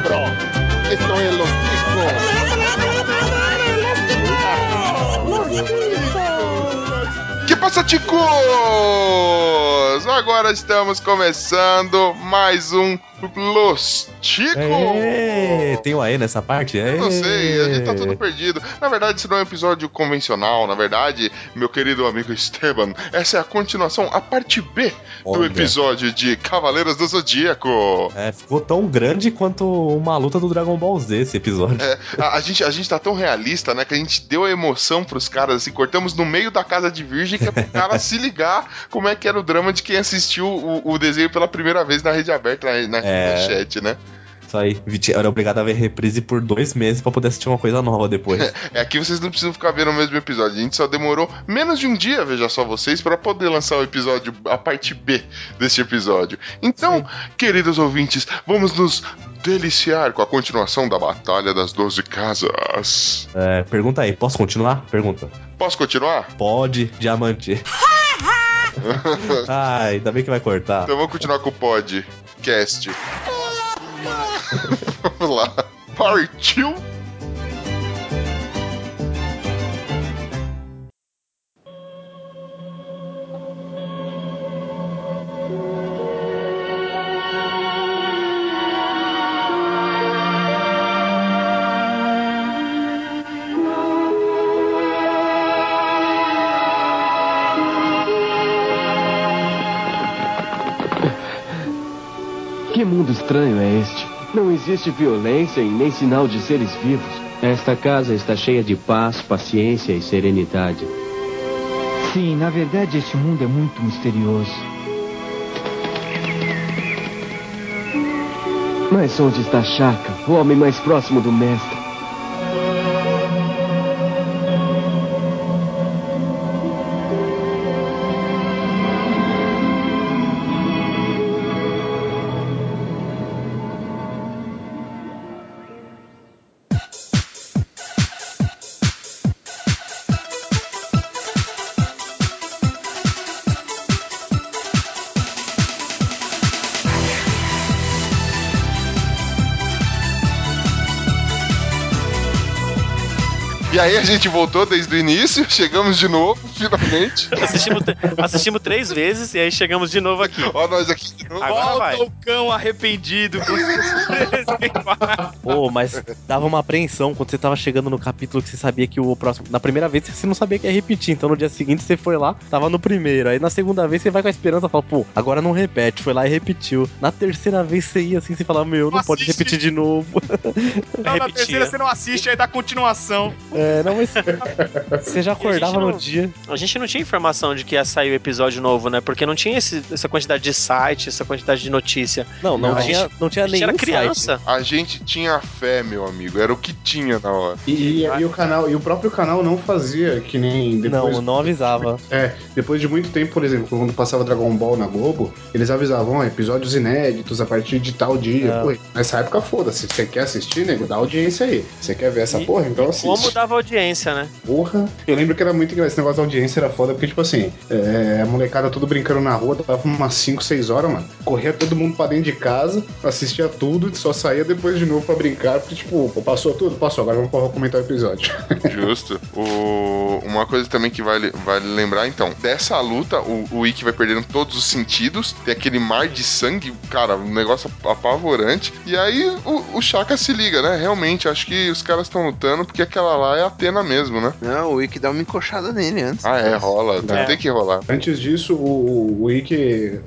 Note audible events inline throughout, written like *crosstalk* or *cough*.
cabrón. Que passa, ticos? Agora estamos começando mais um Los Tico! Ê, tem o AE nessa parte? Eu não sei, a gente tá tudo perdido. Na verdade, isso não é um episódio convencional. Na verdade, meu querido amigo Esteban, essa é a continuação, a parte B do Olha. episódio de Cavaleiros do Zodíaco. É, ficou tão grande quanto uma luta do Dragon Ball Z esse episódio. É, a, a gente, a gente tá tão realista, né? Que a gente deu a emoção pros caras, assim, cortamos no meio da casa de virgem, que é cara se ligar como é que era o drama de quem assistiu o, o desenho pela primeira vez na rede aberta, na, na É. chat, né? Isso aí. Era obrigado a ver reprise por dois meses pra poder assistir uma coisa nova depois. *laughs* É, aqui vocês não precisam ficar vendo o mesmo episódio. A gente só demorou menos de um dia, veja só vocês, pra poder lançar o episódio, a parte B deste episódio. Então, queridos ouvintes, vamos nos deliciar com a continuação da Batalha das Doze Casas. É, pergunta aí, posso continuar? Pergunta. Posso continuar? Pode, diamante. *laughs* Ai, ainda bem que vai cortar. Então vamos continuar com o podcast. *laughs* vamos lá. Partiu! Não existe violência e nem sinal de seres vivos. Esta casa está cheia de paz, paciência e serenidade. Sim, na verdade este mundo é muito misterioso. Mas onde está Shaka, o homem mais próximo do mestre? A gente voltou desde o início, *laughs* chegamos de novo, finalmente. Assistimos, assistimos três vezes e aí chegamos de novo aqui. Ó, nós aqui de novo. Agora vai. Volta o cão arrependido. Pô, *laughs* mas dava uma apreensão quando você tava chegando no capítulo que você sabia que o próximo. Na primeira vez você não sabia que ia repetir, então no dia seguinte você foi lá, tava no primeiro. Aí na segunda vez você vai com a esperança e fala, pô, agora não repete. Foi lá e repetiu. Na terceira vez você ia assim, você fala, meu, não pode Assiste. repetir de novo. Não, na *laughs* terceira você não assiste, aí dá continuação. É, não, mas você já acordava não- no dia. A gente não tinha informação de que ia sair o episódio novo, né? Porque não tinha esse- essa quantidade de site, essa quantidade de notícia. Não, não, Não, tinha, não tinha A gente nenhum era site. criança. A gente tinha fé, meu amigo. Era o que tinha na hora. E, e- e o canal, e o próprio canal não fazia que nem depois. Não, não avisava. É, depois de muito tempo, por exemplo, quando passava Dragon Ball na Globo, eles avisavam, ó, episódios inéditos a partir de tal dia. Não. Pô, nessa época, foda-se. Você quer assistir, nego? Dá audiência aí. Você quer ver essa E- porra? Então assiste. Como dava audiência, né? Porra. Eu lembro que era muito engraçado. Esse negócio da audiência era foda, porque, tipo assim, é, a molecada tudo brincando na rua, dava umas 5, 6 horas, mano. Corria todo mundo pra dentro de casa, assistia tudo, só saía depois de novo pra brincar, porque, tipo, passou tudo? Passou, agora vamos pra comentar o episódio. *laughs* Justo. O... Uma coisa também que vale, vale lembrar, então, dessa luta, o, o Ikki vai perdendo todos os sentidos, tem aquele mar de sangue, cara, um negócio apavorante. E aí o, o Shaka se liga, né? Realmente, acho que os caras estão lutando porque aquela lá é a Mesmo, né? Não, o Ikki dá uma encoxada nele antes. Ah, é, rola. É. Tem que rolar. Antes disso, o, o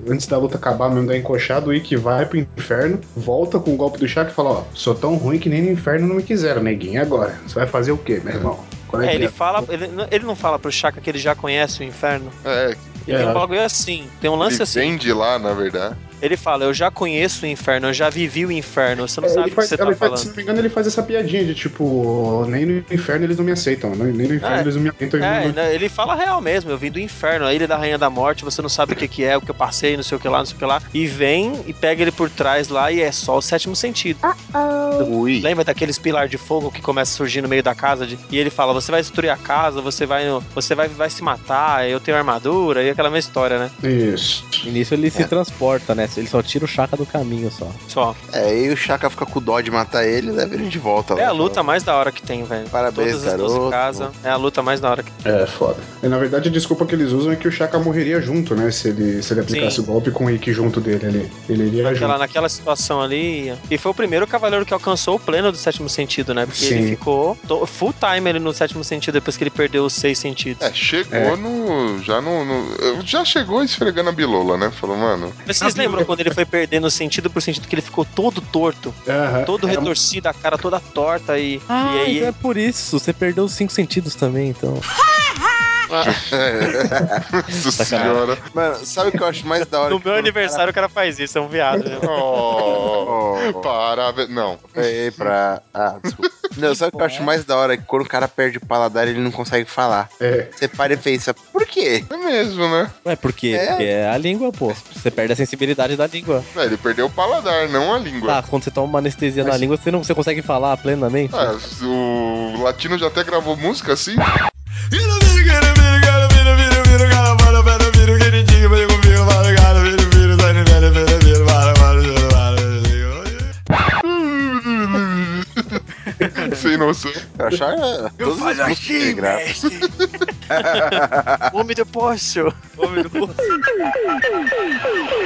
antes da luta acabar mesmo da encoxada, o Ikki vai pro inferno, volta com o golpe do Shaka e fala, ó, sou tão ruim que nem no inferno não me quiseram, neguinho, agora? Você vai fazer o quê, meu irmão? É, ele fala. Ele, ele não fala pro Chaka que ele já conhece o inferno. É, Ele É, tem um bagulho assim. Tem um lance ele assim. vem de lá, na verdade. Ele fala, eu já conheço o inferno, eu já vivi o inferno. Você não É, sabe o que faz, você tá ele faz- se falando. não me engano, ele faz essa piadinha de tipo, nem no inferno eles não me aceitam, nem nem no inferno É. eles não me aceitam. É, não- né, ele fala real mesmo, eu vim do inferno, a ilha da rainha da morte, você não sabe o que, que é, o que eu passei, não sei o que lá, não sei o que lá. E vem e pega ele por trás lá e é só o sétimo sentido. Ui. Lembra daqueles pilar de fogo que começa a surgir no meio da casa? de- e ele fala: Você vai destruir a casa, você vai, no- você vai, vai se matar, eu tenho armadura, e aquela mesma história, né? Isso. E nisso ele se transporta, né? Ele só tira o Chaka do caminho só. Só. É, e o Chaka fica com dó de matar ele e leva ele de volta. É lá. a luta mais da hora que tem, velho. Parabéns, Todas as duas garoto. casas. É a luta mais da hora que tem. É, foda. E, na verdade, a desculpa que eles usam é que o Shaka morreria junto, né? Se ele, se ele aplicasse Sim. o golpe com o Ikki junto dele ali. Ele iria Naquela, junto. naquela situação ali. E foi o primeiro cavaleiro que alcançou o pleno do sétimo sentido, né? Porque Sim. ele ficou full time ali no sétimo sentido depois que ele perdeu os seis sentidos. É, chegou É. no. Já no, no- Já chegou esfregando a bilola, né? Falou, mano. Mas vocês lembram quando ele foi perdendo o sentido por sentido que ele ficou todo torto, Aham. todo Era- retorcido, a cara toda torta e. Ah, e aí. então é por isso. Você perdeu os cinco sentidos também, então. *laughs* Nossa senhora. Mano, sabe o que eu acho mais da hora? No meu aniversário o cara faz isso, é um viado. Né? Oh, cara- *laughs* Oh, parabéns. Não. é pra. Ah, desculpa. Não, sabe o que eu acho mais da hora? Que quando o cara perde o paladar, ele não consegue falar. É. Você para e pensa, por quê? É mesmo, né? Ué, por quê? É. Porque é a língua, pô. Você perde a sensibilidade da língua. É, ele perdeu o paladar, não a língua. Tá, quando você toma uma anestesia na língua, você não você consegue falar plenamente? Ah, o latino já até gravou música assim. Noção. Eu achava. Todas as músicas que ele grava. Homem do poço. Homem do poço. *laughs*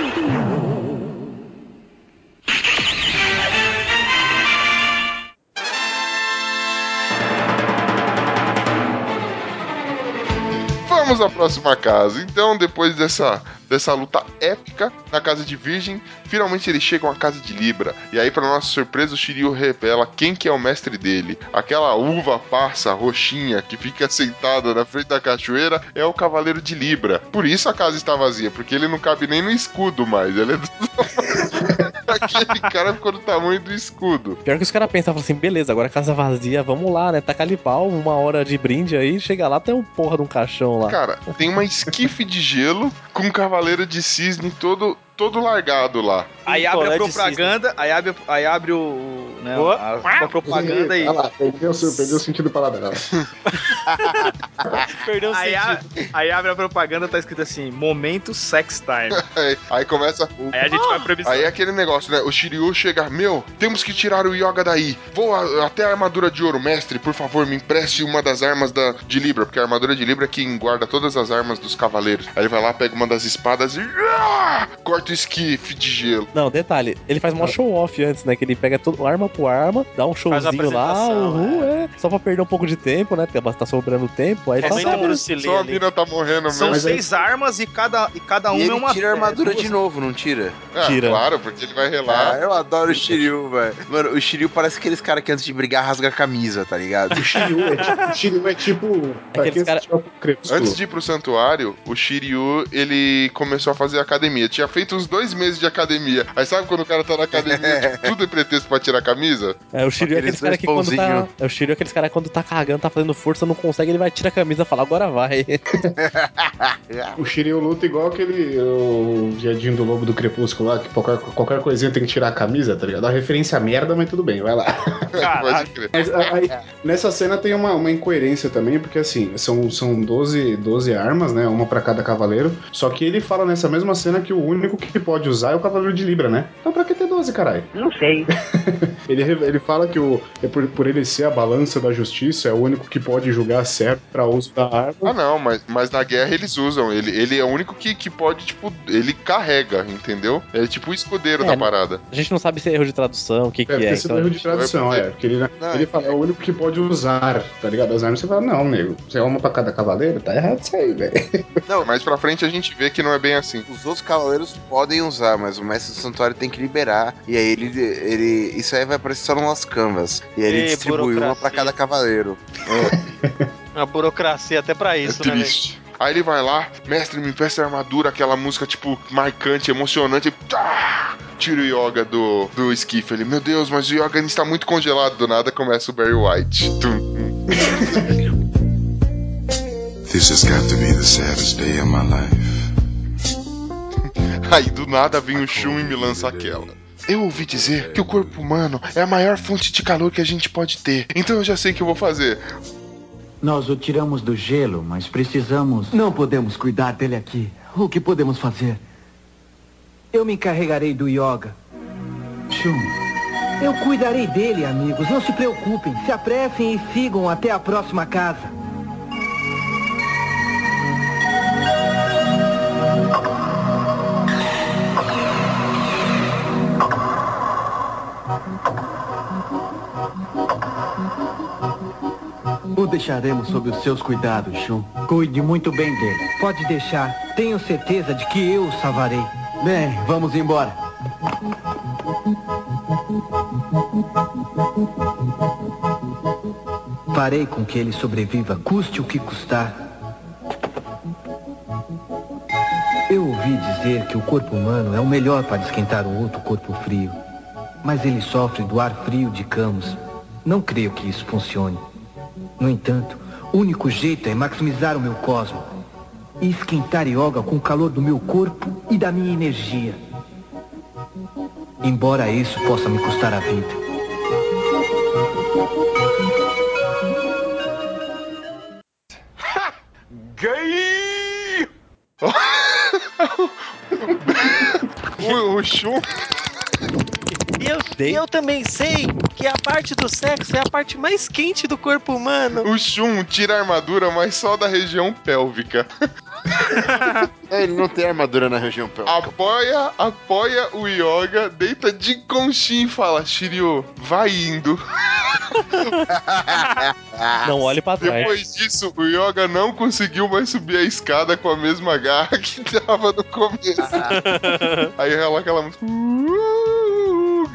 Vamos à próxima casa. Então, depois dessa, dessa luta épica na casa de Virgem, finalmente eles chegam à casa de Libra. E aí, para nossa surpresa, o Shiryu revela quem que é o mestre dele. Aquela uva passa roxinha que fica sentada na frente da cachoeira é o Cavaleiro de Libra. Por isso a casa está vazia, porque ele não cabe nem no escudo mais. Ele é. *laughs* Aquele cara ficou do tamanho do escudo. Pior que os caras pensam, falam assim, beleza, agora casa vazia, vamos lá, né? Taca ali pau, uma hora de brinde aí, chega lá, tem um porra de um caixão lá. Cara, tem uma esquife de gelo com um cavaleiro de cisne todo, todo largado lá. Aí abre a propaganda, aí abre, aí abre o. o- Né, a, a propaganda e. Olha lá, perdeu, o- perdeu o sentido do paladar. *laughs* Perdeu o Aí, a- sentido. aí abre a propaganda, tá escrito assim: Momento Sex Time. *laughs* Aí, aí começa. Aí a gente vai missão. Aí é aquele negócio, né? O Shiryu chega, meu, temos que tirar o Yoga daí. Vou a- até a armadura de ouro, mestre, por favor, me empreste uma das armas da, de Libra, porque a armadura de Libra é quem guarda todas as armas dos cavaleiros. Aí ele vai lá, pega uma das espadas e ah, corta o esquife de gelo. Não, detalhe, ele faz mó show off antes, né? Que ele pega todo, arma por arma, dá um showzinho lá, uhul, é. Só pra perder um pouco de tempo, né? Porque tá sobrando tempo. Aí ele fala, "Tá bom." Bruce Lee Só a ali. mina tá morrendo São mesmo. Mas aí- seis armas e cada, e cada E uma ele é uma. tira a armadura é, de novo, não tira? É, tira. claro, porque ele vai Ah, relar. eu adoro o Shiryu, velho. Mano, o Shiryu parece aqueles caras que antes de brigar rasga a camisa, tá ligado? O Shiryu é tipo. O Shiryu é tipo. Aqueles cara-. Antes de ir pro santuário, o Shiryu, ele começou a fazer academia. Tinha feito uns dois meses de academia. Aí sabe quando o cara tá na academia, tipo, *laughs* tudo é pretexto pra tirar a camisa? É, o Shiryu é Aqueles aqueles cara que quando tá. É o Shiryu é aqueles cara quando tá cagando, tá fazendo força, não consegue, ele vai tirar a camisa e fala, agora vai. *laughs* O Shiryu luta igual aquele. O viadinho do lobo do Crepúsculo lá, que qualquer, qualquer coisinha tem que tirar a camisa, tá ligado? Dá uma referência merda, mas tudo bem, vai lá. Pode crer. Mas aí, nessa cena tem uma, uma incoerência também, porque assim, são, são 12, 12 armas, né? Uma pra cada cavaleiro. Só que ele fala nessa mesma cena que o único que pode usar é o cavaleiro de Libra, né? Então pra que ter 12, caralho? Não sei. *laughs* Ele, ele fala que o, é por, por ele ser a balança da justiça, é o único que pode julgar certo pra uso da arma. Ah, não, mas, mas na guerra eles usam. Ele, ele é o único que, que pode, tipo, ele carrega, entendeu? Ele é tipo o escudeiro É, da parada. A gente não sabe se é erro de tradução, o que, que Deve é. ter sido então- erro de tradução, é é. Porque ele, Não, ele é- fala, é o único que pode usar, tá ligado? As armas, você fala, não, nego, você é uma pra cada cavaleiro, tá errado isso aí, velho. Mais pra frente a gente vê que não é bem assim. Os outros cavaleiros podem usar, mas o mestre do santuário tem que liberar. E aí ele. ele isso aí vai aparecer só no Lost Canvas. E aí ele distribui uma pra cada cavaleiro. *laughs* A burocracia até pra isso, é né? triste. Aí ele vai lá, mestre, me empresta a armadura, aquela música, tipo, marcante, emocionante. Tá! Tira o yoga do, do esquife. Ele, meu Deus, mas o yoga ainda está muito congelado. Do nada começa o Barry White. Tum. *laughs* This has got to be the saddest day of my life. Aí do nada vem o Shun e me lança aquela. eu ouvi dizer que o corpo humano é a maior fonte de calor que a gente pode ter. Então eu já sei o que eu vou fazer. Nós o tiramos do gelo, mas precisamos. Não podemos cuidar dele aqui. O que podemos fazer? Eu me encarregarei do yoga. Shun, Eu cuidarei dele, amigos. Não se preocupem. Se apressem e sigam até a próxima casa. O deixaremos sob os seus cuidados, Shun. Cuide muito bem dele. Pode deixar. Tenho certeza de que eu o salvarei. Bem, vamos embora. Farei com que ele sobreviva, custe o que custar. Eu ouvi dizer que o corpo humano é o melhor para esquentar um outro corpo frio. Mas ele sofre do ar frio de Camus. Não creio que isso funcione. No entanto, o único jeito é maximizar o meu cosmo e esquentar yoga com o calor do meu corpo e da minha energia. Embora isso possa me custar a vida. Gay! *laughs* o, Shun. E eu, e eu também sei que a parte do sexo é a parte mais quente do corpo humano. O Shun tira a armadura, mas só da região pélvica. *laughs* É, ele não tem armadura na região pélvica. Apoia, apoia o Yoga, deita de conchinha e fala: Shiryu, vai indo. *laughs* Não olhe pra trás. Depois disso, o Yoga não conseguiu mais subir a escada com a mesma garra que tava no começo. *laughs* Aí rola aquela música.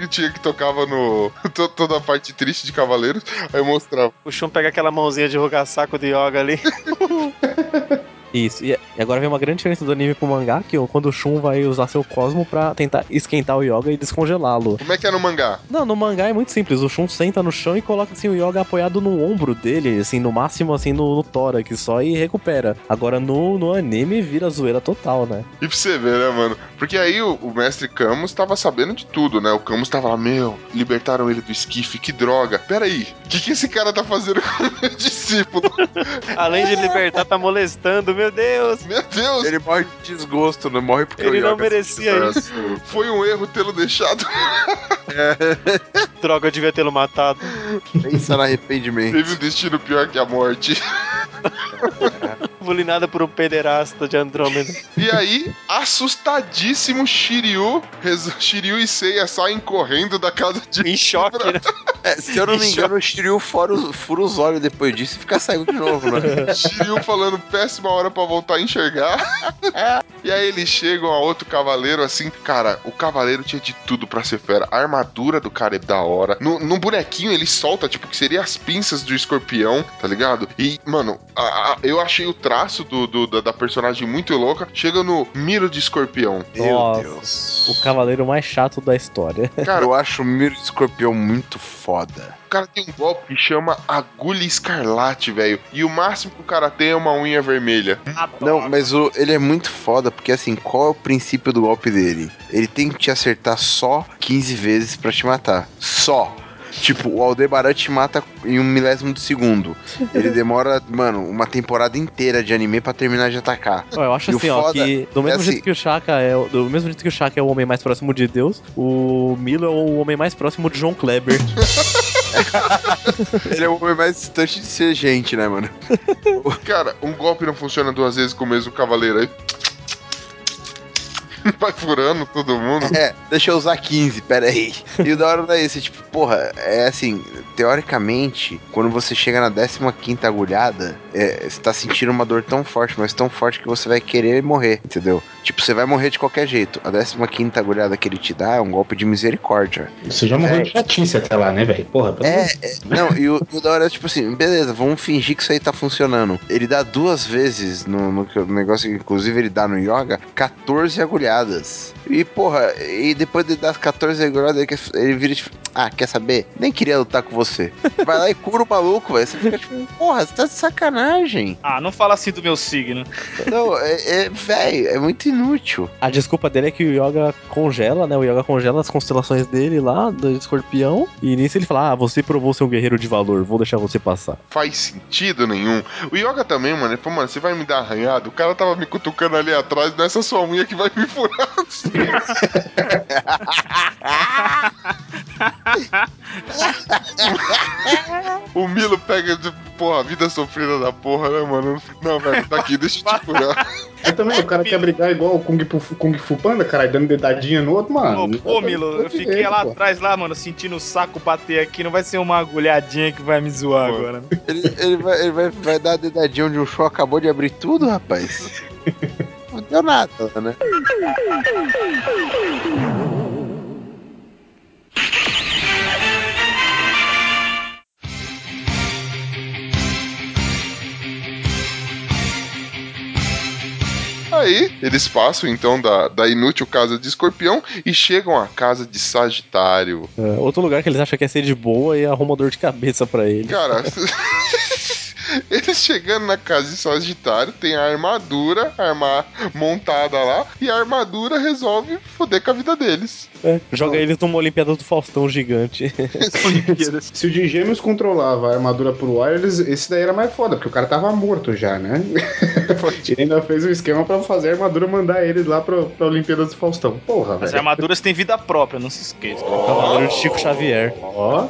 Que tinha que tocava no. *laughs* to- toda a parte triste de Cavaleiros. Aí mostrava. O Shun pega aquela mãozinha de rogar saco de yoga ali. *laughs* Isso. E agora vem uma grande diferença do anime pro mangá, que quando o Shun vai usar seu cosmo pra tentar esquentar o Yoga e descongelá-lo. Como é que é no mangá? Não, no mangá é muito simples. O Shun senta no chão e coloca assim o Yoga apoiado no ombro dele, assim, no máximo assim no, no tórax só e recupera. Agora no, no anime vira zoeira total, né? E pra você ver, né, mano? Porque aí o, o mestre Camus tava sabendo de tudo, né? O Camus tava lá, meu, libertaram ele do esquife, que droga. Pera aí, o que, que esse cara tá fazendo com o meu *laughs* discípulo? Além de libertar, tá molestando, meu Deus. Meu Deus, Ele morre de desgosto, não morre porque Ele o não merecia isso. foi um erro tê-lo deixado. *laughs* Droga, eu devia tê-lo matado. Pensa no arrependimento. Teve um destino pior que a morte. *laughs* Bulinada por um pederasta de Andrômeda. E aí, assustadíssimo, Shiryu, reso- Shiryu e Seiya saem correndo da casa de Em choque, né? É, se eu não me engano, o Shiryu fora os- fura os olhos depois disso e fica cego de novo, né? Shiryu falando péssima hora pra voltar a enxergar. *laughs* e aí eles chegam a outro cavaleiro assim. Cara, o cavaleiro tinha de tudo pra ser fera. A armadura do cara é da hora. No, no bonequinho ele solta, tipo, que seria as pinças do escorpião, tá ligado? E, mano, a- a- eu achei o traço do, do- da, da personagem muito louca. Chega no miro de escorpião. Meu Nossa, Deus. O cavaleiro mais chato da história. Cara, Eu acho o Miro de Escorpião muito foda. O cara tem um golpe que chama agulha escarlate, velho. E o máximo que o cara tem é uma unha vermelha. Não, mas o, ele é muito foda, porque assim, qual é o princípio do golpe dele? Ele tem que te acertar só 15 vezes pra te matar. Só. Tipo, o Aldebaran te mata em um milésimo de segundo. Ele *laughs* demora, mano, uma temporada inteira de anime pra terminar de atacar. Eu acho E o assim, ó, que do mesmo é jeito assim- que o Shaka é o- do mesmo jeito que o Shaka é o homem mais próximo de Deus, o Milo é o homem mais próximo de João Kleber. *laughs* *laughs* Ele é o homem mais distante de ser gente, né, mano? Cara, um golpe não funciona duas vezes com o mesmo cavaleiro aí. *laughs* Vai furando todo mundo. É, deixa eu usar 15, pera aí. E o da hora é esse, tipo, porra, é assim, teoricamente, quando você chega na 15 agulhada, é, você tá sentindo uma dor tão forte, mas tão forte que você vai querer morrer, entendeu? Tipo, você vai morrer de qualquer jeito. A 15 agulhada que ele te dá é um golpe de misericórdia. Você já morreu É. de chatice até lá, né, velho? Porra, amor É, é, não, e o, *laughs* o da hora é tipo assim, beleza, vamos fingir que isso aí tá funcionando. Ele dá duas vezes no, no que- no negócio, inclusive ele dá no yoga, 14 agulhadas. E porra, e depois de dar as 14 agulhadas, ele, ele vira tipo, ah, quer saber? Nem queria lutar com você. *laughs* Vai lá e cura o maluco, velho. Você fica tipo, porra, você tá de sacanagem. Ah, não fala assim do meu signo. Não, é, é velho, é muito inútil. A desculpa dele é que o Yoga congela, né? O Yoga congela as constelações dele lá, do escorpião. E nisso ele fala: Ah, você provou ser um guerreiro de valor, vou deixar você passar. Faz sentido nenhum. O Yoga também, mano, ele falou, mano, você vai me dar arranhado? O cara tava me cutucando ali atrás, não é essa sua unha que vai me o Milo pega de, porra, vida sofrida da porra, né, mano? Não, velho, tá aqui, deixa eu te curar. Eu também, o cara quer brigar igual o Kung Fu, Kung Fu Panda, caralho, dando dedadinha no outro, mano. Ô, ô, Milo, eu fiquei lá atrás, lá, mano, sentindo o saco bater aqui. Não vai ser uma agulhadinha que vai me zoar agora. né? Ele, ele vai, ele vai, vai dar a dedadinha onde o show acabou de abrir tudo, rapaz. *laughs* Não deu nada, né? Aí, eles passam então da, da inútil casa de escorpião e chegam à casa de Sagitário. É, outro lugar que eles acham que é ser de boa e arruma dor de cabeça pra ele. Cara, *laughs* *laughs* *laughs* eles chegando na casa de Sagitário, tem a armadura arma montada lá, e a armadura resolve foder com a vida deles. É, joga eles numa Olimpíada do Faustão gigante. *laughs* Se o de Gêmeos controlava a armadura por wireless, esse daí era mais foda, porque o cara tava morto já, né? *laughs* Ele ainda fez um esquema pra fazer a armadura mandar ele lá pra, pra Olimpíada do Faustão. Porra, As armaduras têm vida própria, não se esqueça. Cavaleiro de Chico Xavier. Ó.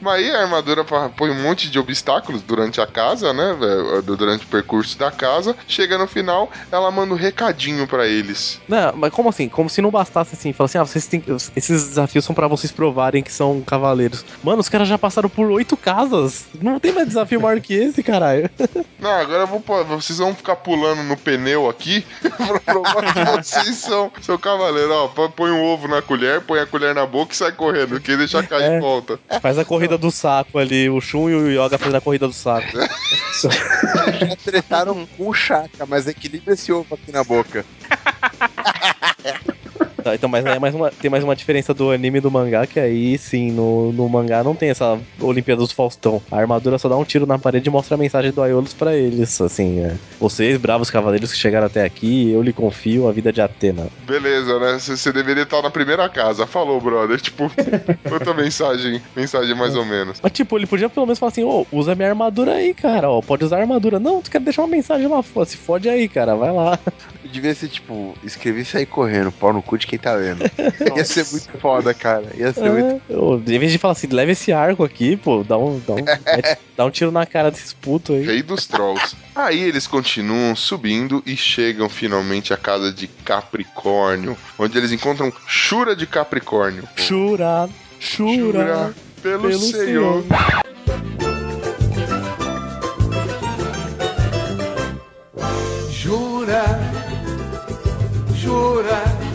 Mas aí a armadura põe um monte de obstáculos durante a casa, né? Durante o percurso da casa. Chega no final, ela manda um recadinho pra eles. Não, mas como assim? Como se não bastasse assim, fala assim, ah, vocês têm, esses desafios são pra vocês provarem que são cavaleiros. Mano, os caras já passaram por oito casas. Não tem mais desafio maior que esse, *laughs* caralho. Não, agora vou, vocês vão ficar pulando no pneu aqui *laughs* pra provar que vocês são, são cavaleiros. Ó, põe um ovo na colher, põe a colher na boca e sai correndo. Quem deixar cair É. volta. Faz a corrida do saco ali, o Shun e o Yoga fazendo a corrida do saco. Já *laughs* tretaram com o Chaka, mas equilibra esse ovo aqui na boca. *laughs* Tá, então, mas aí é mais uma, tem mais uma diferença do anime e do mangá, que aí sim, no, no mangá não tem essa Olimpíada do Faustão. A armadura só dá um tiro na parede e mostra a mensagem do Aiolos pra eles. Assim, é, vocês, bravos cavaleiros que chegaram até aqui, eu lhe confio a vida de Atena. Beleza, né? Você deveria estar na primeira casa. Falou, brother. *laughs* Tipo, outra mensagem, mensagem mais ou menos. Mas, tipo, ele podia pelo menos falar assim: ô, usa minha armadura aí, cara, ó, pode usar a armadura. Não, tu quer deixar uma mensagem lá, se fode aí, cara, vai lá. Devia ser tipo, escrevi e sair correndo, pau no cu de quem tá lendo. *laughs* Ia ser muito foda, cara. Ia ser muito. É, ô, em vez de falar assim, leva esse arco aqui, pô, dá um, dá um, *laughs* dá um tiro na cara desses putos aí. Rei dos Trolls. Aí eles continuam subindo e chegam finalmente à casa de Capricórnio, onde eles encontram Shura de Capricórnio. Chura, chura, Jura pelo, pelo Senhor. Jura, jura,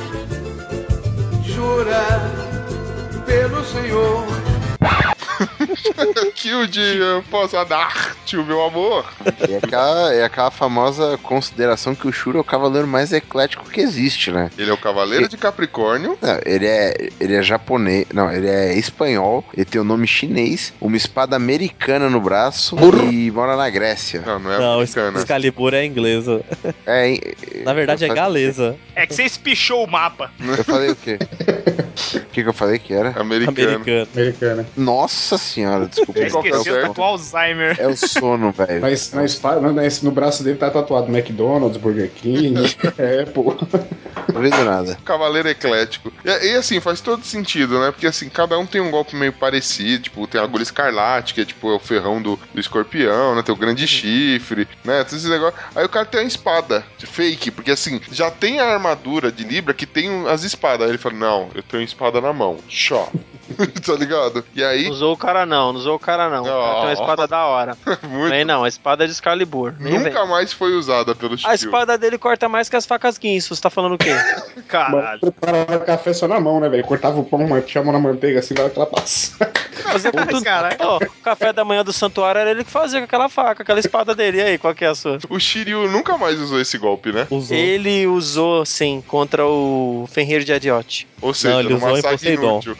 jura pelo Senhor. *laughs* que o dia possa dar-te o meu amor. É aquela, é aquela famosa consideração que o Shura é o cavaleiro mais eclético que existe, né? Ele é o Cavaleiro de Capricórnio. Não, ele é, ele é japonês, não, ele é espanhol, ele tem o nome chinês, uma espada americana no braço e mora na Grécia. Não, não é Não, americana. Excalibur é inglesa. É, Na verdade é galesa. É que você espichou o mapa. Eu falei o quê? *laughs* O que, que eu falei que era? Americano. Americana. Americana. Nossa senhora, desculpa. Eu é o esqueci, eu tô com Alzheimer. É o sono, velho. Mas na espada, no braço dele tá tatuado McDonald's, Burger King. *laughs* é, vendo nada. Cavaleiro eclético. E, e, assim, faz todo sentido, né? Porque assim, cada um tem um golpe meio parecido. Tipo, tem a agulha escarlate, que é tipo é o ferrão do, do escorpião, né? Tem o grande chifre, né? Tem esse negócio. Aí o cara tem a espada fake, porque assim, já tem a armadura de Libra que tem as espadas. Aí ele fala: Não, eu tenho espada na mão. Shó. *laughs* tá ligado? E aí, Não usou o cara não, não usou o cara não. O cara tem uma espada da hora. *laughs* muito. Vem não, a espada é de Excalibur. Nem vem. Nunca mais foi usada pelo A Shiryu. espada dele corta mais que as facas Guinso, você tá falando o quê? *laughs* Caralho. Preparava café só na mão, né, velho? Cortava o pão, tinha a mão na manteiga assim, vai aquela passa. Fazia com tudo. Ó, o café da manhã do santuário era ele que fazia com aquela faca, aquela espada dele. E aí, qual que é a sua? O Shiryu nunca mais usou esse golpe, né? Usou. Ele usou, sim, contra o Ferreiro de Adiote. Ou seja, ele no usou em Poseidon. inútil.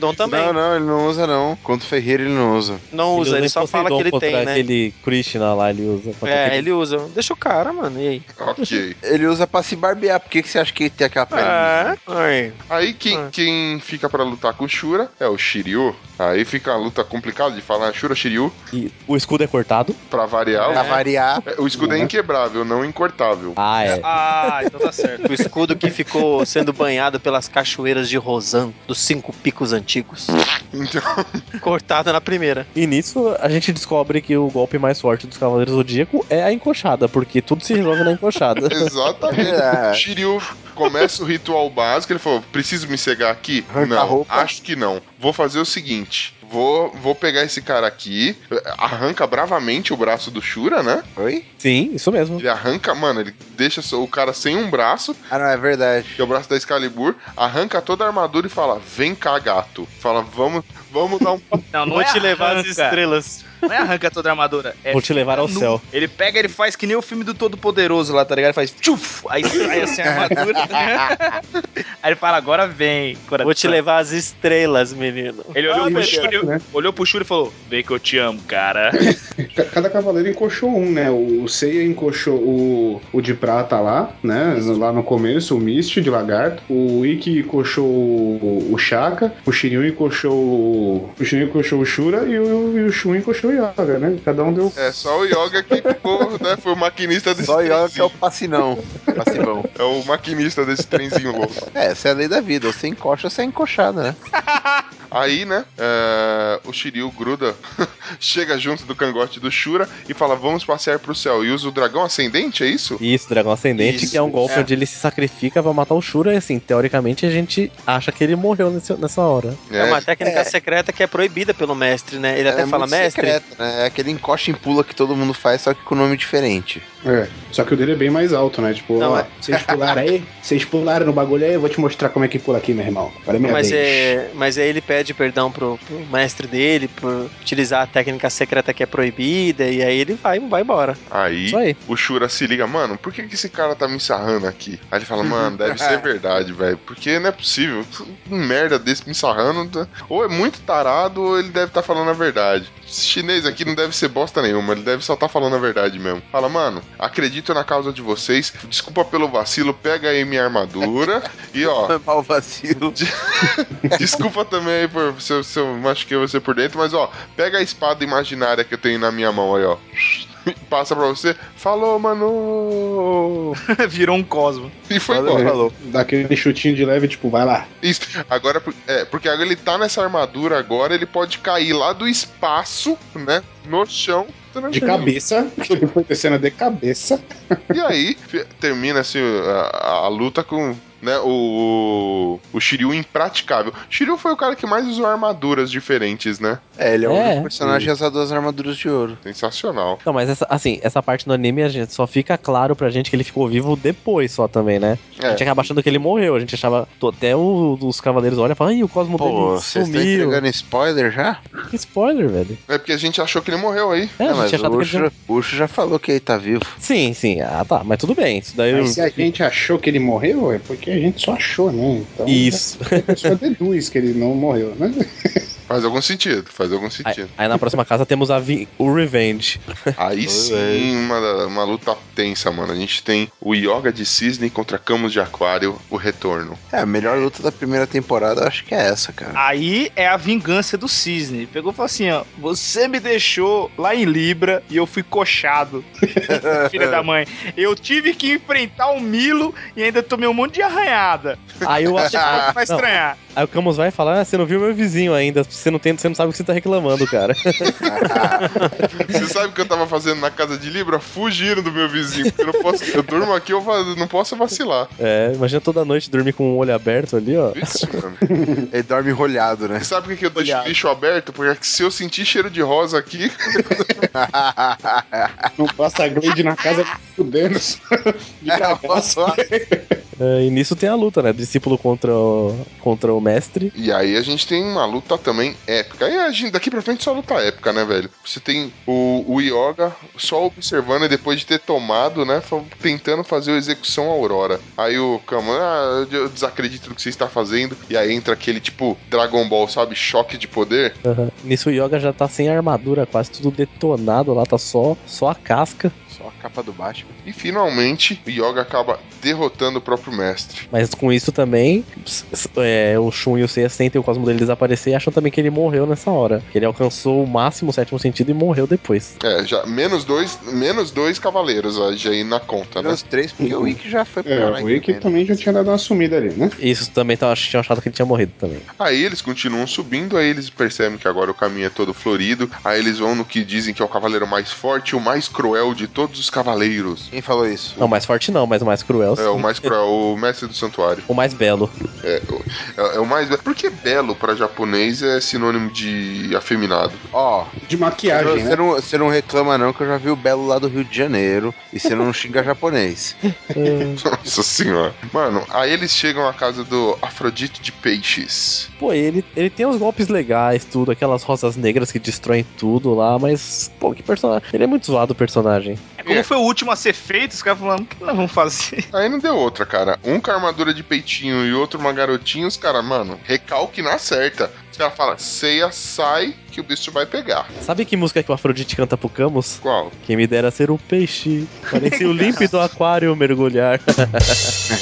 Poseidon também. Não, não, ele não usa não. Contra o Ferreira ele não usa. Não usa, ele em só fala que Poseidon ele tem, né? aquele Krishna lá, ele usa. É, aquele- ele usa. Deixa o cara, mano. E aí? Ok. *laughs* Ele usa pra se barbear. Por que, que você acha que ele tem aquela pele? É, aí. Aí quem, Ah. quem fica pra lutar com o Shura é o Shiryu. Aí fica a luta complicada de falar Shura Shiryu, E o escudo é cortado. pra variar. Pra variar. É, O escudo é inquebrável, não incortável. Ah, é. Ah, então tá certo. O escudo que ficou sendo banhado pelas cachoeiras de Rosan, dos cinco picos antigos. Então, *laughs* Cortado na primeira. E nisso a gente descobre que o golpe mais forte dos Cavaleiros do Zodíaco é a encoxada, porque tudo se resolve na encoxada. *laughs* exatamente. É. Shiryu começa o ritual básico, ele falou, preciso me cegar aqui? Arranca não, acho que não. Vou fazer o seguinte, vou, vou pegar esse cara aqui, arranca bravamente o braço do Shura, né? Oi? Sim, isso mesmo. Ele arranca, mano, ele deixa o cara sem um braço, Ah, não, é verdade. que é o braço da Excalibur, arranca toda a armadura e fala: Vem cá, gato. Fala, vamos, vamos dar um. *laughs* Não, não Vou é te levar as estrelas. Não é arranca toda a armadura. É Vou te levar ao nu. céu. Ele pega, ele faz que nem o filme do Todo Poderoso lá, tá ligado? Ele faz tchuf, aí sai assim a armadura. *laughs* aí ele fala, agora vem. coração. Vou te levar as estrelas, menino. Ele olhou, Ah, pro Shuri, né? olhou pro Shuri e falou, vem que eu te amo, cara. *laughs* Ca- Cada cavaleiro encoxou um, né? O Seiya encoxou o, o de prata lá, né? Lá no começo, o Mist de lagarto. O Ikki encoxou o, o Shaka. O Shiryu encoxou o. O Shiryu encoxou o Shura e o, e o Shun encoxou o Yoga, né? Cada um deu. É só o Yoga que ficou, né? Foi o maquinista desse Só o Yoga que é o passinão. Passivão. É o maquinista desse trenzinho louco. *laughs* É, essa é a lei da vida. Você encoxa, você é encoxado, né? Aí, né, é, o Shiryu gruda, chega junto do cangote do Shura e fala: Vamos passear pro céu. E usa o dragão ascendente, é isso? Isso, Dragão Ascendente, Isso, que é um golpe é. onde ele se sacrifica pra matar o Shura, e assim, teoricamente a gente acha que ele morreu nesse- nessa hora. É, uma técnica É. secreta que é proibida pelo mestre, né? Ele até é fala, mestre. secreta, né? É aquele encoxa e pula que todo mundo faz, só que com nome diferente. É. Só que o dele é bem mais alto, né? Tipo, Não, ó, é. vocês pularam aí, vocês pularam no bagulho aí, eu vou te mostrar como é que pula aqui, meu irmão. Agora é minha Mas, vez. é, mas aí ele pede perdão pro, pro mestre dele por utilizar a técnica secreta que é proibida, e aí ele vai, vai embora. Aí, aí. o Shura se liga, mano, por que, que esse cara tá me sarrando aqui? Aí ele fala, mano, deve ser *laughs* verdade, velho. Porque não é possível. Um merda desse me sarrando. tá- Ou é muito tarado, ou ele deve estar falando a verdade. Esse chinês aqui não deve ser bosta nenhuma, ele deve só estar falando a verdade mesmo. Fala, mano, acredito na causa de vocês. Desculpa pelo vacilo, pega aí minha armadura. e ó, *laughs* Foi mal vacilo. *laughs* Desculpa também aí por se eu, se eu machuquei você por dentro, mas ó, pega a espada imaginária que eu tenho na minha mão aí, ó. *laughs* Passa pra você. Falou, mano! *laughs* Virou um cosmo. E foi Falou, embora. falou. Dá aquele chutinho de leve, tipo, vai lá. Isso. Agora, é, porque agora ele tá nessa armadura agora, ele pode cair lá do espaço, né? No chão. De cabeça, *laughs* foi descendo de cabeça. E aí, termina assim a, a luta com. Né, o, o Shiryu impraticável. Shiryu foi o cara que mais usou armaduras diferentes, né? É, ele é o É. único personagem a usar duas armaduras de ouro. Sensacional. Não, mas essa, assim, essa parte do anime a gente só fica claro pra gente que ele ficou vivo depois só também, né? A gente É. acaba achando que ele morreu. A gente achava. Até o- os cavaleiros olham e falam, Ih, o cosmo Pô, dele vocês estão sumiu. entregando spoiler já? Que spoiler, velho. É porque a gente achou que ele morreu aí. É, a mas o que ele. Ucho, o Ucho já falou que ele tá vivo. Sim, sim. Ah, tá. Mas tudo bem. Isso daí. Mas eu- se a gente achou que ele morreu, é porque a gente só achou, né? Então, Isso. A pessoa deduz que ele não morreu, né? *laughs* Faz algum sentido, faz algum Aí, sentido. aí na próxima casa temos a vi- o Revenge. Aí sim, uma, uma luta tensa, mano. A gente tem o Yoga de Cisne contra Camus de Aquário, o retorno. É, a melhor luta da primeira temporada eu acho que é essa, cara. Aí é a vingança do cisne. Pegou e falou assim, ó, você me deixou lá em Libra e eu fui coxado. *laughs* Filha da mãe. Eu tive que enfrentar o Milo e ainda tomei um monte de arranhada. Aí eu acho. Ah, vai Não, estranhar. Aí o Camus vai falar: ah, você não viu meu vizinho ainda. Você não, tem, você não sabe o que você tá reclamando, cara. *laughs* Você sabe o que eu tava fazendo na casa de Libra? Fugindo do meu vizinho. Porque eu, não posso, eu durmo aqui, eu não posso vacilar. É, imagina toda noite dormir com o olho aberto ali, ó. Isso, mano. *laughs* Ele dorme enrolhado, né? Sabe por que eu deixo o lixo aberto? Porque se eu sentir cheiro de rosa aqui, *laughs* Não passa Glade na casa fudendo. De É, só- É, e nisso tem a luta, né? Discípulo contra o, contra o mestre. E aí a gente tem uma luta também épica. E a gente, daqui pra frente só luta épica, né, velho? Você tem o, o Yoga só observando e depois de ter tomado, né? Tentando fazer a execução Aurora. Aí o Kama, ah, eu desacredito no que você está fazendo. E aí entra aquele tipo Dragon Ball, sabe? Choque de poder. Aham. Nisso o Yoga já tá sem armadura, quase tudo detonado lá, tá só, só a casca. Só a capa do Batman. E finalmente o Yoga acaba derrotando o próprio mestre. Mas com isso também, é, o Shun e o Seiya sentem o cosmo dele desaparecer e acham também que ele morreu nessa hora. Que ele alcançou o máximo, o sétimo sentido e morreu depois. É, já menos dois, menos dois cavaleiros aí na conta, né? Menos três, porque o Ikki já foi É, lá o Wiki também, né? também já tinha dado uma sumida ali, né? Isso também acho que tinha achado que ele tinha morrido também. Aí eles continuam subindo, aí eles percebem que agora o caminho é todo florido. Aí eles vão no que dizem que é o cavaleiro mais forte e o mais cruel de todos os cavaleiros. Quem falou isso? Não, mais forte não, mas o mais cruel. É, sim. o mais cruel, o mestre do santuário. *laughs* O mais belo. É, o- é, é o mais. Porque belo pra japonês é sinônimo de afeminado. Ó, De maquiagem, você né? não, você não reclama não que eu já vi o Belo lá do Rio de Janeiro e você não xinga japonês. *laughs* *laughs* Nossa senhora. Mano, aí eles chegam à casa do Afrodite de Peixes. Pô, ele, ele tem uns golpes legais, tudo, aquelas rosas negras que destroem tudo lá, mas, pô, que personagem. Ele é muito zoado o personagem. É como É. foi o último a ser feito, os caras falando, o que nós vamos fazer? *laughs* Aí não deu outra, cara. Um com armadura de peitinho e outro uma garotinha, os caras, mano, recalque na certa. Os caras falam, ceia, sai que o bicho vai pegar. Sabe que música que o Afrodite canta pro Camus? Qual? Quem me dera ser um peixe, parecia o límpido *laughs* aquário mergulhar. *laughs*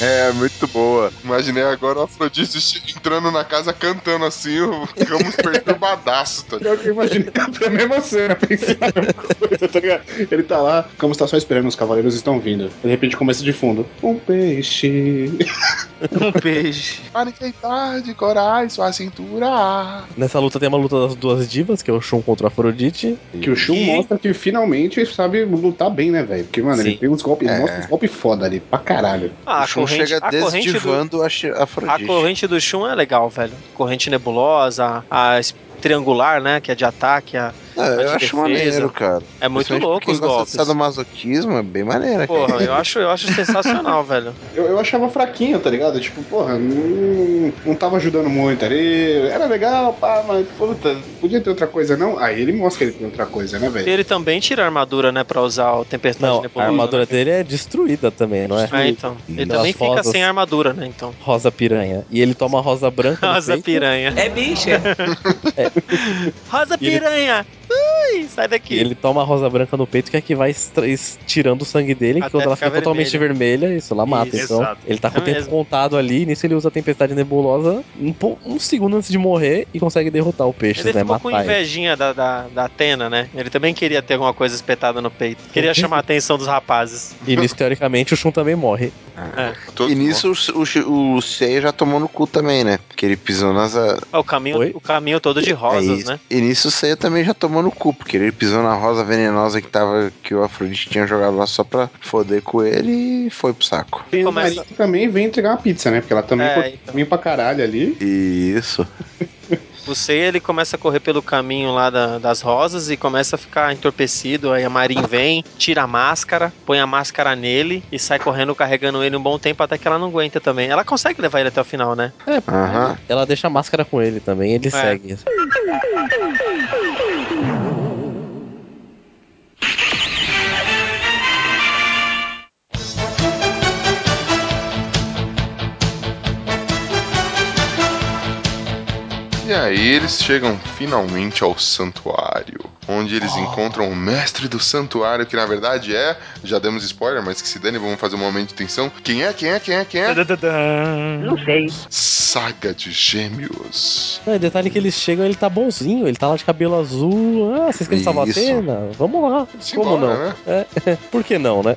É, muito boa. Imaginei agora o Afrodite entrando na casa cantando assim, o Camus perturbadaço, tá eu imaginei a mesma cena, pensei na mesma coisa, tá ligado? Ele tá lá, como está só esperando, os cavaleiros estão vindo. De repente começa de fundo. Um peixe. Um peixe. Para enfeitar de corais sua cintura. Nessa luta tem uma luta das duas divas, que é o Shun contra o Afrodite. Que o Shun E- mostra que finalmente sabe lutar bem, né, velho? Porque, mano, Sim. ele tem uns golpes, ele É. mostra uns golpes foda ali, pra caralho. Ah, o a Shun corrente, chega a corrente do, desdivando a Shi- a a Afrodite. corrente do Shun é legal, velho. Corrente nebulosa, a triangular, né, que é de ataque, a- Ah, eu acho defesa. maneiro, cara. é muito louco os golpes. de sadomasoquismo, é bem maneiro. Porra, eu acho, eu acho sensacional, *laughs* velho. Eu, eu achava fraquinho, tá ligado? Tipo, porra, não, não tava ajudando muito ali. Era legal, pá, mas, puta, podia ter outra coisa, não? Aí ele mostra que ele tem outra coisa, né, velho? ele também tira a armadura, né, pra usar o Tempestade Não, a Nebulosa. armadura né? dele é destruída também, não é? É, então. Ele Das também fica rosas. sem armadura, né, então. Rosa piranha. E ele toma rosa branca no Rosa peito. piranha. É bicha. Rosa E ele- piranha! Ui, sai daqui. E ele toma a rosa branca no peito, que é que vai tirando o sangue dele, que Até quando ela fica totalmente vermelha, isso lá mata. Isso, então, exato. ele tá com É o tempo mesmo. contado ali, nisso ele usa a tempestade nebulosa um, um segundo antes de morrer e consegue derrotar o peixe, Ele né? ficou com Matar ele. invejinha da, da, da Atena, né? Ele também queria ter alguma coisa espetada no peito. Queria chamar a atenção dos rapazes. E nisso, teoricamente, o Shun também morre. Todos E nisso o, o, o Seiya já tomou no cu também, né? Porque ele pisou nas. Ó, O caminho, Oi? o caminho todo de É rosas, isso. né? E nisso o Seiya também já tomou no cu, porque ele pisou na rosa venenosa que tava. que o Afrodite tinha jogado lá só pra foder com ele e foi pro saco. A Maria que também vem entregar uma pizza, né? Porque ela também É, cortou então. caminho pra caralho ali. Isso. *laughs* O Seiya, ele começa a correr pelo caminho lá da- das rosas e começa a ficar entorpecido. Aí a Marin vem, tira a máscara, põe a máscara nele e sai correndo carregando ele um bom tempo até que ela não aguenta também. Ela consegue levar ele até o final, né? Aham. Ela deixa a máscara com ele também, ele segue. E aí eles chegam finalmente ao santuário, onde eles encontram o mestre do santuário, que na verdade é, já demos spoiler, mas que se dane, vamos fazer um momento de tensão. Quem é? Quem é? Quem é? Quem é? Não sei. Saga de Gêmeos. Não, detalhe que eles chegam, ele tá bonzinho, ele tá lá de cabelo azul. Ah, vocês querem salvar a. Atena? Vamos lá. Simbora, Como não? né? É, por que não, né?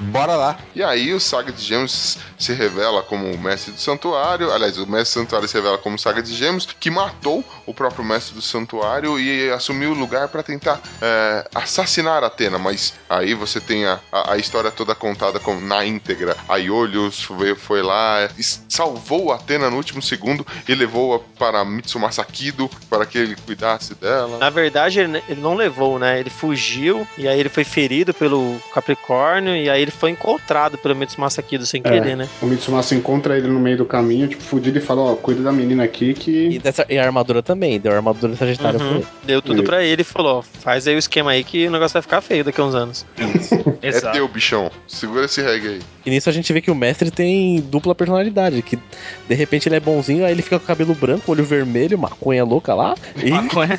Bora lá. E aí o Saga de Gêmeos se revela como o mestre do santuário, aliás, o mestre do santuário se revela como Saga de Gêmeos, que matou o próprio mestre do santuário e assumiu o lugar para tentar é, assassinar Atena. Mas aí você tem a, a, a história toda contada com, na íntegra. A Iolius foi, foi lá, salvou Atena no último segundo e levou-a para Mitsumasa Kido para que ele cuidasse dela. Na verdade, ele ele não levou, né? Ele fugiu e aí ele foi ferido pelo Capricórnio e aí ele foi encontrado pelo Mitsumasa Kido sem querer, né? O Mitsumasa encontra ele no meio do caminho, tipo, fudido e fala, ó, cuida da menina aqui que... E, dessa, e a armadura também, deu a armadura sagitária pra Uhum. ele. Deu tudo pra ele e falou: ó, faz aí o esquema aí que o negócio vai ficar feio daqui a uns anos. É teu, bichão. Segura esse reggae aí. E nisso a gente vê que o mestre tem dupla personalidade, que de repente ele é bonzinho, aí ele fica com o cabelo branco, olho vermelho, maconha louca lá, e,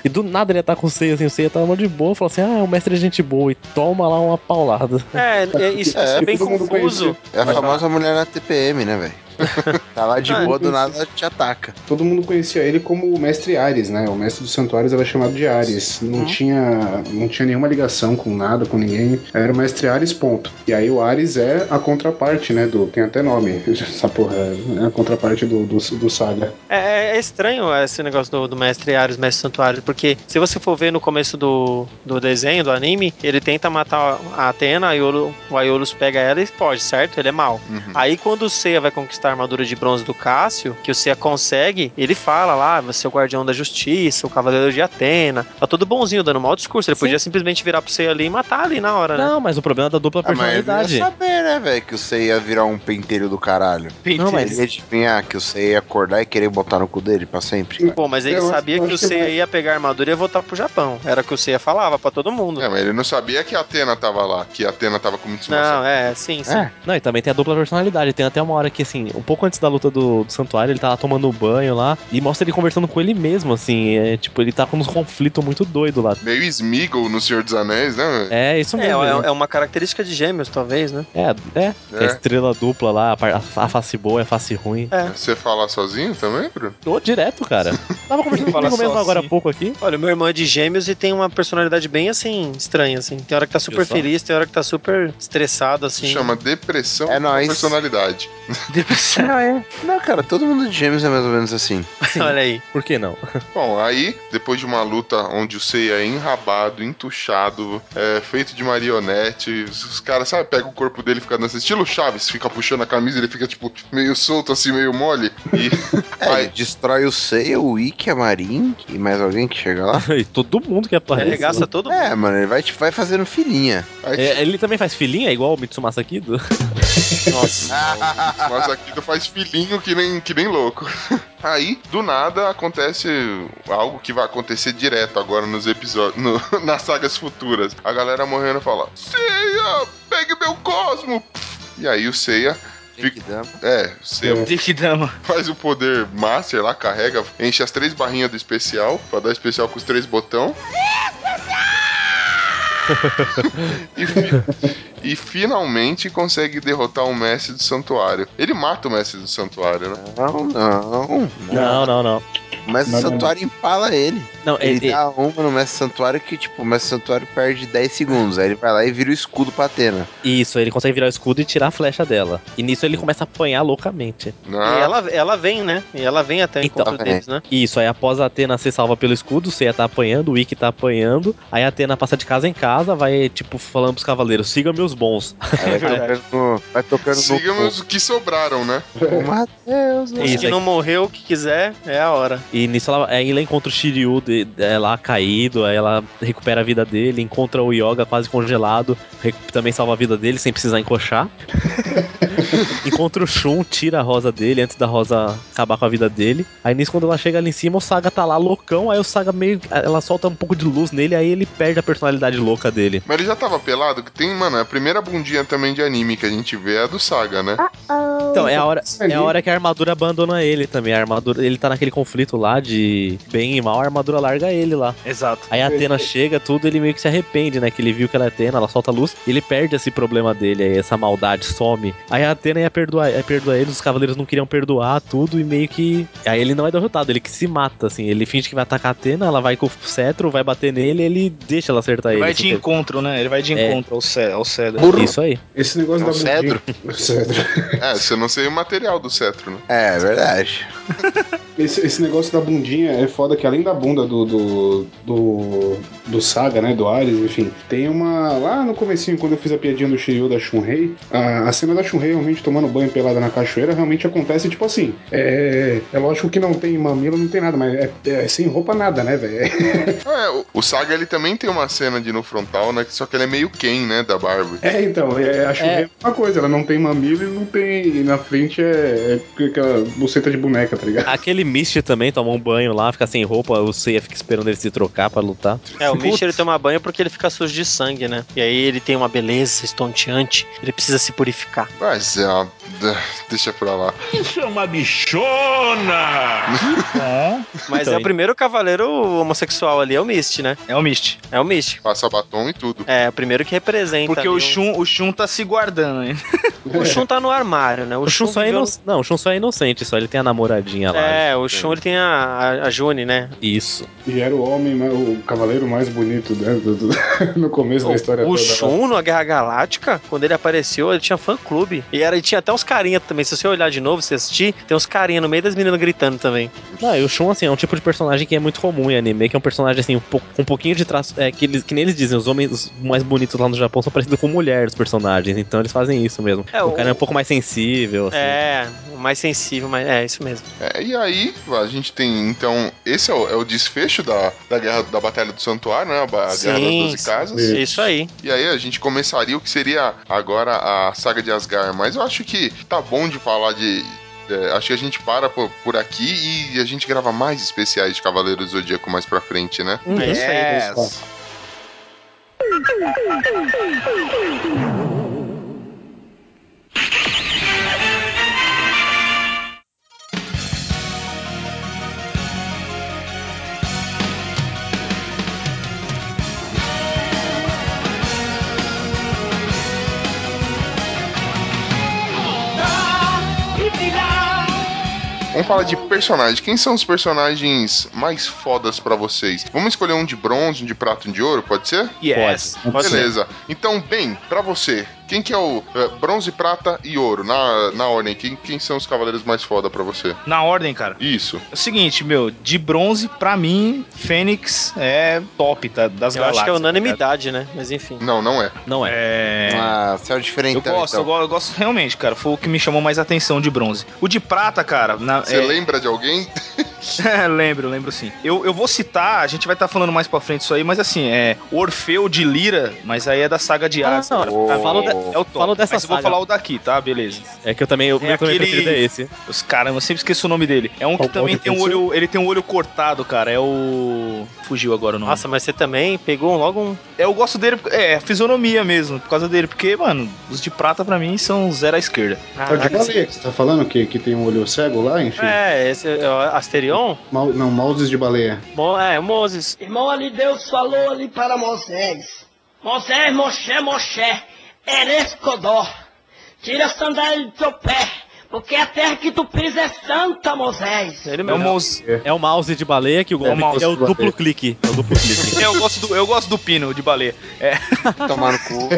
e do nada ele tá com o Seiya, assim, o Seiya tá mão de boa, fala assim, ah, o mestre é gente boa, e toma lá uma paulada. É, é, isso, isso é bem confuso. É a famosa mulher na TPM, né, velho? *laughs* tá lá de Ah, boa, do nada te ataca. Todo mundo conhecia ele como o mestre Ares, né? O mestre dos santuários era chamado de Ares. Não, tinha, não tinha nenhuma ligação com nada, com ninguém. Era o mestre Ares, ponto. E aí o Ares é a contraparte, né? Do, tem até nome. *laughs* Essa porra é a contraparte do, do, do Saga. É, é estranho esse negócio do, do mestre Ares, mestre santuário, porque se você for ver no começo do, do desenho, do anime, ele tenta matar a Atena, a o Aiolus pega ela e foge, certo? Ele é mal. Aí quando o Seiya vai conquistar a armadura de bronze do Cássio, que o Seiya consegue, ele fala lá, você é o guardião da justiça, o cavaleiro de Atena. Tá todo bonzinho, dando mau discurso. Ele podia simplesmente virar pro Seiya ali e matar ali na hora, né? Não, mas o problema é da dupla Ah, mas eu ia personalidade. saber, né, velho, que você ia virar um pentelho do caralho. Não, mas- Ele ia adivinhar que você ia acordar e querer botar no cu dele pra sempre. Pô, mas ele Eu sabia que o que Seiya vai- ia pegar a armadura e ia voltar pro Japão. Era o que o Seiya falava pra todo mundo. É, mas ele não sabia que a Atena tava lá, que a Atena tava com o Mitsumasa. Não, é, sim, sim. É. Não, e também tem a dupla personalidade. Tem até uma hora que, assim, um pouco antes da luta do, do santuário, ele tá lá tomando banho lá e mostra ele conversando com ele mesmo, assim. É, tipo, ele tá com uns conflitos muito doidos lá. Meio Smeagol no Senhor dos Anéis, né? É, isso É, mesmo. é, ele- é uma característica de gêmeos, talvez, né? É, é. A É. estrela dupla lá, a, a face boa é a face ruim. É. Você fala sozinho também, Bruno? Tô direto, cara. Tava *laughs* conversando comigo mesmo agora há pouco aqui. Olha, o meu irmão é de gêmeos e tem uma personalidade bem assim, estranha, assim. Tem hora que tá super feliz, tem hora que tá super estressado, assim. Se chama depressão É nóis. personalidade. *laughs* *laughs* Não, é. Não, cara, todo mundo de gêmeos é mais ou menos assim. Olha aí. Por que não? Bom, aí, depois de uma luta onde o Seiya é enrabado, entuchado, é, feito de marionete, os, caras, sabe, pega o corpo dele e fica dançando, estilo Chaves, fica puxando a camisa, ele fica, tipo, meio solto, assim, meio mole. E *laughs* É, ele destrói o Seiya, o Ikki, a Marin e mais alguém que chega lá. *laughs* e todo mundo que aparece. Arregaça lá. todo mundo. É, mano, ele vai, tipo, vai fazendo filhinha. aí, É, ele também faz filhinha, igual o Mitsumasa Kido? *laughs* Nossa. mas aqui faz filhinho que nem, que nem louco. *laughs* Aí, do nada, acontece algo que vai acontecer direto agora nos episódios, no- *laughs* nas sagas futuras. A galera morrendo fala: Seiya, pegue meu cosmo! E aí o Seiya. É, o Seiya Dama. faz o poder Master lá, carrega, enche as três barrinhas do especial, pra dar especial com os três botão. *laughs* e, fi- e finalmente consegue derrotar o mestre do santuário. Ele mata o mestre do santuário, né? Não, não. Não, não, não. Mas o Não, não, santuário empala ele. Não, Ele ele, dá uma no mestre santuário que, tipo, o mestre santuário perde 10 segundos. Aí ele vai lá e vira o escudo pra Atena. Isso, ele consegue virar o escudo e tirar a flecha dela. E nisso ele começa a apanhar loucamente. E ela, ela vem, né? E ela vem até o Então, encontro é. deles, né? Isso, aí após a Atena ser salva pelo escudo, o Seiya tá apanhando, o Ikki tá apanhando. Aí a Atena passa de casa em casa, vai, tipo, falando pros cavaleiros, siga meus bons. *laughs* Aí vai *laughs* tocando, no- vai tocando Sigamos no. os que sobraram, né? *laughs* Ô, Mateus, Os Isso, que aí- não morreu, o que quiser, é a hora. E nisso ela, aí ela encontra o Shiryu de- é, lá caído, aí ela recupera a vida dele, encontra o Yoga quase congelado, também salva a vida dele sem precisar encoxar. *laughs* *laughs* encontra o Shun, tira a rosa dele antes da rosa acabar com a vida dele. Aí nisso, quando ela chega ali em cima, o Saga tá lá loucão, aí o Saga meio. Ela solta um pouco de luz nele, aí ele perde a personalidade louca dele. Mas ele já tava pelado, que tem, mano, a primeira bundinha também de anime que a gente vê é a do Saga, né? Então, é a hora, é a hora que a armadura abandona ele também. A armadura, ele tá naquele conflito lá de bem e mal, a armadura larga ele lá. Exato. Aí a Atena chega, tudo, ele meio que se arrepende, né? Que ele viu que ela é Atena, ela solta a luz, e ele perde esse problema dele, aí essa maldade some. Aí a Atena ia perdoar, ia perdoar eles, os cavaleiros não queriam perdoar tudo, e meio que. Aí ele não é derrotado, ele que se mata, assim. Ele finge que vai atacar a Atena, ela vai com o cetro, vai bater nele, ele deixa ela acertar Ele ele. vai assim, de encontro, né? Ele vai de É. encontro ao, ce ao cedro. Isso aí. Esse negócio *laughs* É da cedro. bundinha- O cedro. É, você não sei o material do cetro, né? É, verdade. *laughs* Esse, esse negócio da bundinha é foda que além da bunda do, do, do, do Saga, né, do Ares, enfim, tem uma... Lá no comecinho, quando eu fiz a piadinha do Shiryu da Shunrei, a, a cena da Shunrei realmente tomando banho pelada na cachoeira realmente acontece, tipo assim, é, é lógico que não tem mamilo, não tem nada, mas é, é sem roupa nada, né, velho? *laughs* É, o, Saga ele também tem uma cena de no frontal, né? Só que ele é meio Ken, né? Da Barbie. É, então, é, a Shunrei é. a mesma coisa, ela não tem mamilo e não tem... E na frente é, é aquela buceta de boneca, tá ligado? Aquele Misty também toma um banho lá, fica sem roupa, o Seiya fica esperando ele se trocar pra lutar. É, o Misty ele toma banho porque ele fica sujo de sangue, né? E aí ele tem uma beleza estonteante, ele precisa se purificar. Mas é, deixa pra lá. Isso é uma bichona! é. Mas então, é o primeiro cavaleiro homossexual ali, é o Misty, né? É o Misty. É o Misty. Passa batom e tudo. É, o primeiro que representa. Porque o Shun, o Shun tá se guardando ainda. o Shun tá no armário, né? O, o Shun, Shun só é inocente. Não, o Shun só é inocente, só ele tem a namoradinha lá. É, o Shun ele tem a, a, a June, né? Isso. E era o homem, o cavaleiro mais bonito né, do, do, *laughs* no começo o, da história o toda. O Shun, na Guerra Galáctica, quando ele apareceu, ele tinha fã-clube. E era, ele tinha até uns carinha também. Se você olhar de novo, se assistir, tem uns carinha no meio das meninas gritando também. Não, e o Shun, assim, é um tipo de personagem que é muito comum em anime, que é um personagem, assim, um pouco, com um pouquinho de traço. É, que, eles, que nem eles dizem, os homens mais bonitos lá no Japão são parecidos com mulheres, personagens. Então eles fazem isso mesmo. É, o, o cara é um pouco mais sensível. Assim. É, mais sensível, mas é isso mesmo. É, e aí, a gente tem, então, esse é o, é o desfecho da, da guerra da Batalha do Santuário, né? A, a Sim, Guerra das Doze Casas. Isso aí. E aí a gente começaria o que seria agora a saga de Asgard. Mas eu acho que tá bom de falar de, é, acho que a gente para por, por, aqui e a gente grava mais especiais de Cavaleiros do Zodíaco mais pra frente, né? Hum, yes. Vamos falar de personagens. Quem são os personagens mais fodas para vocês? Vamos escolher um de bronze, um de prata e um de ouro, pode ser? Yes. Pode. Beleza. Então, bem, para você, quem que é o uh, bronze, prata e ouro? Na, na ordem, quem, quem são os cavaleiros mais foda pra você? Na ordem, cara? Isso. É o seguinte, meu, de bronze, pra mim, Fênix é top tá, das eu galáxias. acho que é tá unanimidade, né? Mas enfim. Não, não é. Não é. É... Ah, céu diferente. Eu gosto, então. eu, eu gosto realmente, cara. Foi o que me chamou mais atenção de bronze. O de prata, cara... Você é... lembra de alguém? *laughs* lembro, lembro sim. Eu, eu vou citar, a gente vai estar tá falando mais pra frente isso aí, mas assim, é Orfeu de Lira, mas aí é da saga de Hades. Ah, não, oh. falo, de, é o falo dessa mas saga. eu vou falar o daqui, tá? Beleza. É que eu também, o é meu aquele... preferido é esse. Os caras, eu sempre esqueço o nome dele. É um que Qual também tem um olho, ele tem um olho cortado, cara. É o fugiu agora o nome. Nossa, mas você também pegou logo um. Eu gosto dele, é, a fisionomia mesmo, por causa dele, porque, mano, os de prata pra mim são zero à esquerda. É o de baleia que você tá falando que, que tem um olho cego lá, enfim? É, esse é o Asterion? Mal- não, mouses de baleia. Mo- é, o Moses. Irmão, ali Deus falou ali para Moisés. Moisés, Moshe, Moshe, Eres Codó. Tira a sandália do teu pé, porque a terra que tu pisa é santa, Moisés. Ele É o mouse. É o mouse de baleia que o golpe mouse é o duplo baleia. clique. É o duplo clique. *laughs* Eu gosto do, eu gosto do pino de baleia. É. Tomar no cu.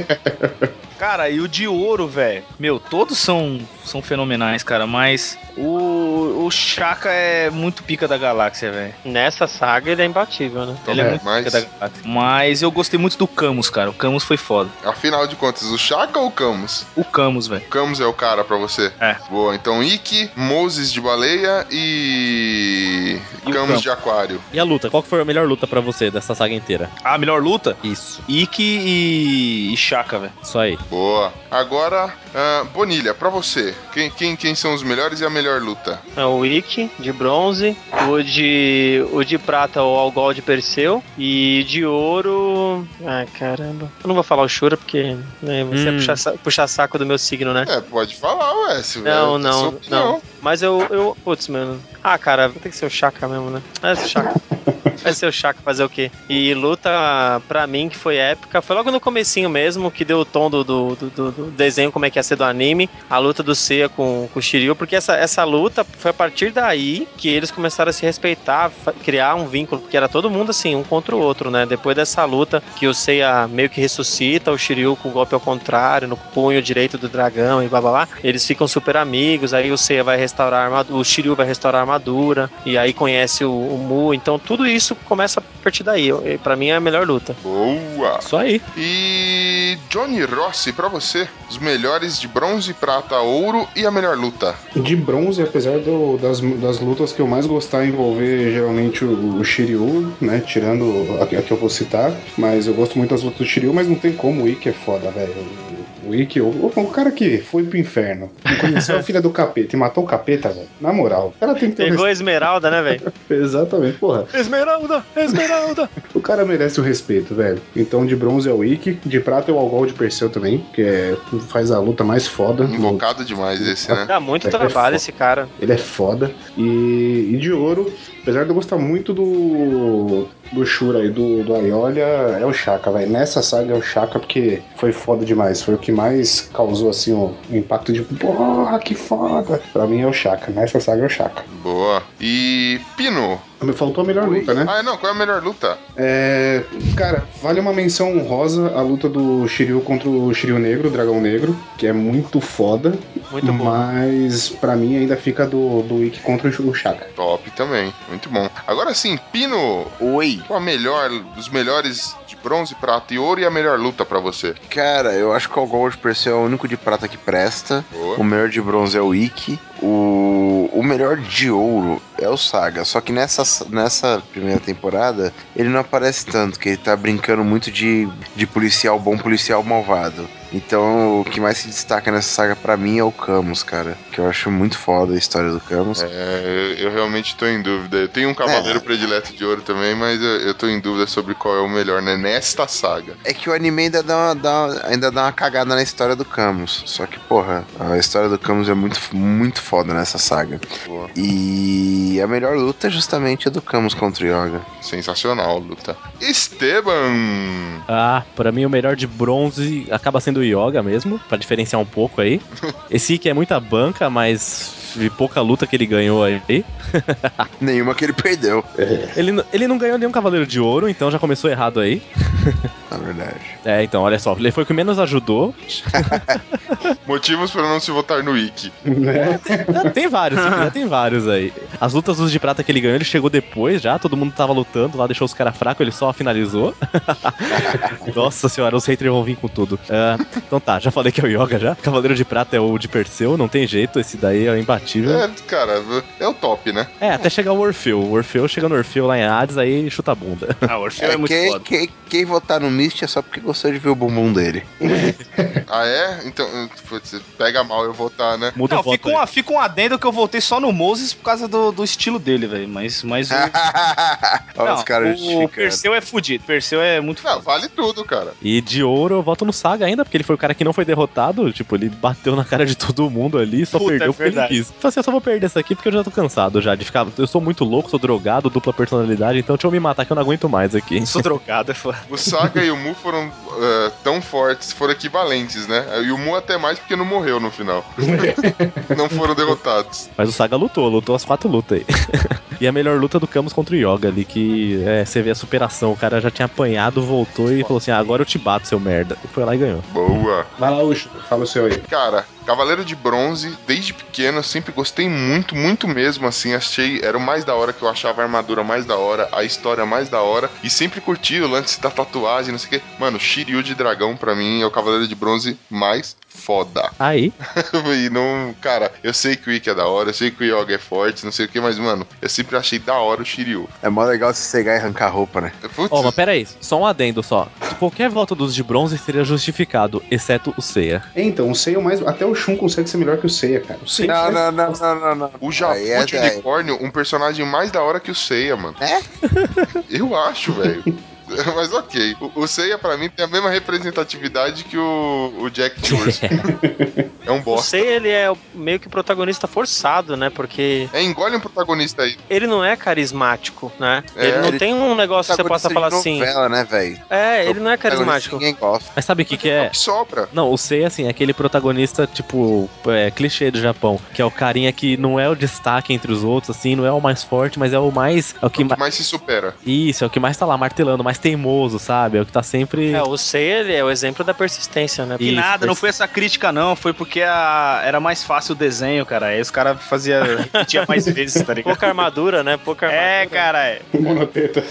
Cara, e o de ouro, velho. Meu, todos são, são fenomenais, cara, mas o, o Shaka é muito pica da galáxia, velho. Nessa saga ele é imbatível, né? Ele é, É, muito mas- pica da galáxia. Mas eu gostei muito do Camus, cara. O Camus foi foda. Afinal de contas, o Chaka ou o Camus? O Camus, velho. O Camus é o cara pra você? É. Boa, então Ikki, Moses de baleia e. E Camus de aquário. E a luta? Qual que foi a melhor luta pra você dessa saga inteira? A melhor luta? Isso. Ikki e, e Shaka, velho. Isso aí. Boa. Agora, ah, Bonilha, pra você, quem, quem, quem são os melhores e a melhor luta? É o Ikki, de bronze. O de, o de prata, o Algol de Perseu. E de ouro. Ai, caramba. Eu não vou falar o Shura porque né, você é Hum. puxar, puxar saco do meu signo, né? É, pode falar, ué. Se Não, é, não, não. Mas eu, eu. Putz, mano. Ah, cara, vai ter que ser o Chaka mesmo, né? É esse Chaka. Vai ser o Shaka fazer o quê? E luta, pra mim, que foi épica, foi logo no comecinho mesmo, que deu o tom do, do, do- do- desenho, como é que ia ser do anime, a luta do Seiya com, com o Shiryu, porque essa, essa luta foi a partir daí que eles começaram a se respeitar, criar um vínculo, porque era todo mundo assim, um contra o outro, né? Depois dessa luta que o Seiya meio que ressuscita o Shiryu com o golpe ao contrário, no punho direito do dragão e blá blá blá, eles ficam super amigos, aí o Seiya vai restaurar a armadura, o Shiryu vai restaurar a armadura, e aí conhece o, o Mu, então tudo isso começa a partir daí. E Pra mim é a melhor luta. Boa! Só aí. E Johnny Rossi, pra você, os melhores de bronze, prata, ouro e a melhor luta. De bronze, apesar do- das, das lutas que eu mais gostar envolver geralmente o, o Shiryu, né? Tirando a, a que eu vou citar. Mas eu gosto muito das lutas do Shiryu, mas não tem como. O Ikki é foda, velho. O Ikki, o, o, cara que foi pro inferno, conheceu a filha do capeta e matou o capeta, velho. Na moral, o cara tem que ter um Pegou a Esmeralda, né, velho? *laughs* Exatamente, porra. Esmeralda, Esmeralda. *laughs* O cara merece o respeito, velho. Então de bronze é o Ikki, de prata é o Algol de Perseu também, que é, faz a luta mais foda. Invocado demais esse, né? Dá muito É, é trabalho foda. esse cara. Ele é foda. E, e de ouro, apesar de eu gostar muito do. Do Shura e do, do Aiolia, é o Shaka, velho. Nessa saga é o Shaka porque foi foda demais. Foi o que mais causou, assim, o impacto de. Porra, que foda! Pra mim é o Shaka. Nessa saga é o Shaka. Boa. E Pino. Me faltou a melhor luta, né? Ah, não, qual é a melhor luta? É, cara, vale uma menção honrosa a luta do Shiryu contra o Shiryu Negro, o Dragão Negro, que é muito foda. Muito bom. Mas pra mim ainda fica do, do Ikki contra o Shaka. Top também, muito bom. Agora sim, Pino. Oi. Qual a melhor, os melhores de bronze, prata e ouro e a melhor luta pra você? Cara, eu acho que o Gold Perseu é o único de prata que presta. Boa. O melhor de bronze é o Ikki. O, o melhor de ouro é o Saga. Só que nessa, nessa primeira temporada ele não aparece tanto, que ele tá brincando muito de, de policial bom, policial malvado. Então o que mais se destaca nessa saga pra mim é o Camus, cara. Que eu acho muito foda a história do Camus. É, eu, eu realmente tô em dúvida. Eu tenho um cavaleiro É. predileto de ouro também, mas eu, eu tô em dúvida sobre qual é o melhor, né? Nesta saga. É que o anime ainda dá, uma, dá uma- ainda dá uma cagada na história do Camus. Só que, porra, a história do Camus é muito, muito foda nessa saga. Boa. E a melhor luta é justamente a do Camus contra o Yoga. Sensacional a luta. Esteban! Ah, pra mim o melhor de bronze acaba sendo o Yoga mesmo, pra diferenciar um pouco aí. *laughs* Esse que é muita banca, mas de pouca luta que ele ganhou aí. *laughs* Nenhuma que ele perdeu. Ele, n- ele não ganhou nenhum cavaleiro de ouro, então já começou errado aí. *laughs* Na verdade. É, então, olha só, ele foi o que menos ajudou. *laughs* Motivos para não se votar no Wiki. Ah, tem vários, quiser, tem vários aí. As lutas dos de prata que ele ganhou, ele chegou depois já, todo mundo tava lutando lá, deixou os caras fracos, ele só finalizou. *laughs* Nossa senhora, os haters vão vir com tudo. Ah, então tá, já falei que é o Yoga já. Cavaleiro de prata é o de Perseu, não tem jeito, esse daí é imbatível. É, cara, é o top, né? É, até chegar o Orfeu. O Orfeu chega no Orfeu lá em Hades, aí chuta a bunda. Ah, o Orfeu é, É, muito quem, foda. quem, quem votar no Mist é só porque gostou de ver o bumbum dele. *laughs* Ah, é? Então, putz, pega mal eu votar, né? Muda Não, fica, aí. um, fica um adendo que eu voltei só no Moses por causa do, do estilo dele, velho. Mas, mas o, *laughs* Olha não, os caras o. Perseu é fudido. Perseu é muito Não, foda. vale tudo, cara. E de ouro eu voto no Saga ainda, porque ele foi o cara que não foi derrotado. Tipo, ele bateu na cara de todo mundo ali, só Puta, perdeu é porque ele quis. Então assim, eu só vou perder essa aqui porque eu já tô cansado já de ficar. Eu sou muito louco, sou drogado, dupla personalidade, então deixa eu me matar que eu não aguento mais aqui. Sou drogado, é foda. O Saga e o Mu foram eh, tão fortes, foram equivalentes, né? E o Mu até mais porque não morreu no final. *laughs* não foram derrotados. Mas o Saga lutou, lutou as quatro lutas aí. *laughs* e a melhor luta do Camus contra o Yoga ali, que é, você vê a superação. O cara já tinha apanhado, voltou e falou assim: ah, agora eu te bato, seu merda. E foi lá e ganhou. Boa. Vai lá, Ucho, fala o seu aí. Cara, Cavaleiro de Bronze, desde pequeno, eu sempre gostei muito, muito mesmo, assim, achei, era o mais da hora que eu achava a armadura mais da hora, a história mais da hora, e sempre curti o lance da tatuagem, não sei o que. Mano, Shiryu de Dragão, pra mim, é o Cavaleiro de Bronze mais foda. Aí, *laughs* e não, cara, eu sei que o Ikki é da hora, eu sei que o Yoga é forte, não sei o que, mas, mano, eu sempre achei da hora o Shiryu. É mó legal se cegar e arrancar a roupa, né? Putz, ó, mas pera aí, só um adendo só. Qualquer voto dos de bronze seria justificado, exceto o Seiya. É, então, o Seiya é o mais. Até o Shun consegue ser melhor que o Seiya, cara. O Seiya Não, faz- não, não, não, não, não. o Jabu é de. Unicórnio, um personagem mais da hora que o Seiya, mano. É? Eu acho, velho. *laughs* *laughs* Mas ok. O, o Seiya, pra mim, tem a mesma representatividade que o, o Jack *laughs* de Urso. é um O bosta. Sei, ele é o- meio que protagonista forçado, né? Porque É, engole um protagonista aí. ele não é carismático, né? É, ele não ele tem um negócio que você possa falar de assim. novela, né, velho? É, ele não é carismático. Ninguém gosta. Mas sabe o que que é? Que sobra. Não, o Sei, assim, é aquele protagonista, tipo, é, clichê do Japão, que é o carinha que não é o destaque entre os outros, assim, não é o mais forte, mas é o mais... É o que O ma- que mais se supera. Isso, é o que mais tá lá martelando, mais teimoso, sabe? É o que tá sempre... É, o Sei, ele é o exemplo da persistência, né? Que Isso, nada, não pers- foi essa crítica, não. Foi porque a- era mais fácil o desenho, cara. Aí os caras faziam. repetia mais vezes, tá ligado? Pouca armadura, né? Pouca armadura. É, cara. é. Monoteta.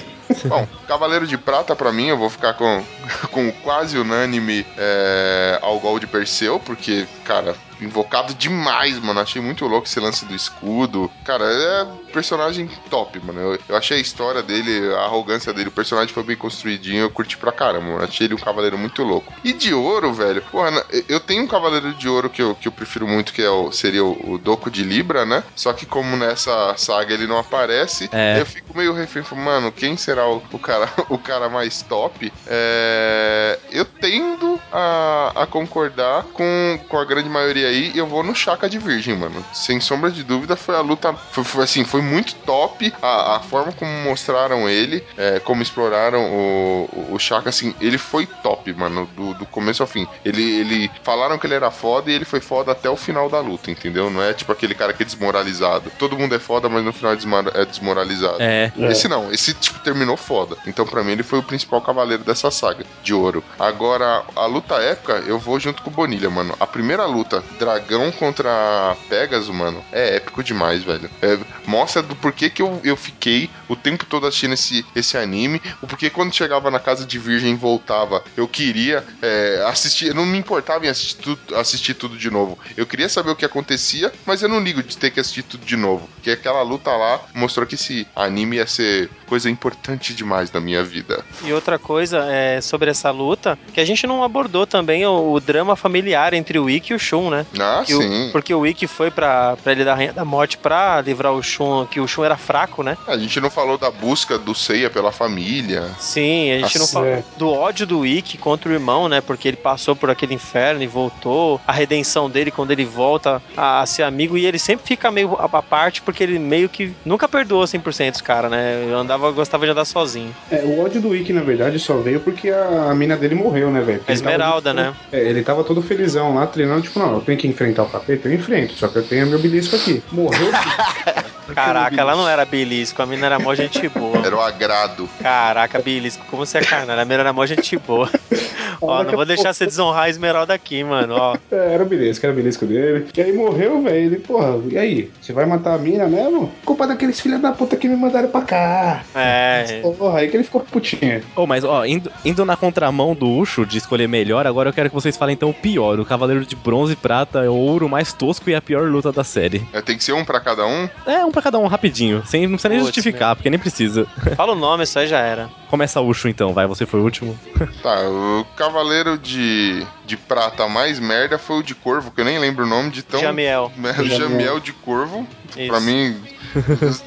Bom, Cavaleiro de Prata, pra mim, eu vou ficar com, *laughs* com quase unânime é, ao gol de Perseu, porque, cara, invocado demais, mano. Achei muito louco esse lance do escudo. Cara, é personagem top, mano. Eu, eu achei a história dele, a arrogância dele, o personagem foi bem construidinho, eu curti pra caramba, mano. Achei ele um cavaleiro muito louco. E de ouro, velho, porra, eu tenho um cavaleiro de ouro que eu, que eu prefiro muito, que é o, seria o, o Doco de Libra, né? Só que como nessa saga ele não aparece, É. eu fico meio refém, mano, quem será o, o cara, *laughs* o cara mais top? É, eu tendo a, a concordar com, com a grande maioria aí, e eu vou no Chaka de Virgem, mano. Sem sombra de dúvida, foi a luta. Foi, foi assim, foi muito top a, a forma como mostraram ele, é, como exploraram o, o- Chaka, assim, ele foi top, mano, do, do começo ao fim. Ele, ele falaram que ele era foda e ele foi foda até o final da luta, entendeu? Não é tipo aquele cara que é desmoralizado. Todo mundo é foda, mas no final é desmora- é desmoralizado. É. Esse não, esse tipo terminou foda. Então pra mim ele foi o principal cavaleiro dessa saga de ouro. Agora, a luta épica, eu vou junto com o Bonilha, mano. A primeira luta, dragão contra Pegasus, mano, é épico demais, velho. É, mostra do porquê que eu, eu fiquei o tempo todo assistindo esse, esse anime, o porquê quando chegava na casa de Virgem voltava, eu queria é, assistir, eu não me importava em assistir tudo, assistir tudo de novo. Eu queria saber o que acontecia, mas eu não ligo de ter que assistir tudo de novo. Porque aquela luta lá mostrou que esse anime ia ser coisa importante demais na minha vida. E outra coisa é sobre essa luta, que a gente não abordou também o, o drama familiar entre o Ikki e o Shun, né? Ah, Que o- sim. porque o Ikki foi pra, pra ele da Rainha da Morte pra livrar o Shun, que o Shun era fraco, né? A gente não falou da busca do Seiya pela família. Sim, a gente não Nossa, falou do ódio do Ikki contra o irmão, né? Porque ele passou por aquele inferno e voltou. A redenção dele quando ele volta a, a ser amigo. E ele sempre fica meio à à parte porque ele meio que nunca perdoou 100% os caras, né? Eu andava, gostava de andar sozinho. É, o ódio do Ikki, na verdade, só veio porque a, a mina dele morreu, né, velho? A Esmeralda, tipo, né? É, ele tava todo felizão lá, treinando, tipo, não, eu tenho que enfrentar o capeta, eu enfrento, só que eu tenho meu belisco aqui. Morreu. *laughs* Caraca, ela não era belisco, a mina era mó gente boa. Era o agrado. Caraca, belisco, como você é carnal? A mina era mó gente boa. *laughs* Ó, não vou deixar você desonrar a Esmeralda aqui, mano, ó. É, era o belisco, era o belisco dele. E aí morreu, velho. Ele, porra, e aí? Você vai matar a mina mesmo? Culpa daqueles filhos da puta que me mandaram pra cá. É. Porra, aí que ele ficou putinho. Oh, mas, ó, indo, indo na contramão do Ucho de escolher melhor, agora eu quero que vocês falem então o pior. O Cavaleiro de Bronze e Prata é o ouro mais tosco e a pior luta da série. É, tem que ser um pra cada um. É, um pra cada um, rapidinho. Sem, não precisa nem Putz, justificar, porque nem precisa. *laughs* Fala o nome, isso aí já era. Começa o Ucho então, vai, você foi o último. *laughs* Tá, o cavaleiro de, de prata mais merda foi o de corvo, que eu nem lembro o nome de tão. Jamiel. *laughs* Jamiel de corvo. Isso. Pra mim,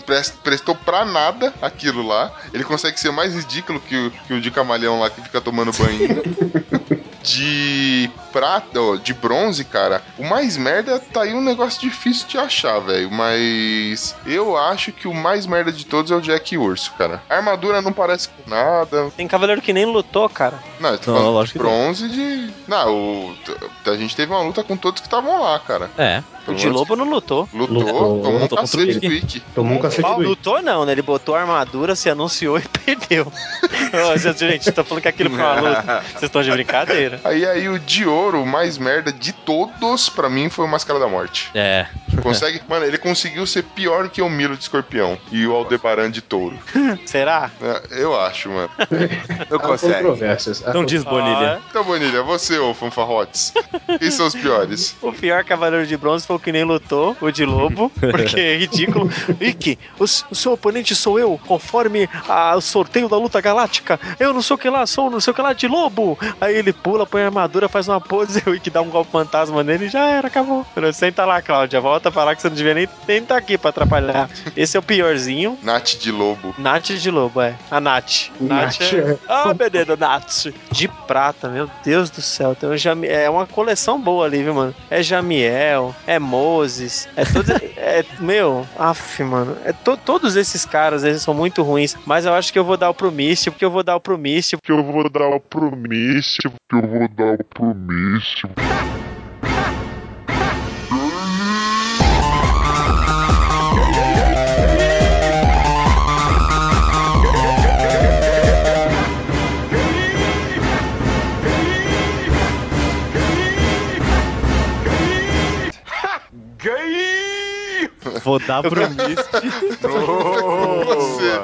pres- prestou pra nada aquilo lá. Ele consegue ser mais ridículo que o, que o de camalhão lá que fica tomando banho. de prata, ó, de bronze, cara, o mais merda tá aí um negócio difícil de achar, velho. Mas eu acho que o mais merda de todos é o Jack Urso, cara. A armadura não parece com nada. Tem cavaleiro que nem lutou, cara. Não, eu tô Não, falando de lógico que não. bronze de. Não, o... a gente teve uma luta com todos que estavam lá, cara. É. O de Lobo não lutou. Lutou, Lutou, tomou um cacete do Ikki. Tomou um cacete do Ikki. lutou não, né? Ele botou a armadura, se anunciou *laughs* e perdeu. *laughs* Ô, gente, tô falando que aquilo foi uma luta. Vocês estão de brincadeira. Aí aí o de o mais merda de todos, pra mim, foi o Máscara da Morte. É. Consegue. Mano, ele conseguiu ser pior que o Milo de escorpião e o Aldebaran de touro. *laughs* Será? É, Eu acho, mano. *laughs* Controvérsias. Há Então diz, Bonilha. Então, Bonilha, você, ô Fanfarrotes. Quem são os piores? *laughs* O pior cavaleiro de bronze foi o que nem lutou, o de lobo, porque é ridículo. Ikki, o, o seu oponente sou eu, conforme a- o sorteio da luta galáctica. Eu não sei o que lá, sou não sei o que lá de lobo. Aí ele pula, põe a armadura, faz uma pose, *laughs* o Ikki dá um golpe fantasma nele e já era, acabou. Senta lá, Cláudia, volta falar que você não devia nem estar tá aqui pra atrapalhar. *laughs* Esse é o piorzinho. Nath de lobo. Nath de lobo, é. A Nath. Nath, é. Ah, menino, Nath. De prata, meu Deus do céu. Tem um Jami... É uma coleção boa ali, viu, mano? É Jamiel, é Moses, é todo. *laughs* é, meu, af, mano. É to... Todos esses caras, eles são muito ruins. Mas eu acho que eu vou dar o pro Místico, porque eu vou dar o pro Místico. Que eu vou dar o pro Místico. Que eu vou dar o pro Místico. Vou dar pro Mist.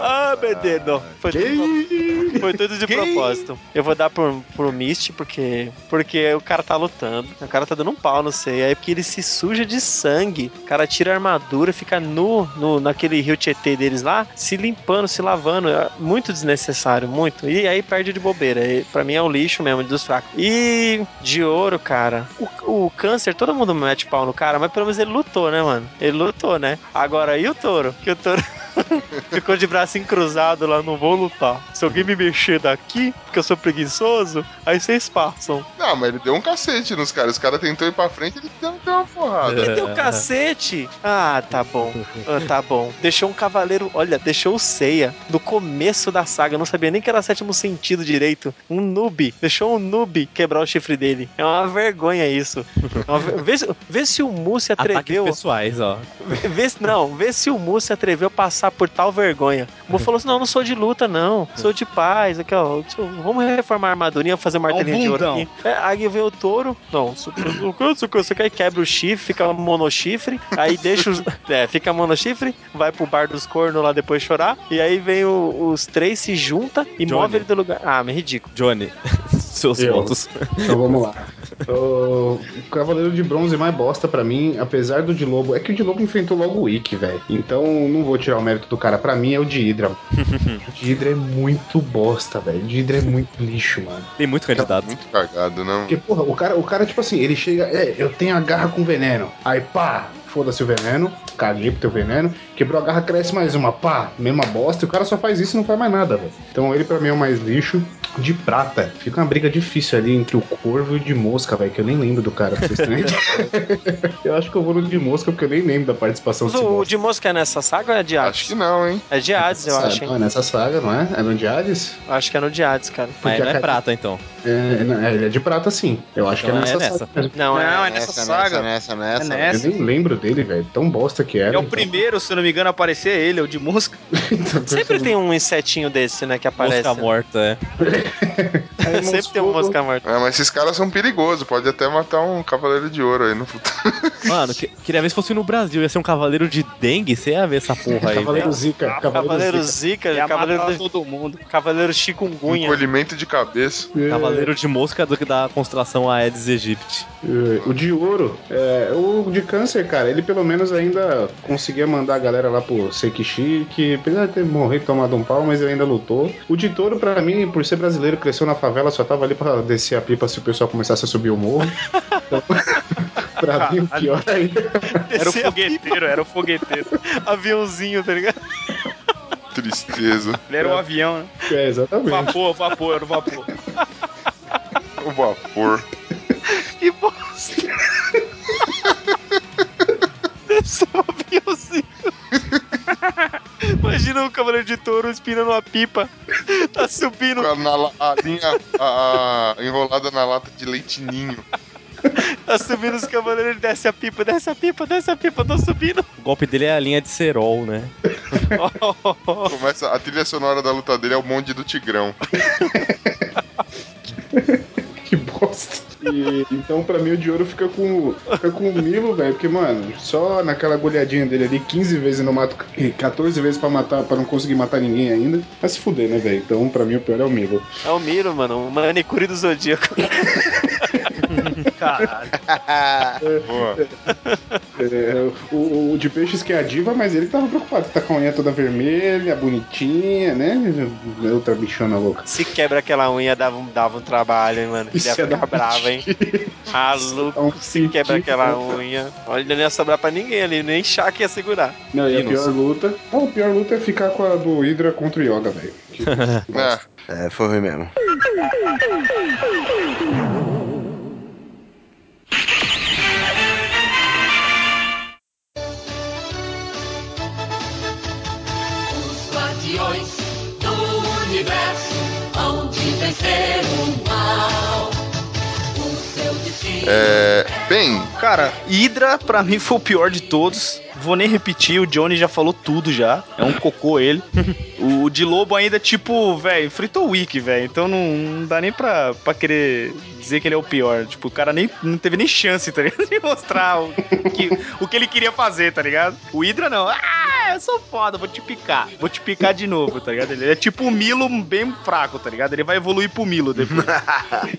ah, menino. Foi tudo, foi tudo de propósito. Eu vou dar pro, pro Mist porque, porque o cara tá lutando. O cara tá dando um pau, não sei. Aí porque ele se suja de sangue. O cara tira a armadura, fica nu no, naquele rio Tietê deles lá, se limpando, se lavando. É muito desnecessário, muito. E aí perde de bobeira. E, pra mim é o lixo mesmo dos fracos. E de ouro, cara. O, o câncer, todo mundo mete pau no cara, mas pelo menos ele lutou, né, mano? Ele lutou, né? Agora, e o touro? Que o touro. Ficou de bracinho cruzado lá, não vou lutar. Se alguém me mexer daqui, porque eu sou preguiçoso, aí vocês passam. Não, mas ele deu um cacete nos caras. Os caras tentou ir pra frente ele deu, deu uma porrada. Ele deu cacete? Ah, tá bom. Ah, tá bom. Deixou um cavaleiro, olha, deixou o Seiya no começo da saga. Eu não sabia nem que era sétimo sentido direito. Um noob. Deixou um noob quebrar o chifre dele. É uma vergonha isso. É uma ver- Vê, se- vê se o Mu se Ataques atreveu. pessoais, ó. Vê, vê se- não, vê se o Mu se atreveu a passar por tal vergonha. O Mu falou assim: não, não sou de luta, não. Sou de paz. Aqui, ó. Vamos reformar a armadurinha, fazer martelinho de ouro aqui. É, aí vem o touro. Não, su- o que você você quer? Quebra o chifre, fica monochifre. Aí deixa os. *laughs* É, fica monochifre, vai pro bar dos cornos lá depois chorar. E aí vem o- os três, se junta e Johnny. move ele do lugar. Ah, mas é ridículo. Johnny, *laughs* seus Eu. votos. Então vamos lá. O Cavaleiro de Bronze mais bosta pra mim, apesar do de Lobo, é que o de Lobo enfrentou logo o Ikki, velho. Então não vou tirar o mérito do cara. Pra mim é o de Hydra. o *laughs* de Hydra é muito bosta, velho. O de Hydra é muito lixo, mano. Tem muito candidato. Muito cagado, não. Porque, porra, o cara, o cara, tipo assim, ele chega, é, eu tenho a garra com veneno. Aí, pá, foda-se o veneno, caguei pro teu veneno. Quebrou a garra, cresce mais uma, pá, mesma bosta. E o cara só faz isso e não faz mais nada, velho. Então ele pra mim é o mais lixo. De prata, fica uma briga difícil ali entre o corvo e o de mosca, velho, que eu nem lembro do cara, pra vocês *laughs* terem. Eu acho que eu vou no de mosca porque eu nem lembro da participação desse O de mosca é nessa saga ou é de Hades? Acho que não, hein? É de Hades, eu Saga- acho, hein? Não, é nessa saga, não é? É no de Hades? Acho que é no de Hades, cara. Mas Porque não a é prata, então. É, não, é, ele é de prata, sim. Eu acho Então que é é nessa, nessa. saga. Não, é, Não, é nessa saga. Nessa, É nessa, nessa. nessa. Eu nem lembro dele, velho. Tão bosta que era. É o primeiro, se eu não me engano, a aparecer é ele, é o de mosca. *laughs* Sempre tem um insetinho desse, né, que aparece. Mosca morta, é. *laughs* Sempre tem um mosca morta. É, mas esses caras são perigosos. Pode até matar um cavaleiro de ouro aí no futuro. *laughs* Mano, que- queria ver se fosse no Brasil. Ia ser um cavaleiro de dengue. Você ia ver essa porra aí, Cavaleiro velho. Zica. Cavaleiro, Cavaleiro Zica. Zika, Ia Cavaleiro, do- todo mundo. Cavaleiro Chikungunya. Encolhimento de cabeça. Cavaleiro de mosca do, da constelação Aedes aegypti. É, O de ouro, é, o de câncer, cara, ele pelo menos ainda conseguia mandar a galera lá pro Sekishi, que apesar de ter morrido, tomado um pau, mas ele ainda lutou. O de touro, pra mim, por ser brasileiro, cresceu na favela, só tava ali pra descer a pipa se o pessoal começasse a subir o morro. Então, *laughs* pra mim, o pior ainda. Era o fogueteiro, era o fogueteiro. Aviãozinho, tá ligado? Tristeza. Ele era o avião, né? É, exatamente. Vapor, vapor, era o vapor. O vapor. *laughs* Que bosta. Um. Imagina o Cavaleiro de Touro espinando uma pipa. Tá subindo. A, a linha a- a- enrolada na lata de leitinho. Tá subindo os cavaleiros, desce a pipa, desce a pipa, desce a pipa, tô subindo. O golpe dele é a linha de cerol, né? *laughs* Começa, a trilha sonora da luta dele é o bonde do Tigrão. *laughs* Que bosta. E, então, pra mim, o de ouro fica com, fica com o Milo, velho. Porque, mano, só naquela agulhadinha dele ali, 15 vezes não mato. e 14 vezes pra matar, pra não conseguir matar ninguém ainda. Vai se fuder, né, velho? Então, pra mim, o pior é o Milo. É o Miro, mano, o manicure do Zodíaco. *laughs* Caralho. *laughs* É, o, o de peixes que é a diva, mas ele tava preocupado. Tá com a unha toda vermelha, bonitinha, né? Outra bichona louca. Se quebra aquela unha, dava um, dava um trabalho, hein, mano. Isso Ele ia é ficar bravo, hein? Maluco, se quebra aquela unha. Olha, não ia sobrar pra ninguém ali, nem chá que ia segurar. Não, e a pior luta. Não, a pior luta é ficar com a do Hydra contra o Yoga, velho. *laughs* Que- É, foi ruim mesmo. *laughs* Guardiões do universo hão de vencer o mal. O seu destino É, bem, Cara, Hydra pra mim foi o pior de todos. Vou nem repetir, o Johnny já falou tudo já. É um cocô ele. *laughs* o de Lobo ainda, tipo, velho, fritou o Wiki, velho. Então não, não dá nem pra, pra querer dizer que ele é o pior. Tipo, o cara nem, não teve nem chance, tá ligado? *laughs* De mostrar o que, o que ele queria fazer, tá ligado? O Hydra não. Ah, eu sou foda, vou te picar. Vou te picar de novo, tá ligado? Ele é tipo o Milo bem fraco, tá ligado? Ele vai evoluir pro Milo depois. *laughs*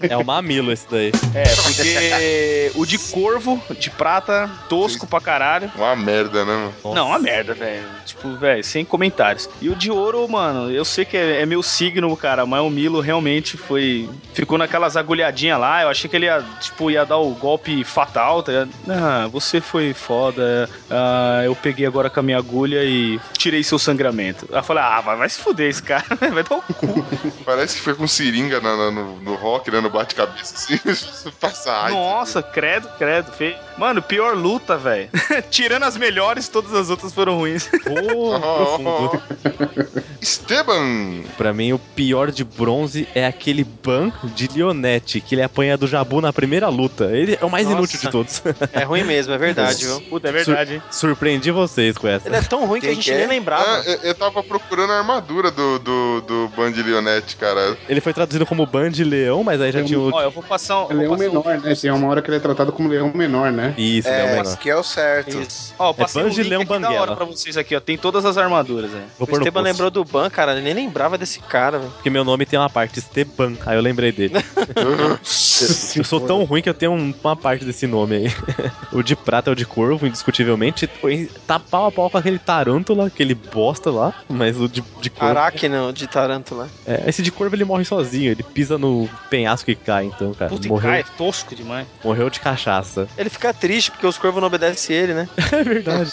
É o mamilo esse daí. É, porque o de corvo, de prata, tosco pra caralho. uma merda, né, mano? Não, uma merda, velho. Tipo, velho, sem comentários. E o de ouro, mano, eu sei que é, é meu signo, cara, mas o Milo realmente foi. Ficou naquelas agulhadinhas lá. Eu achei que ele ia, tipo, ia dar o golpe fatal, tá ligado? Ah, você foi foda. Ah, eu peguei agora com a minha agulha e tirei seu sangramento. Aí eu falei, ah, mas vai se fuder esse cara, *laughs* vai dar o cu. Parece que foi com seringa na- na- no, no rock, né? No bate-cabeça, assim. *laughs* Passa AIDS. Nossa, credo, credo, feio. Mano, pior luta, velho. *laughs* Tirando as melhores, todas as outras foram ruins. profundo. Esteban! Pra mim, o pior de bronze é aquele Ban de Leonete, que ele apanha do Jabu na primeira luta. Ele é o mais Nossa. inútil de todos. É ruim mesmo, é verdade, *laughs* viu? Puta, é verdade? Sur- surpreendi vocês com essa. Ele é tão ruim que a gente que é? nem lembrava. Ah, eu, eu tava procurando a armadura do, do, do Band Leonete, cara. Ele foi traduzido como Ban de Leão, mas aí já tinha o. Ó, eu vou passar um. Leão passar um- menor, né? Tem uma hora que ele é tratado como leão menor, né? Isso, Leão É, menor. que é o certo. Isso. Ó, eu passei Ban um de link Leão aqui da Banguela. hora pra vocês aqui, ó. Tem todas as armaduras, né? Vou O Esteban lembrou do Ban, cara, eu nem lembrava desse cara, velho. Porque meu nome tem uma parte Esteban, aí eu lembrei dele. *laughs* eu, *laughs* eu sou tão ruim que eu tenho um- uma parte desse nome aí. *laughs* o de prata é o de corvo, indiscutivelmente. Foi- Tá pau a pau com aquele tarântula, aquele bosta lá. Mas o de, de corvo. Aracno de Tarântula. É, esse de corvo ele morre sozinho, ele pisa no penhasco e cai, então, cara. Puta, e morreu, cai, é tosco demais. morreu de cachaça. Ele fica triste porque os corvos não obedecem ele, né? *laughs* É verdade.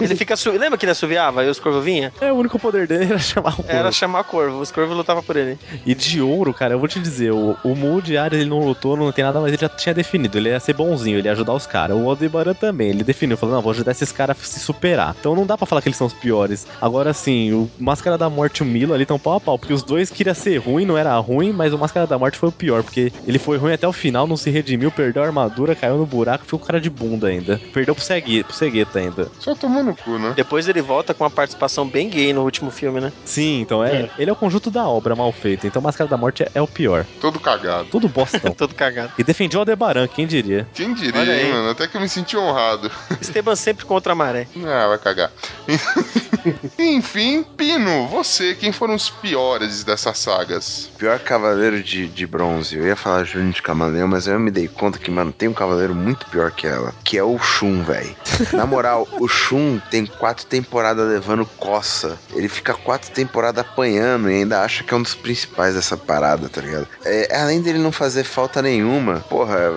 Ele fica. Su... Lembra que ele assoviava e os corvos vinham? É, o único poder dele era chamar o corvo. Era chamar corvo, os corvos lutavam por ele. E de ouro, cara, eu vou te dizer, o, o Mu de Ares ele não lutou, não tem nada, mas ele já tinha definido. Ele ia ser bonzinho, ele ia ajudar os caras. O Aldebaran também, ele definiu, falou, não, vou ajudar esses caras a se superar. Então não dá pra falar que eles são os piores. Agora sim, o Máscara da Morte e o Milo ali estão pau a pau, porque os dois queriam ser ruim, não era ruim, mas o Máscara da Morte foi o pior, porque ele foi ruim até o final, não se redimiu, perdeu a armadura, caiu no buraco, ficou com cara de bunda ainda. Perdeu pro, Segui, pro Segueta ainda. Só tomou no cu, né? Depois ele volta com uma participação bem gay no último filme, né? Sim, então é, ele é o conjunto da obra mal feita, então Máscara da Morte é, é o pior. Todo cagado. Tudo bostão. Todo cagado. E defendia o Aldebaran, quem diria? Quem diria, hein, mano? Até que eu me senti honrado. Esteban sempre contra a maré. Ah, vai cagar. *laughs* Enfim, Pino, você, quem foram os piores dessas sagas? Pior cavaleiro de, de bronze. Eu ia falar Júnior de Camaleão, mas eu me dei conta que, mano, tem um cavaleiro muito pior que ela. Que é o Shun, velho. Na moral, o Shun tem quatro temporadas levando coça. Ele fica quatro temporadas apanhando e ainda acha que é um dos principais dessa parada, tá ligado? É, além dele não fazer falta nenhuma, porra,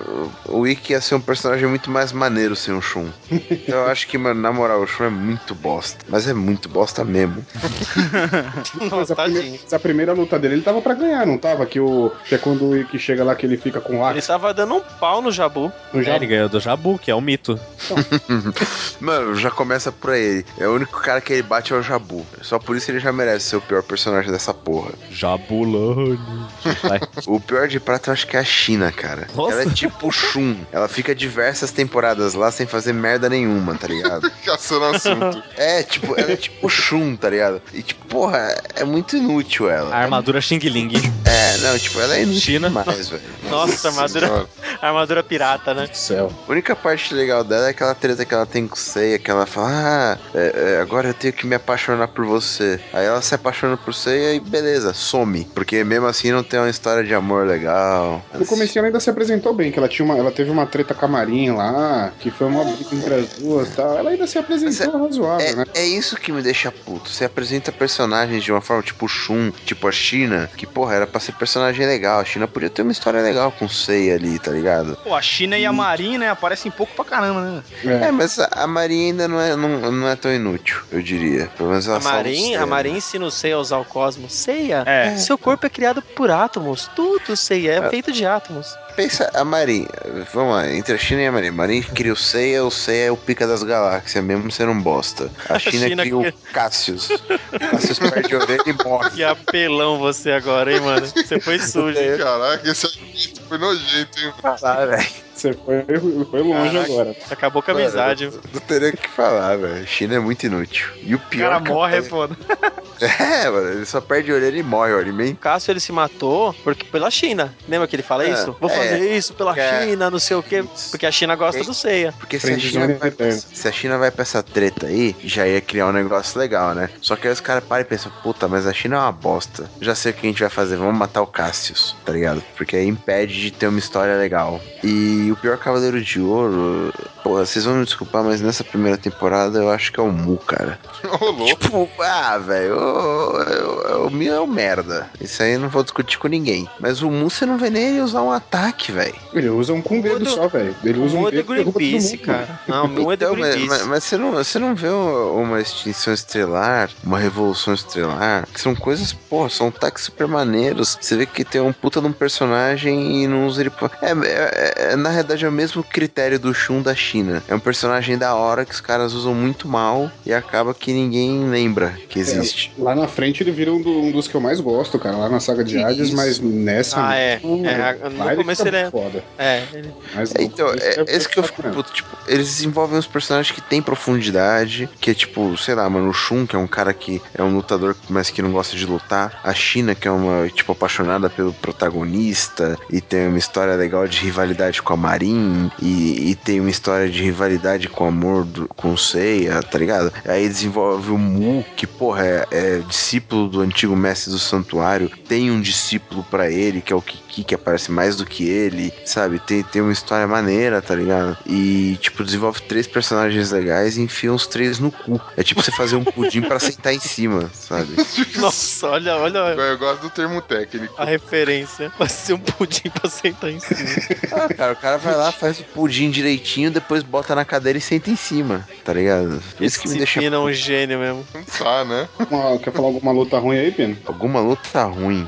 o, Ikki ia ser um personagem muito mais maneiro sem o Shun. Então eu acho que, mano, na moral, o Shun é muito bosta. Mas é muito bosta mesmo. *laughs* Mas a, primeira, a primeira luta dele, ele tava pra ganhar, não tava? Que, o, que é quando o Ikki chega lá que ele fica com o Ele tava dando um pau no Jabu. No É, ele ganhou do Jabu, que é um mito. *laughs* Mano, já começa por aí. É o único cara que ele bate é o Jabu. Só por isso ele já merece ser o pior personagem dessa porra. Jabulani. *laughs* O pior de prata eu acho que é a China, cara. Nossa. Ela é tipo Shun. Ela fica diversas temporadas lá sem fazer merda nenhuma, tá ligado? *laughs* Caçando assunto. É, tipo, ela é tipo Shun, tá ligado? E tipo, porra, é muito inútil ela. A armadura Xing Ling. É, É, não, tipo, ela é inútil China. demais, velho. *laughs* Nossa, armadura, armadura pirata, né? Céu. A única parte legal dela é aquela treta que ela tem com o Seiya, que ela fala, ah, é, é, agora eu tenho que me apaixonar por você. Aí ela se apaixona por Seiya e beleza, some. Porque mesmo assim não tem uma história de amor legal. No começo ela ainda se apresentou bem, que ela tinha uma, ela teve uma treta com a Marinha lá, que foi uma briga entre as duas e tal. Ela ainda se apresentou razoável, É, né? é isso que me deixa puto. Você apresenta personagens de uma forma tipo Shun, tipo a China, que porra, era pra ser personagem legal. A China podia ter uma história legal com o Seiya ali, tá ligado? Pô, a China e a Marin, né, aparecem pouco pra caramba, né? É, mas a, Marinha ainda não é, não, não é tão inútil, eu diria. Pelo menos ela A Marin, a? Marin ensina o Seiya a usar o cosmos. Seiya, É. seu corpo é criado por átomos. Tudo, Seiya, é feito de átomos. Pensa a Marin, vamos lá, entre a China e a Marin. Marin cria o Seiya, o Seiya é o pica das galáxias, mesmo sendo um bosta. A China, China cria o cria- Cassius. Cassius perde a orelha e morre. Que apelão você agora, hein, mano? Você foi sujo, hein? Caraca, esse argumento foi nojento, hein? Ah, velho. Você foi, foi longe Caraca. agora. Acabou com a amizade. Mano, Não teria o que falar, velho. China é muito inútil. E o O pior. cara que- morre, é foda. *laughs* É, mano, ele só perde a orelha e morre, ó. Ele meio O Cássio ele se matou porque pela China. Lembra que ele fala É, isso? Vou é. fazer isso pela É. China, não sei o quê. Porque a China gosta do Seiya. Porque se a, China vai pra, se a China vai pra essa treta aí, já ia criar um negócio legal, né? Só que aí os caras param e pensam, puta, mas a China é uma bosta. Já sei o que a gente vai fazer, vamos matar o Cassius, tá ligado? Porque aí impede de ter uma história legal. E o pior Cavaleiro de Ouro, pô, vocês vão me desculpar, mas nessa primeira temporada eu acho que é o Mu, cara. *laughs* Ô, louco. Tipo, ah, velho, o- o o Mu é um merda. Isso aí eu não vou discutir com ninguém. Mas o Mu você não vê nem ele usar um ataque, velho. Ele usa um com o dedo Mudo- só, velho. Ele O usa um é de dedo todo Greenpeace, mundo, cara. Não, o Mu é de Então, mas, mas- mas você, não, você não vê um- uma extinção estelar, uma revolução estelar, que são coisas, pô, são ataques super maneiros. Você vê que tem um puta de um personagem e não usa ele. pra- É, é- é- na realidade é o mesmo critério do Shun da China. É um personagem da hora que os caras usam muito mal e acaba que ninguém lembra que existe. Lá na frente ele vira um, do- um dos que eu mais gosto, cara, lá na saga de Hades, isso? mas nessa. Ah, é. hum, É, no começo ele é- Foda. É, ele- Mas É, então, no começo é, esse que eu fico puto, tipo, eles desenvolvem uns personagens que têm profundidade, que é tipo, sei lá, mano, o Shun, que é um cara que é um lutador, mas que não gosta de lutar, a China, que é uma, tipo, apaixonada pelo protagonista, e tem uma história legal de rivalidade com a Marin, e, e tem uma história de rivalidade com o amor do, com o Seiya, tá ligado? Aí desenvolve o Mu, que, porra, é, é discípulo do antigo mestre do santuário, tem um discípulo pra ele, que é o Kiki, que aparece mais do que ele, sabe? Tem, tem uma história maneira, tá ligado? E, tipo, desenvolve três personagens legais e enfia os três no cu. É tipo você fazer um pudim pra sentar em cima, sabe? *laughs* Nossa, olha, olha Eu gosto do termo técnico. a referência. Vai ser um pudim pra sentar em cima. Ah, cara, o cara vai lá, faz o pudim direitinho, depois bota na cadeira e senta em cima, tá ligado? Isso que me deixa é um gênio mesmo. Não tá, né? Uma- quer falar alguma luta ruim aí, Pino? Alguma luta ruim.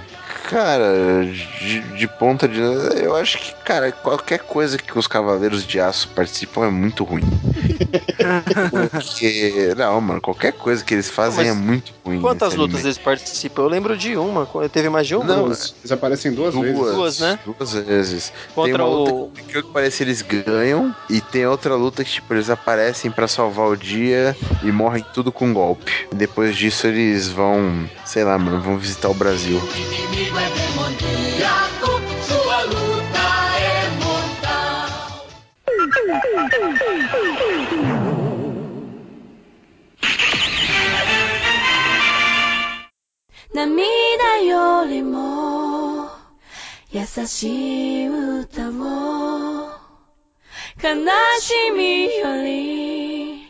Cara, de, de ponta de. Eu acho que, cara, qualquer coisa que os Cavaleiros de Aço participam é muito ruim. Porque. Não, mano, qualquer coisa que eles fazem Mas é muito ruim. Quantas lutas anime. eles participam? Eu lembro de uma. Teve mais de uma? Não, Duas. Eles aparecem duas, Duas, vezes. Duas, né? Duas vezes. Contra tem uma luta o- que, que que parece eles ganham, e tem outra luta que, tipo, eles aparecem pra salvar o dia e morrem tudo com golpe. E depois disso eles vão, sei lá, mano, vão visitar o Brasil. 涙よりも優しい歌も悲しみより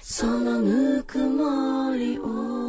そのぬくもりを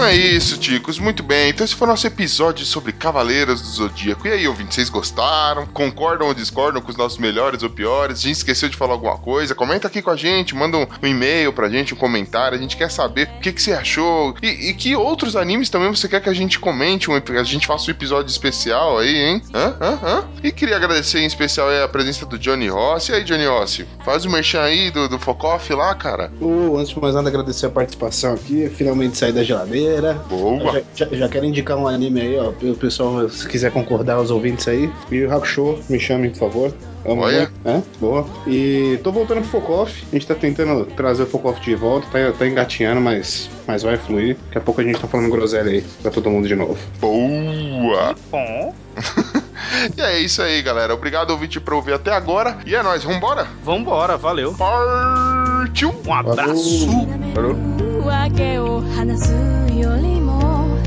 Então é isso, ticos. Muito bem. Então esse foi o nosso episódio sobre Cavaleiros do Zodíaco. E aí, ouvintes, vocês gostaram? Concordam ou discordam com os nossos melhores ou piores? A gente esqueceu de falar alguma coisa? Comenta aqui com a gente, manda um, um e-mail pra gente, um comentário. A gente quer saber o que, que você achou e, e que outros animes também você quer que a gente comente, um, a gente faça um episódio especial aí, hein? Hã? Hã? Hã? E queria agradecer em especial a presença do Johnny Rossi. E aí, Johnny Rossi, faz o merchan aí do, do Focoff lá, cara. Ô, antes de mais nada, agradecer a participação aqui. Finalmente saí da geladeira. Boa. Já, já, já quero indicar um anime aí, ó. O pessoal, se quiser concordar, os ouvintes aí. Yu Yu Hakusho, me chamem, por favor. Amo Olha. né? Boa. E tô voltando pro Focoff. A gente tá tentando trazer o Focoff de volta. Tá, tá engatinhando, mas, mas vai fluir. Daqui a pouco a gente tá falando groselha aí pra todo mundo de novo. Boa! Bom. *laughs* E é isso aí, galera. Obrigado, ouvinte, por ouvir até agora. E é nóis, vambora? Vambora, valeu. Partiu! Um abraço. Falou. わけを話すよりも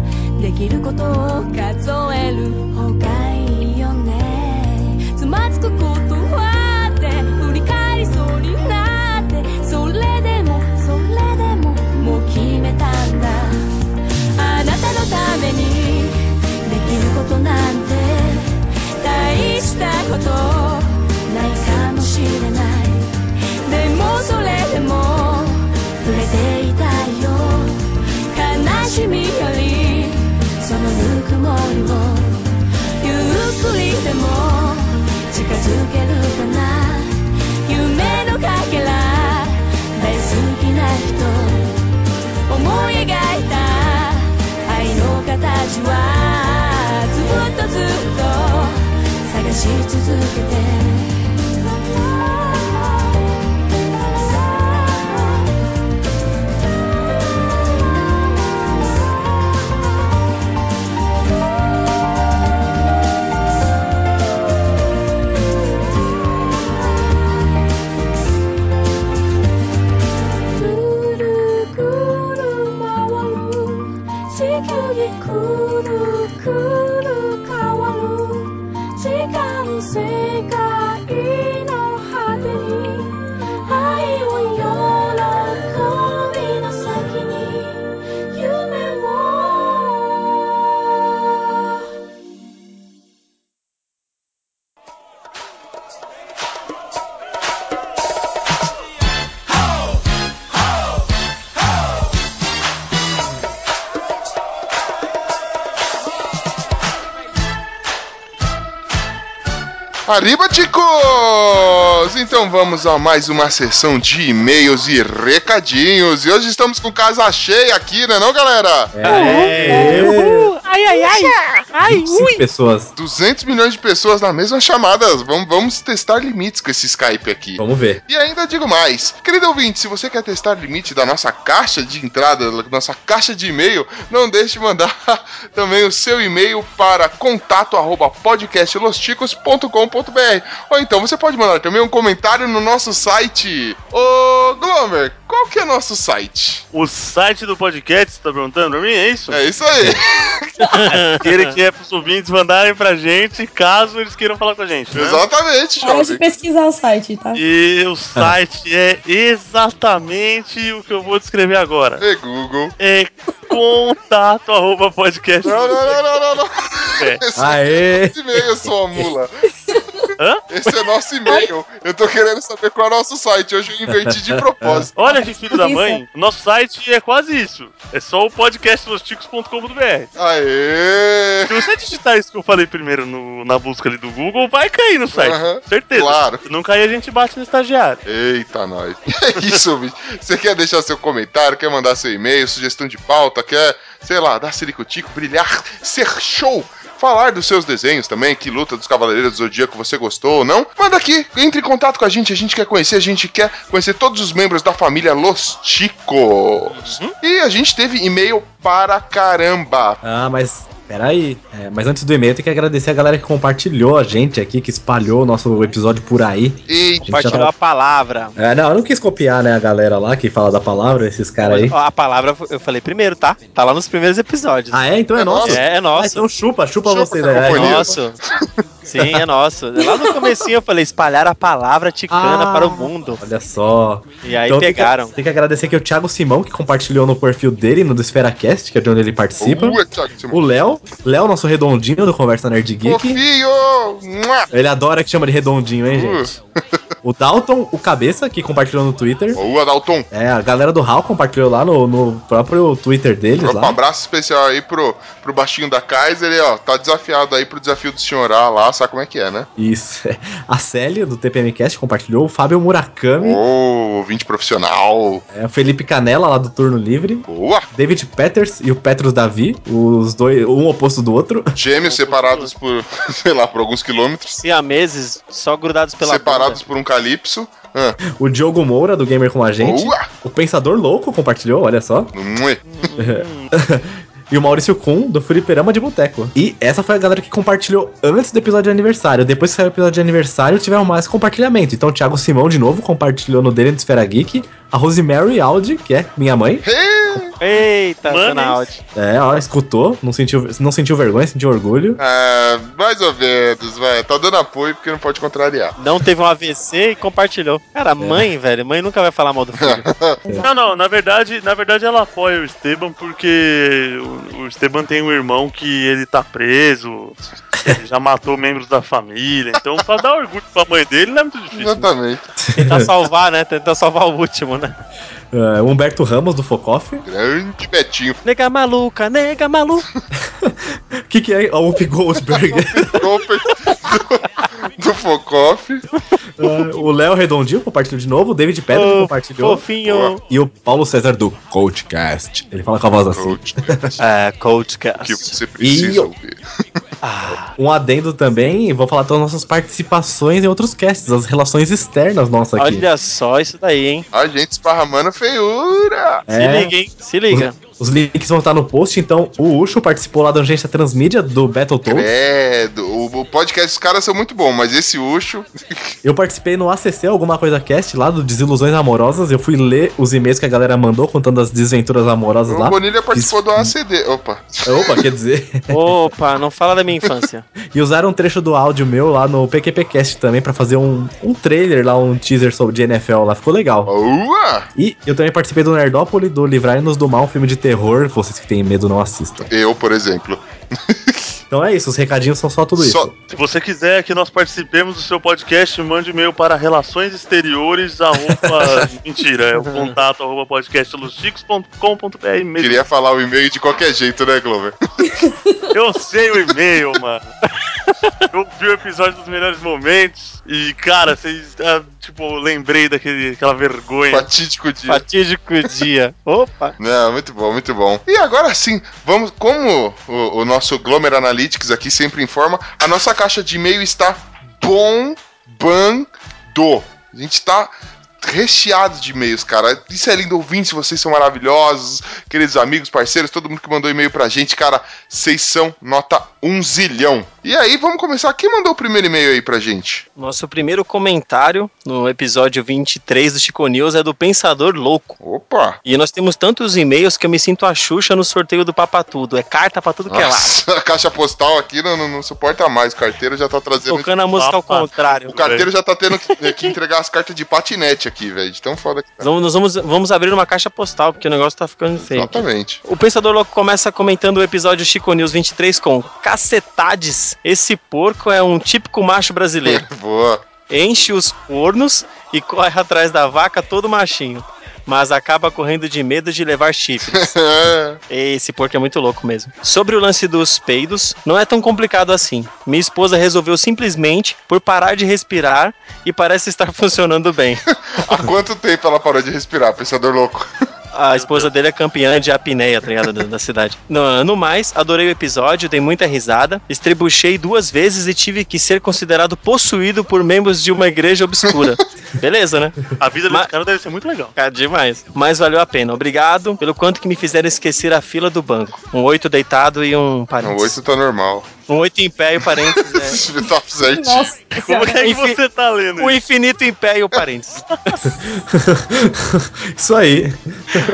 できることを数える方がいいよね。つまずくことはって振り返りそうになってそれでもそれでももう決めたんだ。あなたのためにできることなんて大したことないかもしれない。でもそれでも触れていたい。しみよりそのぬくもりを。ゆっくりでも近づけるかな。夢のかけら大好きな人。思い描いた愛の形はずっとずっと探し続けて。地球儀くるくる変わる時間世界 Então vamos a mais uma sessão de e-mails e recadinhos. E hoje estamos com casa cheia aqui, né não, galera? É, Uhul. Ai, ai, ai. Ai, 25 ui. pessoas. 200 milhões de pessoas na mesma chamada. Vamos, vamos testar limites com esse Skype aqui. Vamos ver. E ainda digo mais, querido ouvinte, se você quer testar limite da nossa caixa de entrada, da nossa caixa de e-mail, não deixe de mandar *laughs* também o seu e-mail para contato arroba podcastlosticos.com.br ou então você pode mandar também um comentário no nosso site. Ô Glomer, qual que é nosso site? O site do podcast, você tá perguntando pra mim? É isso? É isso aí. *laughs* Aquele que é pros ouvintes mandarem pra gente, caso eles queiram falar com a gente. né? Exatamente, Para de pesquisar o site, tá? E o site é exatamente o que eu vou descrever agora. É Google. É contato arroba podcast. Não, não, não, não, não, não. É. Esse Aê. é nosso e-mail, sua mula. Hã? Esse é nosso e-mail. Eu tô querendo saber qual é o nosso site. Hoje eu inverti de propósito. Olha que filho da mãe, o nosso site é quase isso. É só o podcastlosticos.com.br. Aê! Se você digitar isso que eu falei primeiro no- na busca ali do Google, vai cair no site. Aham, Certeza. claro. Se não cair, a gente bate no estagiário. Eita, nós. *laughs* É isso, bicho. Você quer deixar seu comentário, quer mandar seu e-mail, sugestão de pauta, quer, sei lá, dar ciricutico, brilhar, ser show, falar dos seus desenhos também, que luta dos Cavaleiros do Zodíaco você gostou ou não, manda aqui, entre em contato com a gente, a gente quer conhecer, a gente quer conhecer todos os membros da família Los Ticos. E a gente teve e-mail para caramba. Ah, mas peraí. É, mas antes do e-mail, tem que agradecer a galera que compartilhou a gente aqui, que espalhou o nosso episódio por aí. A já Compartilhou tá- a palavra. É, não, eu não quis copiar, né, a galera lá que fala da palavra, esses caras aí. A palavra eu falei primeiro, tá? Tá lá nos primeiros episódios. Ah, é? Então é, nosso? É, é Ah, nosso. então chupa, chupa, Chupa vocês aí. Ai, Nosso. *laughs* Sim, é nosso. Lá no comecinho eu falei espalhar a palavra ticana Ah, para o mundo. Olha só. E aí Então tem pegaram. que- Tem que, agradecer aqui o Thiago Simão, que compartilhou no perfil dele, no do EsferaCast, que é de onde ele participa. Thiago Simão. O Léo, Léo, nosso redondinho do Conversa Nerd Geek. Fofinho! Ele adora que chama de redondinho, hein, Uh. gente? *laughs* O Dalton, o Cabeça, que compartilhou no Twitter. Boa, Dalton. É, a galera do HAL compartilhou lá no, no próprio Twitter deles. Um abraço especial aí pro, pro baixinho da Kaiser, ele, ó, tá desafiado aí pro desafio do senhor A lá, sabe como é que é, né? Isso. *laughs* A Célia, do TPMcast, compartilhou. O Fábio Murakami. Ô, ouvinte profissional. É, o Felipe Canela, lá do Turno Livre. Boa. David Peters e o Petros Davi. Os dois, um oposto do outro. *laughs* Gêmeos separados por, *laughs* sei lá, por alguns quilômetros. Siameses só grudados pela separados por um calypso. Ah. O Diogo Moura, do Gamer com a gente. Boa. O Pensador Louco compartilhou, olha só. *laughs* E o Maurício Kuhn, do Fliperama de Boteco. E essa foi a galera que compartilhou antes do episódio de aniversário. Depois que saiu o episódio de aniversário, tiveram mais compartilhamento. Então o Thiago Simão, de novo, compartilhou no dele do Esfera Geek. A Rosemary Audi, que é minha mãe. Eita, Manes. dona Audi. É, ó, escutou, não sentiu, não sentiu vergonha, sentiu orgulho. É, mais ou menos, vai. Tá dando apoio porque não pode contrariar. Não teve um AVC e compartilhou. Cara, mãe, velho, mãe nunca vai falar mal do filho. *laughs* Não, não, na verdade, na verdade ela apoia o Esteban porque o, o Esteban tem um irmão que ele tá preso, ele já matou membros da família, então pra dar orgulho pra mãe dele não é muito difícil. Exatamente. Tentar salvar, né? Tentar salvar o último, né? O Humberto Ramos, do Focoff. Grande Betinho. Nega maluca, nega maluca. *laughs* O que, que é a Whoopi Goldberg? Focoff. É, o Léo Redondinho compartilhou de novo. O David Peters Ô, compartilhou. fofinho. E o Paulo César do Coachcast. Ele fala com a voz assim. É, Coachcast. Que você precisa E ouvir. Um adendo também, vou falar das nossas participações em outros casts, as relações externas nossas aqui. Olha só isso daí, hein? A gente esparramando feiura. Se liga, hein? Se liga. *laughs* Os links vão estar no post, então o Ucho participou lá da agência Transmídia do Battletoads. Credo. O, o podcast dos caras são muito bons, mas esse Ucho. *laughs* Eu participei no ACC, alguma coisa cast, lá do Desilusões Amorosas. Eu fui ler os e-mails que a galera mandou contando as desventuras amorosas O lá. Bonilha participou do ACD. Opa. Opa, quer dizer. *laughs* Opa, não fala da minha infância. *laughs* E usaram um trecho do áudio meu lá no PQPcast também pra fazer um, um trailer lá, um teaser sobre de NFL lá. Ficou legal. Uá! E eu também participei do Nerdópolis, do Livrai-nos do Mal, um filme de terror. Vocês que têm medo não assistam. Eu, por exemplo. *laughs* Então é isso, os recadinhos são só tudo isso. Só- Se você quiser que nós participemos do seu podcast, mande e-mail para relações exteriores, arroba, mentira, é o *laughs* contato arroba podcastluchicos.com.br mesmo. Queria falar o e-mail de qualquer jeito, né, Glover? Eu sei o e-mail, mano. *laughs* *laughs* Eu vi o episódio dos melhores momentos e, cara, vocês, ah, tipo, lembrei daquele, daquela vergonha. Fatídico dia. Fatídico dia. Opa. Não, muito bom, muito bom. E agora sim, vamos, como o, o nosso Glomer Analytics aqui sempre informa, a nossa caixa de e-mail está bombando. A gente está recheado de e-mails, cara. Isso é lindo ouvinte, vocês são maravilhosos, queridos amigos, parceiros, todo mundo que mandou e-mail pra gente, cara, vocês são nota um zilhão. E aí, vamos começar. Quem mandou o primeiro e-mail aí pra gente? Nosso primeiro comentário no episódio 23 do Chico News é do Pensador Louco. Opa! E nós temos tantos e-mails que eu me sinto a Xuxa no sorteio do Papa Tudo. É carta pra tudo que é. Nossa, *laughs* a caixa postal aqui não, não, não suporta mais. O carteiro já tá trazendo. Tocando a música ao contrário. O carteiro já tá tendo que, que entregar as cartas de patinete aqui, velho. De tão foda que tá. Vamos, nós vamos, vamos abrir uma caixa postal, porque o negócio tá ficando feio. Exatamente. O Pensador Louco começa comentando o episódio Chico News 23 com Cacetades, esse porco é um típico macho brasileiro. *laughs* Boa. Enche os cornos e corre atrás da vaca todo machinho. Mas acaba correndo de medo de levar chifres. *laughs* Esse porco é muito louco mesmo. Sobre o lance dos peidos, não é tão complicado assim. Minha esposa resolveu simplesmente por parar de respirar e parece estar *laughs* funcionando bem. Há quanto tempo ela parou de respirar, pensador louco? A esposa dele é campeã de apneia, tá ligado? Da, da cidade. No, no mais, adorei o episódio, dei muita risada, estribuchei duas vezes e tive que ser considerado possuído por membros de uma igreja obscura. Beleza, né? A vida desse cara deve ser muito legal. Cara, demais. Mas valeu a pena. Obrigado pelo quanto que me fizeram esquecer a fila do banco. Um oito deitado e um parênteses. oito tá normal. Um oito em pé e o parênteses. É. *laughs* tá. Nossa, Como é que você tá lendo O infinito em pé e o parênteses. *laughs* Isso aí.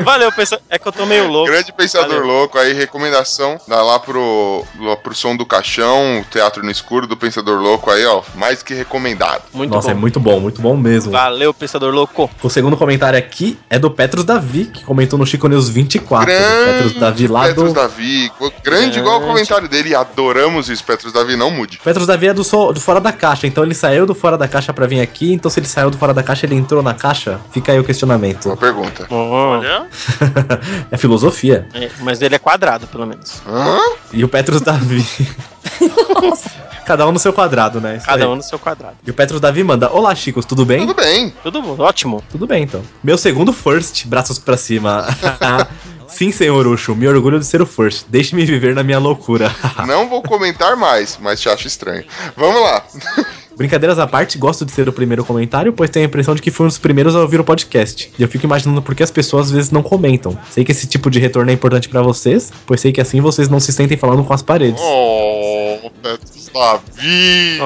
Valeu, pessoal. É que eu tô meio louco. Grande pensador Valeu. louco aí, recomendação. Dá lá pro, lá pro som do caixão, o teatro no escuro do pensador louco aí, ó. Mais que recomendado. Muito Nossa, bom. é muito bom, muito bom mesmo. Valeu, pensador louco. O segundo comentário aqui é do Petros Davi, que comentou no Chico News 24. Grande Petros Davi lá Petros do. Davi. Grande igual o comentário dele. Adoramos isso, Petros Davi. Não mude. Petros Davi é do, so- do Fora da Caixa, então ele saiu do Fora da Caixa pra vir aqui, então se ele saiu do Fora da Caixa, ele entrou na caixa? Fica aí o questionamento. Boa pergunta. Olha. *laughs* é filosofia. É, mas ele é quadrado, pelo menos. E o Petros Davi. *laughs* *laughs* Cada um no seu quadrado, né? Isso Cada aí. um no seu quadrado. E o Petros Davi manda: Olá, Chicos, tudo bem? Tudo bem. Tudo bom, ótimo. Tudo bem, então. Meu segundo first, braços pra cima. *laughs* Sim, senhor Ucho, me orgulho de ser o first. Deixe-me viver na minha loucura. *laughs* Não vou comentar mais, mas te acho estranho. Vamos lá. Brincadeiras à parte, gosto de ser o primeiro comentário, pois tenho a impressão de que fui um dos primeiros a ouvir o podcast. E eu fico imaginando por que as pessoas às vezes não comentam. Sei que esse tipo de retorno é importante pra vocês, pois sei que assim vocês não se sentem falando com as paredes. Oh, Petros Davi.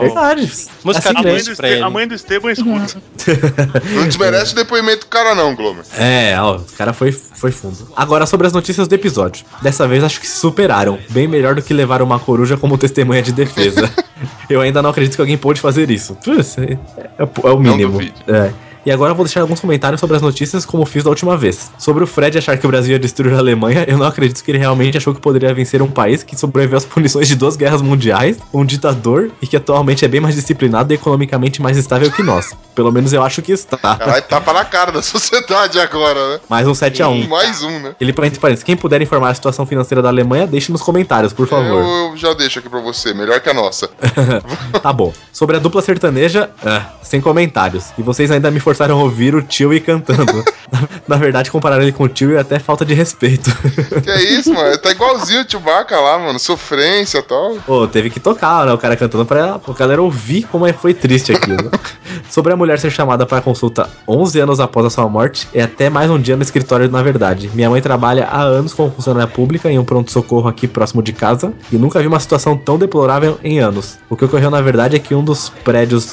Verdade. Música Assim a, mãe do Este- a mãe do Esteban escuta. *laughs* *laughs* Não desmerece o depoimento do cara, não, Glomer. É, ó, o cara foi, foi fundo. Agora sobre as notícias do episódio. Dessa vez acho que se superaram. Bem melhor do que levar uma coruja como testemunha de defesa. *laughs* Eu ainda não acredito que alguém pôde fazer isso. Putz, É, é- é o mínimo. É. E agora eu vou deixar alguns comentários sobre as notícias, como fiz da última vez. Sobre o Fred achar que o Brasil ia destruir a Alemanha, eu não acredito que ele realmente achou que poderia vencer um país que sobreviveu às punições de duas guerras mundiais, um ditador e que atualmente é bem mais disciplinado e economicamente mais estável que nós. Pelo menos eu acho que está. Caralho, tapa na cara da *laughs* sociedade agora, né? Mais um 7x1. Mais um, né? Ele entre parênteses, quem puder informar a situação financeira da Alemanha, deixe nos comentários, por favor. Eu, eu já deixo aqui pra você, melhor que a nossa. *laughs* tá bom. Sobre a dupla sertaneja, ah, sem comentários. E vocês ainda me forçaram a ouvir o tio e cantando. *laughs* na, na verdade, comparar ele com o tio é até falta de respeito. *laughs* Que é isso, mano? Tá igualzinho o Chewbacca lá, mano. Sofrência e tal. Pô, teve que tocar, né? O cara cantando pra, pra galera ouvir como é, foi triste aquilo. *laughs* Sobre a mulher ser chamada para consulta 11 anos após a sua morte, é até mais um dia no escritório, na verdade. Minha mãe trabalha há anos como funcionária pública em um pronto-socorro aqui próximo de casa e nunca vi uma situação tão deplorável em anos. O que ocorreu, na verdade, é que um dos prédios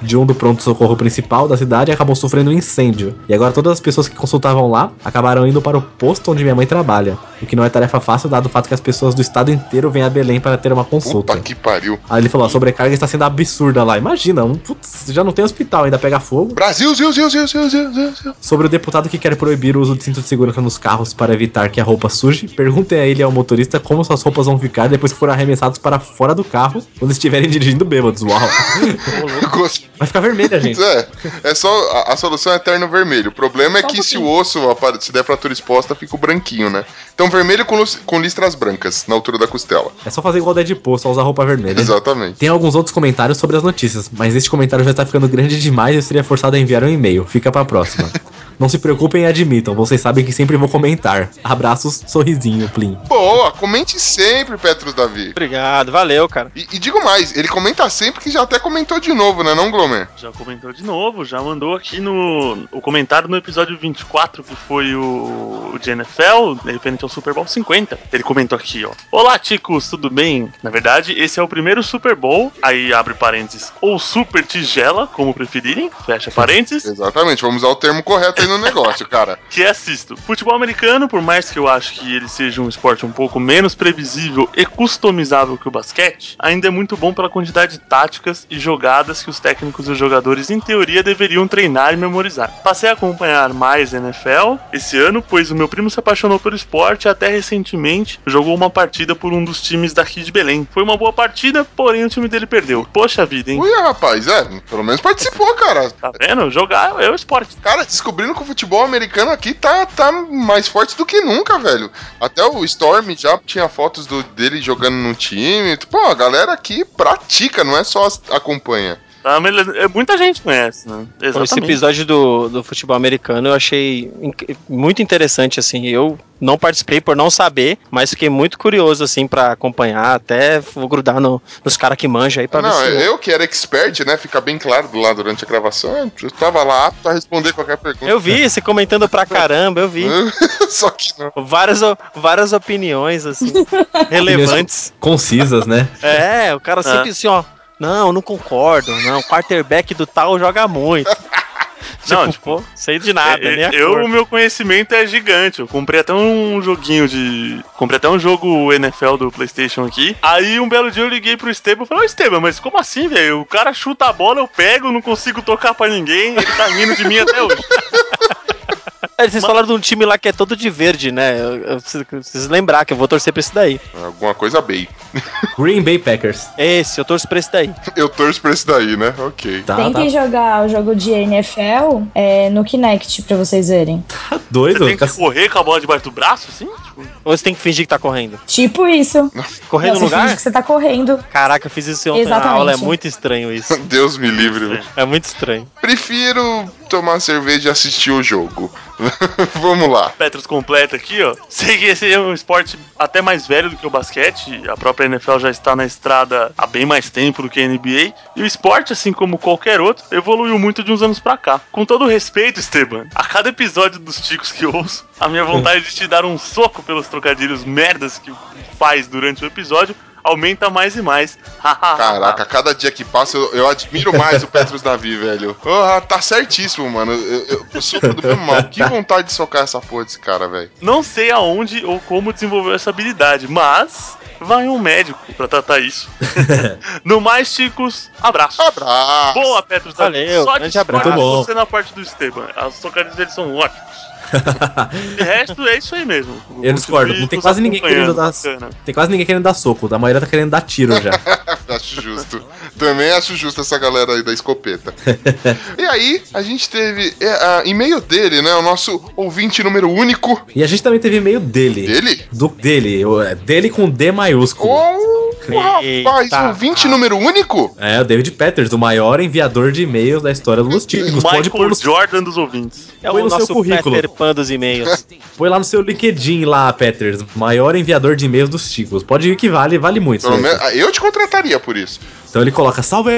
de um do pronto-socorro principal da cidade acabou sofrendo um incêndio. E agora todas as pessoas que consultavam lá acabaram indo para o posto onde minha mãe trabalha. O que não é tarefa fácil, dado o fato que as pessoas do estado inteiro vêm a Belém para ter uma consulta. Puta que pariu. Aí ele falou: a sobrecarga está sendo absurda lá. Imagina, um, putz, já não tem hospital, ainda pega fogo. Brasil, Zil, Zil, Zil, Zil, Zil. Sobre o deputado que quer proibir o uso de cinto de segurança nos carros para evitar que a roupa suje, perguntem a ele ao motorista como suas roupas vão ficar depois que forem arremessados para fora do carro quando estiverem *laughs* dirigindo bêbados. Uau! *laughs* Vai ficar vermelha, gente. *laughs* É, é só. A, a solução é eterno vermelho. O problema é Só um que se o osso, se der fratura exposta, fica o branquinho, né? Então vermelho com, com listras brancas na altura da costela. É só fazer igual o Deadpool, só usar roupa vermelha. Exatamente. Tem alguns outros comentários sobre as notícias, mas este comentário já está ficando grande demais e eu seria forçado a enviar um e-mail. Fica pra próxima. *laughs* Não se preocupem e admitam, vocês sabem que sempre vou comentar. Abraços, sorrisinho, Plim. Boa, comente sempre, Petros Davi. Obrigado, valeu, cara. E, e digo mais, ele comenta sempre que já até comentou de novo, né, não, Glomer? Já comentou de novo, já mandou aqui no o comentário no episódio 24, que foi o, o de NFL, referente ao Super Bowl 50. Ele comentou aqui, ó. Olá, ticos, tudo bem? Na verdade, esse é o primeiro Super Bowl, aí abre parênteses, ou Super Tigela, como preferirem, fecha parênteses. Exatamente, vamos usar o termo correto aí no negócio, cara. *laughs* que assisto. Futebol americano, por mais que eu acho que ele seja um esporte um pouco menos previsível e customizável que o basquete, ainda é muito bom pela quantidade de táticas e jogadas que os técnicos e os jogadores, em teoria, deveriam treinar e memorizar. Passei a acompanhar mais NFL esse ano, pois o meu primo se apaixonou pelo esporte e até recentemente jogou uma partida por um dos times daqui de Belém. Foi uma boa partida, porém o time dele perdeu. Poxa vida, hein? Ui, rapaz, é, pelo menos participou, cara. Tá vendo? Jogar é o esporte. Cara, descobrindo que o futebol americano aqui tá, tá mais forte do que nunca, velho. Até o Storm já tinha fotos do, dele jogando no time. Pô, a galera aqui pratica, não é só acompanha. Mas é- muita gente conhece, né? Esse episódio do, do futebol americano eu achei inc- muito interessante, assim. Eu não participei por não saber, mas fiquei muito curioso, assim, pra acompanhar. Até vou grudar no- nos caras que manjam aí pra não, ver se. eu que era expert, né? Fica bem claro do lado durante a gravação. Eu tava lá apto a responder qualquer pergunta. Eu vi você comentando pra caramba, eu vi. *laughs* Só que não. Várias, várias opiniões, assim, *laughs* relevantes. Concisas, né? É, o cara sempre Ah. assim, ó. Não, não concordo. Não, o quarterback do tal joga muito. *laughs* Não, tipo, pô, sei de nada, É, a eu, o meu conhecimento é gigante. Eu comprei até um joguinho de. Comprei até um jogo NFL do PlayStation aqui. Aí um belo dia eu liguei pro Esteban e falei: Ô Esteban, mas como assim, velho? O cara chuta a bola, eu pego, não consigo tocar pra ninguém. Ele tá rindo de mim até hoje. *laughs* *laughs* É, vocês falaram de um time lá que é todo de verde, né? Eu, eu preciso, preciso lembrar que eu vou torcer pra esse daí. Alguma coisa bem. *laughs* Green Bay Packers. Esse, eu torço pra esse daí. *laughs* Eu torço pra esse daí, né? Ok. Tá, Tentem jogar o jogo de NFL é, no Kinect pra vocês verem. Doido? Você tem que correr com a bola debaixo do braço, assim? Tipo, Ou você tem que fingir que tá correndo? Tipo isso. Correr Não, no você lugar? finge que você tá correndo. Caraca, eu fiz isso ontem na Exatamente. aula, é muito estranho isso. Deus me livre. velho. É muito estranho. Prefiro tomar cerveja e assistir o jogo. *laughs* Vamos lá. Petros completa aqui, ó. Sei que esse é um esporte até mais velho do que o basquete. A própria NFL já está na estrada há bem mais tempo do que a NBA. E o esporte, assim como qualquer outro, evoluiu muito de uns anos pra cá. Com todo respeito, Esteban, a cada episódio dos Ticos que ouço, a minha vontade de te dar um soco pelos trocadilhos merdas que faz durante o episódio aumenta mais e mais. Caraca, cada dia que passa eu, eu admiro mais o Petrus Davi, velho. Porra, tá certíssimo, mano. Eu, eu, eu sofro do mesmo mal. Que vontade de socar essa porra desse cara, velho. Não sei aonde ou como desenvolveu essa habilidade, mas vai um médico pra tratar isso. *laughs* no mais, Chicos, abraço. Abraço. Boa, Petros. Valeu, Só grande abraço. de Muito bom. você na parte do Esteban. As tocadinhas deles são ótimas. *laughs* De resto, é isso aí mesmo. Eu discordo. Não tem quase ninguém querendo dar. Bacana. Tem quase ninguém querendo dar soco. A maioria tá querendo dar tiro já. *laughs* *laughs* acho justo. Também acho justo essa galera aí da escopeta. e aí, a gente teve é, a, e-mail dele, né? O nosso ouvinte número único. E a gente também teve e-mail dele. Dele? Do dele. o- é, Dele com D maiúsculo. Oh, rapaz, Eita. ouvinte número único? É, o David Peters, o maior enviador de e-mails da história dos Típicos. Pode pôr no, Jordan dos ouvintes. É Põe o no seu nosso currículo. Peter Pan dos e-mails. *laughs* põe lá no seu LinkedIn lá, Peters. Maior enviador de e-mails dos Típicos. Pode ir que vale, vale muito. Pelo menos, ah, eu te contrataria por isso. Então ele coloca, salve,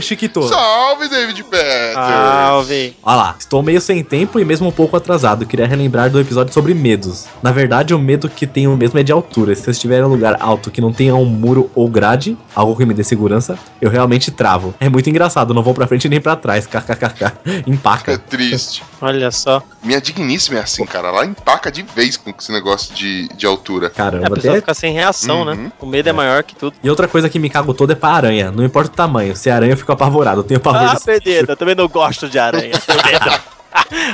Chiquito. Salve, David Peters. Salve. Olha lá, estou meio sem tempo e mesmo um pouco atrasado. Queria relembrar do episódio sobre medos. Na verdade, o medo que tenho mesmo é de altura. Se eu estiver em um lugar alto que não tenha um muro ou grade, algo que me dê segurança, eu realmente travo. É muito engraçado, não vou pra frente *laughs* nem pra trás. KKKK. É Empaca. triste. Olha só. Minha digníssima é assim, cara. Ela empaca de vez com esse negócio de, de altura. É, a Caramba, pessoa até... fica sem reação, Uhum. né? O medo é maior que tudo. E outra coisa que me cago todo é pra aranha. Não importa o tamanho. Se é aranha, eu fico apavorado. Eu tenho pavor Ah. Benedito, eu também não gosto de aranha. *laughs*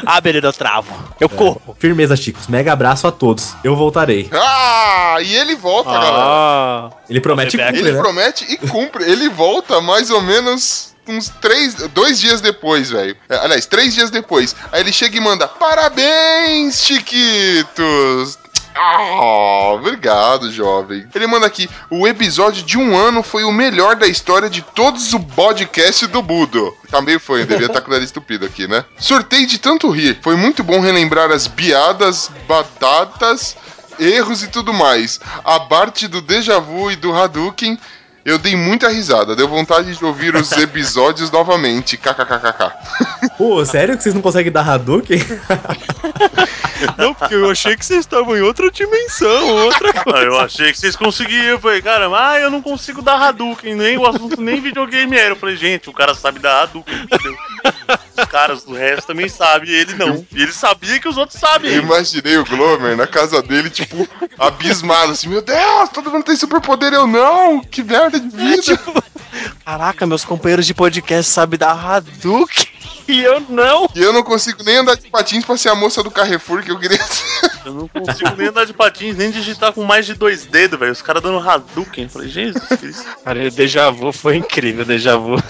Ah, Benedito, eu travo. Eu corro. Firmeza, chicos. Mega abraço a todos. Eu voltarei. Ah, e ele volta, galera. Ah, Ele promete e Ele cumpre, Ele né? promete e cumpre. Ele volta mais ou menos uns três, dois dias depois, velho. É, Aliás, três dias depois. Aí ele chega e manda: Parabéns, Chiquitos! Ah, obrigado, jovem. Ele manda aqui: o episódio de um ano foi o melhor da história de todos o podcast do Budo. Também foi, devia estar com o nariz estupido aqui, né? Surtei de tanto rir. Foi muito bom relembrar as piadas, batatas, erros e tudo mais. A parte do déjà vu e do Hadouken. Eu dei muita risada, deu vontade de ouvir os episódios *laughs* novamente. KKKKK. Pô, sério que vocês não conseguem dar Hadouken? *laughs* não, porque eu achei que vocês estavam em outra dimensão, outra Ah, eu achei que vocês conseguiam. Eu falei, cara, ah, eu não consigo dar Hadouken, nem o assunto nem videogame era. Eu falei, gente, o cara sabe dar Hadouken, entendeu? Os caras do resto também sabem, ele não. E ele sabia que os outros sabem. Eu imaginei o Glomer na casa dele, tipo, abismado, assim, meu Deus, todo mundo tem superpoder, eu não, que merda de vida. Caraca, meus companheiros de podcast sabem dar Hadouken e eu não. E eu não consigo nem andar de patins pra ser a moça do Carrefour que eu queria ser. Eu não consigo nem andar de patins, nem digitar com mais de dois dedos, velho. Os caras dando Hadouken. Eu falei, Jesus Cristo. Cara, o déjà vu foi incrível, o déjà vu.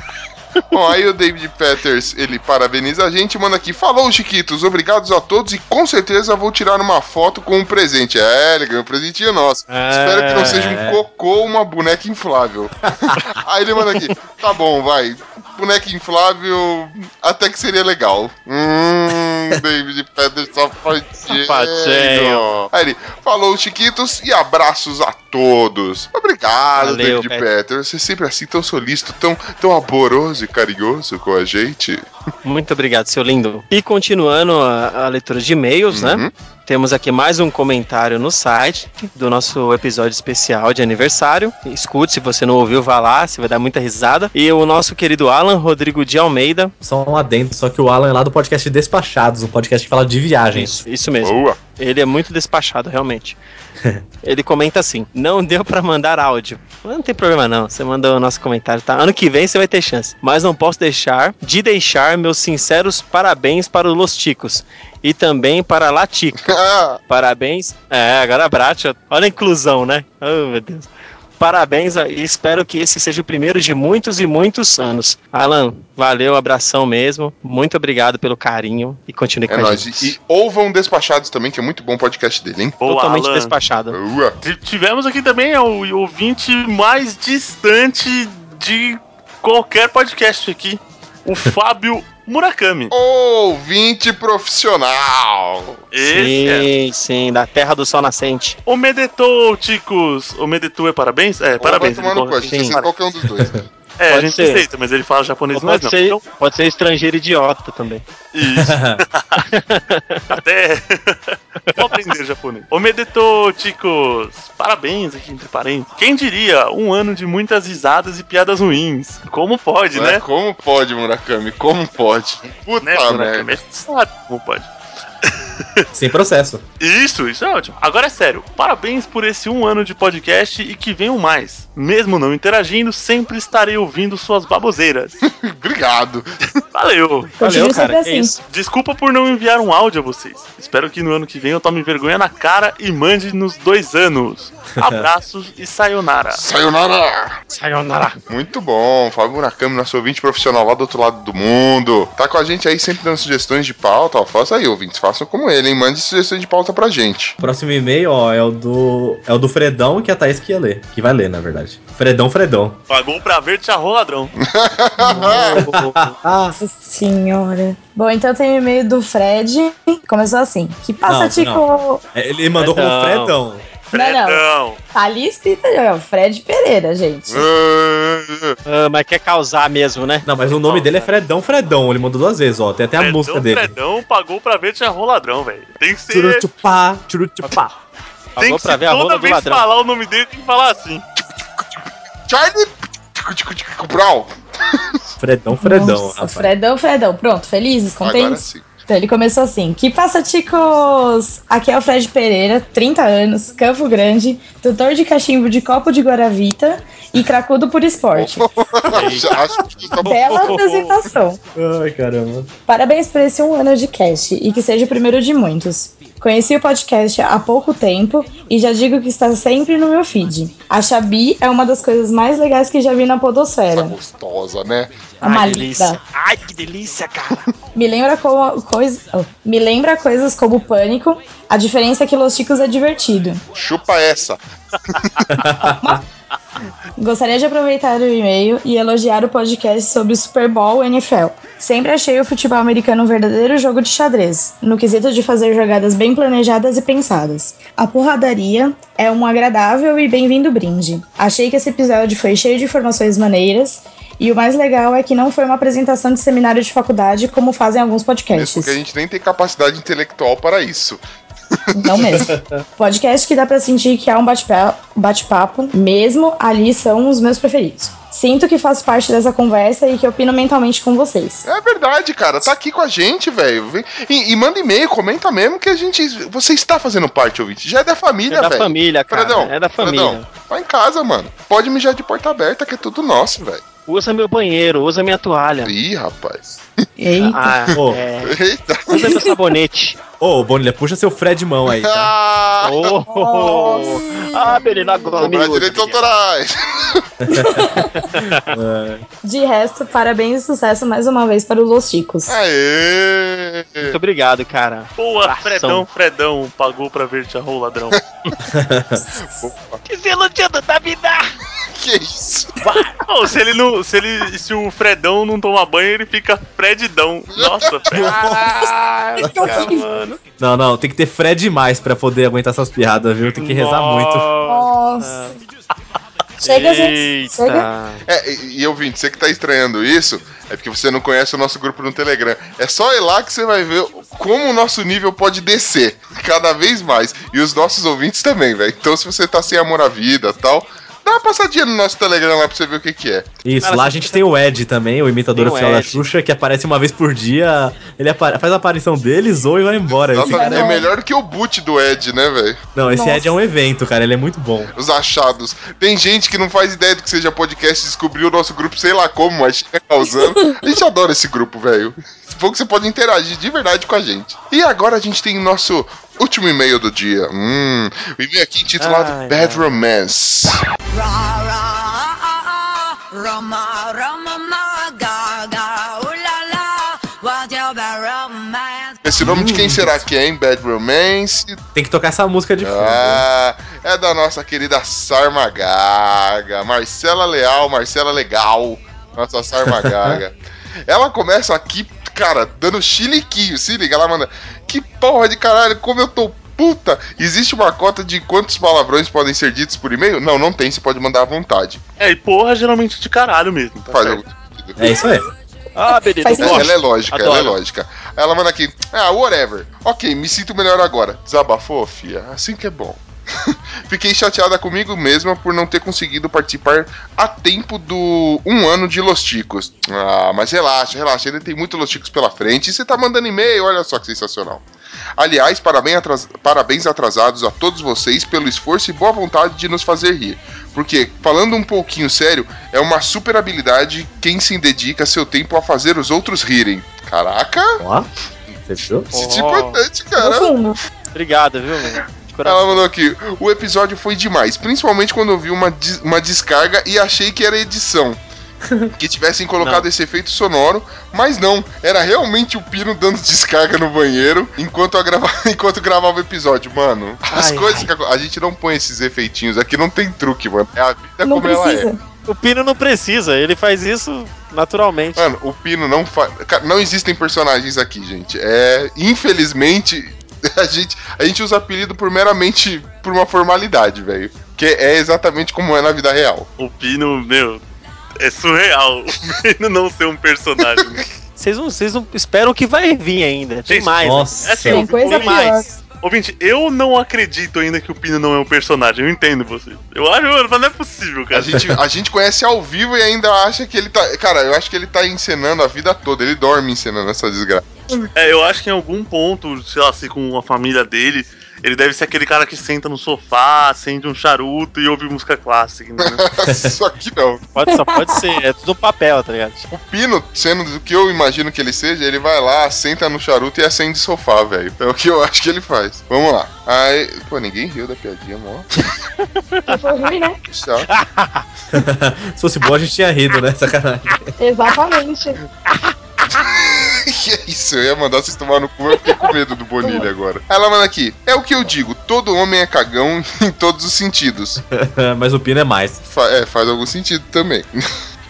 Bom, aí o David Peters, ele parabeniza a gente manda aqui, falou Chiquitos, obrigados a todos e com certeza vou tirar uma foto com um presente. É, ele ganhou um presentinho nosso. É. Espero que não seja um cocô ou uma boneca inflável. *laughs* aí ele manda aqui, tá bom, vai. Boneca inflável, até que seria legal. Hum, *laughs* David Peters safadinho. Safadinho. Aí ele, falou Chiquitos e abraços a todos. Obrigado, Valeu, David Peters. Peters. Você é sempre assim, tão solícito, tão, tão amoroso e carinhoso com a gente. Muito obrigado, seu lindo. E continuando a, a leitura de e-mails, Uhum. né? Temos aqui mais um comentário no site do nosso episódio especial de aniversário. Escute, se você não ouviu, vá lá, você vai dar muita risada. E o nosso querido Alan Rodrigo de Almeida. Só um adendo, só que o Alan é lá do podcast Despachados, um podcast que fala de viagens. Isso, isso mesmo. Ele é muito despachado, realmente. *laughs* Ele comenta assim: não deu pra mandar áudio. Não tem problema não, você mandou o nosso comentário, tá? Ano que vem você vai ter chance. Mas não posso deixar de deixar meus sinceros parabéns para os Los Ticos. E também para a Latica. *laughs* parabéns. É, agora Brat, olha a inclusão, né? Oh, meu Deus. Parabéns e espero que esse seja o primeiro de muitos e muitos anos. Alan, valeu, abração mesmo. Muito obrigado pelo carinho e continue É com a nóis. gente. E, ouvam Despachados também, que é muito bom o podcast dele, hein? Boa, Totalmente Alan. despachado. Boa. Tivemos aqui também o ouvinte mais distante de qualquer podcast aqui, o Fábio Murakami. Ouvinte profissional. Esse é. Sim, sim, da terra do sol nascente. O Medetou, Ticos. O Medetou é parabéns? É, parabéns. Vai tomar no cu, a gente corre- aceita qualquer um dos dois. É, a Pode gente ser. aceita, mas ele fala japonês, mas pode, não. ser, Então, pode ser estrangeiro idiota também. Isso. *laughs* Até. *laughs* Vou aprender japonês. Ô Medetou, Ticos. Parabéns aqui entre parênteses. Quem diria? Um ano de muitas risadas e piadas ruins. Como pode, Né? né? Como pode, Murakami? Como pode? Puta Né, merda. Murakami? A gente sabe como pode. Sem processo. Isso, isso é ótimo. Agora é sério, parabéns por esse um ano de podcast e que venham mais. Mesmo não interagindo, sempre estarei ouvindo suas baboseiras. *laughs* Obrigado. Valeu. Continue sempre assim. Desculpa por não enviar um áudio a vocês. Espero que no ano que vem eu tome vergonha na cara e mande nos dois anos. *laughs* Abraços e sayonara. Sayonara! Sayonara. Muito bom. Fábio Murakami, nosso ouvinte profissional lá do outro lado do mundo. Tá com a gente aí sempre dando sugestões de pauta. Ó, faça aí, ouvintes. Façam como ele, hein? Mande sugestões de pauta pra gente. Próximo e-mail, ó, é o do. É o do Fredão que a Thaís que ia ler. Que vai ler, na verdade. Fredão, Fredão. Pagou pra ver, te arrou ladrão. *laughs* Nossa senhora. Bom, então tem o e-mail do Fred. Começou assim. Que passa, Não, Tico. não. É, Ele mandou como Fredão. Fredão. Não, não. Tá ali escrito, ó, Fred Pereira, gente. Ah, mas quer causar mesmo, né? Não, mas o nome dele é Fredão, Fredão. Ele mandou duas vezes, ó. Tem até a música dele. Fredão pagou pra ver, arrou ladrão, velho. Tem que ser. Churutupá, churutupá. Tem Pagou que pra ser toda vez ladrão. falar o nome dele, tem que falar assim. Charlie Brown. Fredão, Fredão, Nossa, rapaz. Fredão, Fredão. Pronto, felizes, Agora contentes? sim. Então ele começou assim: Que passa, ticos? Aqui é o Fred Pereira, 30 anos, Campo Grande, tutor de cachimbo de copo de Guaravita e cracudo por esporte. *laughs* Acho que tá bom. Bela apresentação. Ai, caramba. Parabéns por esse um ano de cast e que seja o primeiro de muitos. Conheci o podcast há pouco tempo e já digo que está sempre no meu feed. A Xabi é uma das coisas mais legais que já vi na podosfera. Gostosa, né? Uma Ai, delícia. Ai, que delícia, cara. *laughs* Me lembra, como, coisa, oh, me lembra coisas como Pânico. A diferença é que Los Chicos é divertido. Chupa essa. *laughs* Gostaria de aproveitar o e-mail e elogiar o podcast sobre o Super Bowl NFL. Sempre achei o futebol americano um verdadeiro jogo de xadrez, no quesito de fazer jogadas bem planejadas e pensadas. A porradaria é um agradável e bem-vindo brinde. Achei que esse episódio foi cheio de informações maneiras. E o mais legal é que não foi uma apresentação de seminário de faculdade como fazem alguns podcasts. Mesmo que a gente nem tem capacidade intelectual para isso. *laughs* Não mesmo. Podcast que dá pra sentir que há um bate-pa- bate-papo, mesmo ali são os meus preferidos. Sinto que faço parte dessa conversa e que opino mentalmente com vocês. É verdade, cara. Tá aqui com a gente, velho. E, e manda e-mail, comenta mesmo que a gente. Você está fazendo parte, ouvinte. Já é da família, É da velho. família, cara. Fredão, É da família. Fredão, vai em casa, mano. Pode mijar de porta aberta, que é tudo nosso, velho. Usa meu banheiro, usa minha toalha. Ih, rapaz. Eita. Ah, Ô. é. Eita. Usa meu sabonete. Ô, Bonilha, puxa seu Fred mão aí, tá? Ah, Oh, oh, oh. ah menino, agora cobrar direitos autorais. *laughs* É. De resto, parabéns e sucesso mais uma vez para o Los Chicos. Aê! Muito obrigado, cara. Boa, Abração. Fredão, Fredão, pagou pra ver, te arrou ladrão. Desiludido da vida! Que isso? Se ele não. Se ele. Se o Fredão não tomar banho, ele fica Fredidão. Nossa, *laughs* Fred. Caraca, mano. Não, não, tem que ter Fred mais pra poder aguentar essas piadas, viu? Tem que rezar muito. Nossa. Chega, gente. Chega. É, e, e ouvinte, você que tá estranhando isso, é porque você não conhece o nosso grupo no Telegram. É só ir lá que você vai ver como o nosso nível pode descer cada vez mais. E os nossos ouvintes também, velho. Então, se você tá sem amor à vida tal, dá uma passadinha no nosso Telegram lá pra você ver o que, que é. Isso, Cara, lá a gente tem o Ed também, o imitador Tem o oficial da Ed. Xuxa, que aparece uma vez por dia. Ele faz a aparição dele, zoa e vai embora. Esse Nossa, cara é melhor que o boot do Ed, né, velho? Não, esse Nossa. Ed é um evento, cara. Ele é muito bom. Os achados. Tem gente que não faz ideia do que seja podcast, descobriu o nosso grupo, sei lá como, mas chega causando. *laughs* A gente adora esse grupo, velho. Pouco você pode interagir de verdade com a gente. E agora a gente tem o nosso último e-mail do dia. Hum, o e-mail aqui intitulado Ai, Bad Romance. Esse nome de quem será que é, hein? Bad Romance. Tem que tocar essa música de fundo. Ah, é da nossa querida Sarmagaga, Marcela Leal, Marcela Legal, nossa Sarmagaga. *laughs* ela começa aqui, cara, dando chiliquinho, se liga, ela manda, que porra de caralho, como eu tô puta. Existe uma cota de quantos palavrões podem ser ditos por e-mail? Não, não tem, você pode mandar à vontade. É, e porra, geralmente de caralho mesmo. Tá Faz certo? algum sentido. É isso aí. Ah, beleza. Gosto. ela é lógica, Adoro. ela é lógica. Ela manda aqui, ah, whatever. Ok, me sinto melhor agora. Desabafou, fia? Assim que é bom. *laughs* Fiquei chateada comigo mesma por não ter conseguido participar a tempo do um ano de Los Ticos. Ah, mas relaxa, relaxa, ainda tem muito Los Ticos pela frente. E você tá mandando e-mail, olha só que sensacional. Aliás, parabéns, atras- parabéns atrasados a todos vocês pelo esforço e boa vontade de nos fazer rir. Porque, falando um pouquinho sério, é uma super habilidade quem se dedica seu tempo a fazer os outros rirem. Caraca! Ó, você viu? Isso é importante, cara. Obrigado, viu. Ela mandou aqui. O episódio foi demais, principalmente quando eu vi uma, des- uma descarga e achei que era edição. Que tivessem *laughs* colocado Não. esse efeito sonoro, mas não, era realmente o Pino dando *laughs* descarga no banheiro enquanto, grava... *laughs* enquanto gravava o episódio. Mano, as Ai, coisas ai. que a... a gente não põe esses efeitinhos aqui, não tem truque, mano. É a vida Não como ela precisa. é. O Pino não precisa, ele faz isso naturalmente. Mano, o Pino não faz. Não existem personagens aqui, gente. É. Infelizmente, *laughs* a gente, a gente usa apelido por meramente por uma formalidade, velho. Que é exatamente como é na vida real. O Pino, meu, é surreal. *laughs* O Pino não ser um personagem. Vocês não, vocês não esperam que vai vir ainda. Tem mais. Nossa. É assim, Tem coisa mais. Ouvinte, eu não acredito ainda que o Pino não é um personagem. Eu entendo você. Eu acho, mas não é possível, cara. A gente, a gente conhece ao vivo e ainda acha que ele tá. Cara, eu acho que ele tá encenando a vida toda. Ele dorme encenando essa desgraça. É, eu acho que em algum ponto, sei lá, assim, com a família dele, ele deve ser aquele cara que senta no sofá, acende um charuto e ouve música clássica, entendeu? *laughs* Só que não. Pode, só pode ser, é tudo papel, tá ligado? O Pino, sendo do que eu imagino que ele seja, ele vai lá, senta no charuto e acende sofá, velho. É o que eu acho que ele faz. Vamos lá. Aí. Pô, ninguém riu da piadinha, mó. Se for ruim, né? *laughs* Chato. *laughs* Se fosse boa, a gente tinha rido, né? Sacanagem. Exatamente. Que *laughs* é isso? Eu ia mandar vocês tomar no cu, eu fiquei com medo do Bonilha agora. Ela manda aqui. É o que eu digo, todo homem é cagão *laughs* em todos os sentidos. *laughs* Mas o Pino é mais. Fa- é, faz algum sentido também.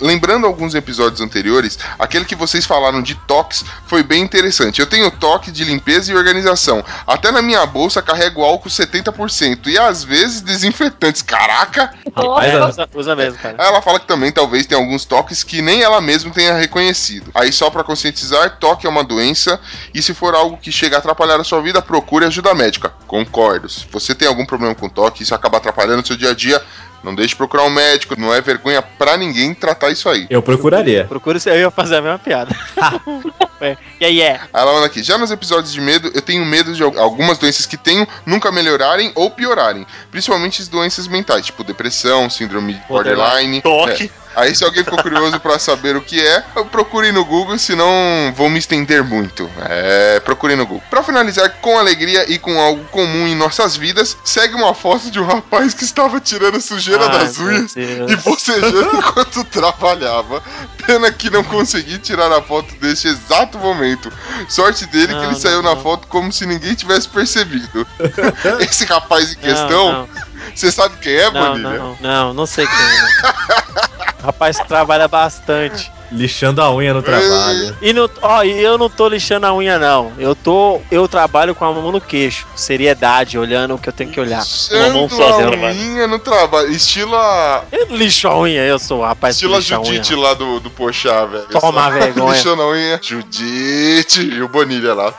Lembrando alguns episódios anteriores, aquele que vocês falaram de toques foi bem interessante. Eu tenho toque de limpeza e organização. Até na minha bolsa carrego álcool 70% e às vezes desinfetantes. Caraca! Usa, usa mesmo, cara. Aí ela fala que também talvez tenha alguns toques que nem ela mesma tenha reconhecido. Aí só pra conscientizar, toque é uma doença e se for algo que chega a atrapalhar a sua vida, procure ajuda médica. Concordo. Se você tem algum problema com toque, isso acaba atrapalhando o seu dia a dia, não deixe de procurar um médico, não é vergonha pra ninguém tratar isso aí. eu procuraria. Procura se eu ia fazer a mesma piada. *laughs* é. E aí é. Aí ela manda aqui, já nos episódios de medo, eu tenho medo de al- algumas doenças que tenho nunca melhorarem ou piorarem. Principalmente as doenças mentais, tipo depressão, síndrome de borderline. Toque. É. Aí se alguém ficou curioso pra saber o que é, procure no Google, senão vou me estender muito. É, procure no Google. Pra finalizar com alegria e com algo comum em nossas vidas, segue uma foto de um rapaz que estava tirando sujeira Ai, das unhas Deus. e bocejando *laughs* enquanto trabalhava. Pena que não consegui tirar a foto deste exato momento. Sorte dele que Não, ele não, saiu na não. foto como se ninguém tivesse percebido. *laughs* Esse rapaz em questão, você sabe quem é, Não, Bonilha? não, não, não sei quem é. *laughs* Rapaz, trabalha bastante. Lixando a unha no trabalho. *laughs* E não, ó, e eu não tô lixando a unha, não. Eu tô. Eu trabalho com a mão no queixo. Seriedade, olhando o que eu tenho que olhar. Uma mão a só vai. unha no trabalho. Estilo a. Eu lixo a unha, eu sou o rapaz que Estilo a a. Judite lá do, do Pochá, velho. Toma Só vergonha. Lixando a unha. Judite. E o Bonilha lá.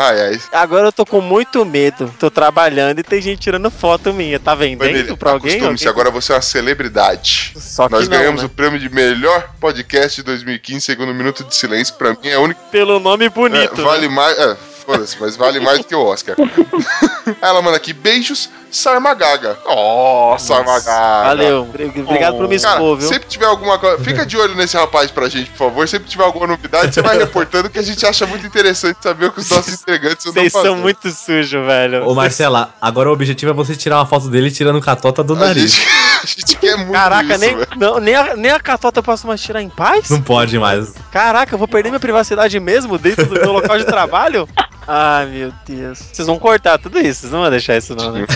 Ai, ai. Agora eu tô com muito medo. Tô trabalhando e tem gente tirando foto minha. Tá vendendo Bonilha, pra alguém? Alguém- agora você é uma celebridade. Só que Nós não, ganhamos né? o prêmio de melhor podcast de 2015, segundo Minuto de Silêncio. Pra mim é o único. Pelo nome bonito. É, vale né? mais. É, foda-se, mas vale mais do que o Oscar. *laughs* Ela manda aqui beijos, Sarmagaga. Ó, Sarmagaga. Valeu. Obrigado por me Cara, expor, viu? Sempre tiver alguma coisa. Fica de olho nesse rapaz pra gente, por favor. Sempre tiver alguma novidade, você vai reportando que a gente acha muito interessante saber o que os nossos integrantes andam Vocês são muito sujos, velho. Ô Marcela, agora o objetivo é você tirar uma foto dele tirando catota do nariz. *laughs* A gente quer muito Caraca, isso, nem, velho. não, nem, a, nem a catota eu posso mais tirar em paz? Não pode mais. Caraca, eu vou perder minha privacidade mesmo dentro do meu local de trabalho? Ai, meu Deus. Vocês vão cortar tudo isso, vocês não vão deixar isso não, né?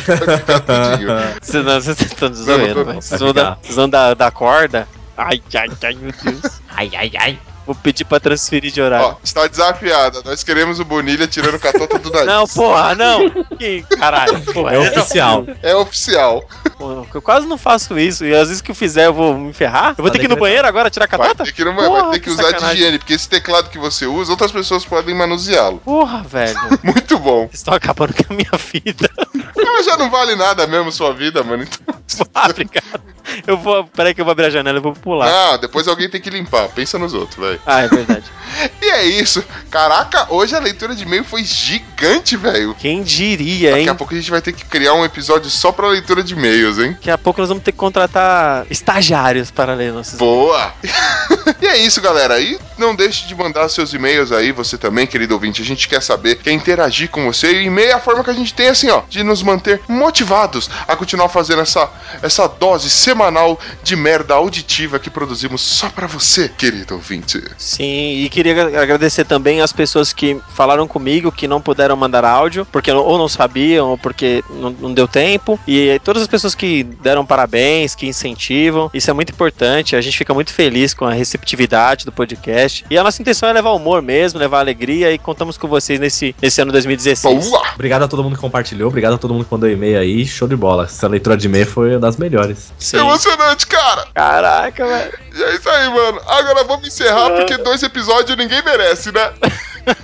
Senão *laughs* vocês estão zoeiro, velho. Vocês vão dar, vocês vão dar, dar corda? Ai, ai, ai, meu Deus. Ai, ai, ai. Vou pedir pra transferir de horário. Ó, está desafiada. Nós queremos o Bonilha tirando catota do nariz. Não, porra, não. Que caralho, porra. É oficial. É oficial. Pô, eu quase não faço isso. E às vezes que eu fizer, eu vou me ferrar. Eu vou ter que ir no banheiro agora tirar a Vai catota? ter que, não, vai Porra, ter que que usar de sacanagem. higiene, porque esse teclado que você usa, outras pessoas podem manuseá-lo. Porra, velho. *laughs* Muito bom. Vocês estão acabando com a minha vida. Ah, já não vale nada mesmo sua vida, mano. Então... *laughs* Ah, obrigado. Eu vou. Peraí que eu vou abrir a janela e vou pular. Ah, depois alguém tem que limpar. Pensa nos outros, velho. Ah, é verdade. *laughs* E é isso. Caraca, hoje a leitura de e-mail foi gigante, velho. Quem diria, hein? Daqui a pouco a gente vai ter que criar um episódio só pra leitura de e-mails, hein? Daqui a pouco nós vamos ter que contratar estagiários para ler nossos. Boa! *laughs* e é isso, galera. E não deixe de mandar seus e-mails aí, você também, querido ouvinte. A gente quer saber, quer interagir com você. E o e-mail é a forma que a gente tem, assim, ó, de nos manter motivados a continuar fazendo essa, essa dose semanal de merda auditiva que produzimos só pra você, querido ouvinte. Sim, e queria agradecer também as pessoas que falaram comigo que não puderam mandar áudio, porque ou não sabiam, ou porque não, não deu tempo. E todas as pessoas que deram parabéns, que incentivam. Isso é muito importante. A gente fica muito feliz com a receptividade do podcast. E a nossa intenção é levar humor mesmo, levar alegria. E contamos com vocês nesse, nesse ano 2016. Boa! Obrigado a todo mundo que compartilhou, obrigado a todo mundo que mandou e-mail aí. Show de bola. Essa leitura de e-mail foi uma das melhores. Sim. Emocionante, cara! Caraca, velho. E é isso aí, mano. Agora vamos encerrar, porque dois episódios ninguém merece, né?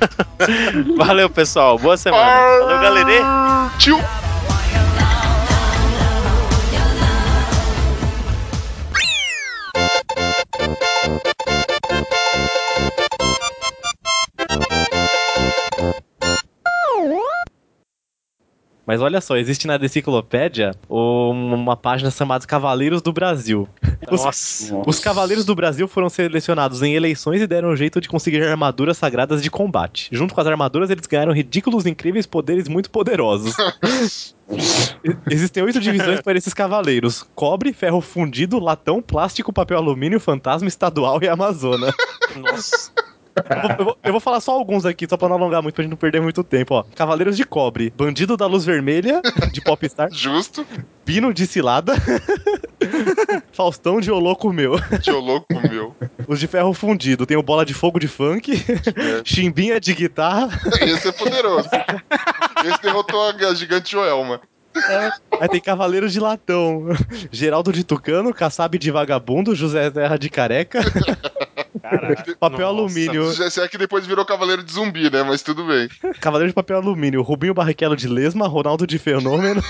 *laughs* Valeu, pessoal. Boa semana. Valeu, galerê. Tio! Mas olha só, existe na Deciclopédia um- uma página chamada Cavaleiros do Brasil. Os, Nossa. os Cavaleiros do Brasil foram selecionados em eleições e deram um jeito de conseguir armaduras sagradas de combate. Junto com as armaduras, eles ganharam ridículos, incríveis poderes muito poderosos. *laughs* Existem oito divisões para esses cavaleiros: cobre, ferro fundido, latão, plástico, papel alumínio, fantasma, estadual e amazona. Nossa. Eu vou, eu vou- eu vou falar só alguns aqui, só pra não alongar muito, pra gente não perder muito tempo, ó. Cavaleiros de Cobre, Bandido da Luz Vermelha, de Popstar, *laughs* Justo. Pino de Cilada, *laughs* Faustão de Ô Louco Meu. Tio louco meu. Os de Ferro Fundido, tem o Bola de Fogo de Funk, Chimbinha de Guitarra, Esse é poderoso. Esse derrotou a gigante Joelma. aí tem Cavaleiros de Latão, Geraldo de Tucano, Kassab de Vagabundo, José Terra de Careca, *laughs* Papel Alumínio, Já é que depois virou cavaleiro de zumbi, né? Mas tudo bem. Cavaleiro de Papel Alumínio, Rubinho Barrichello de Lesma, Ronaldo de Fenômeno. *laughs*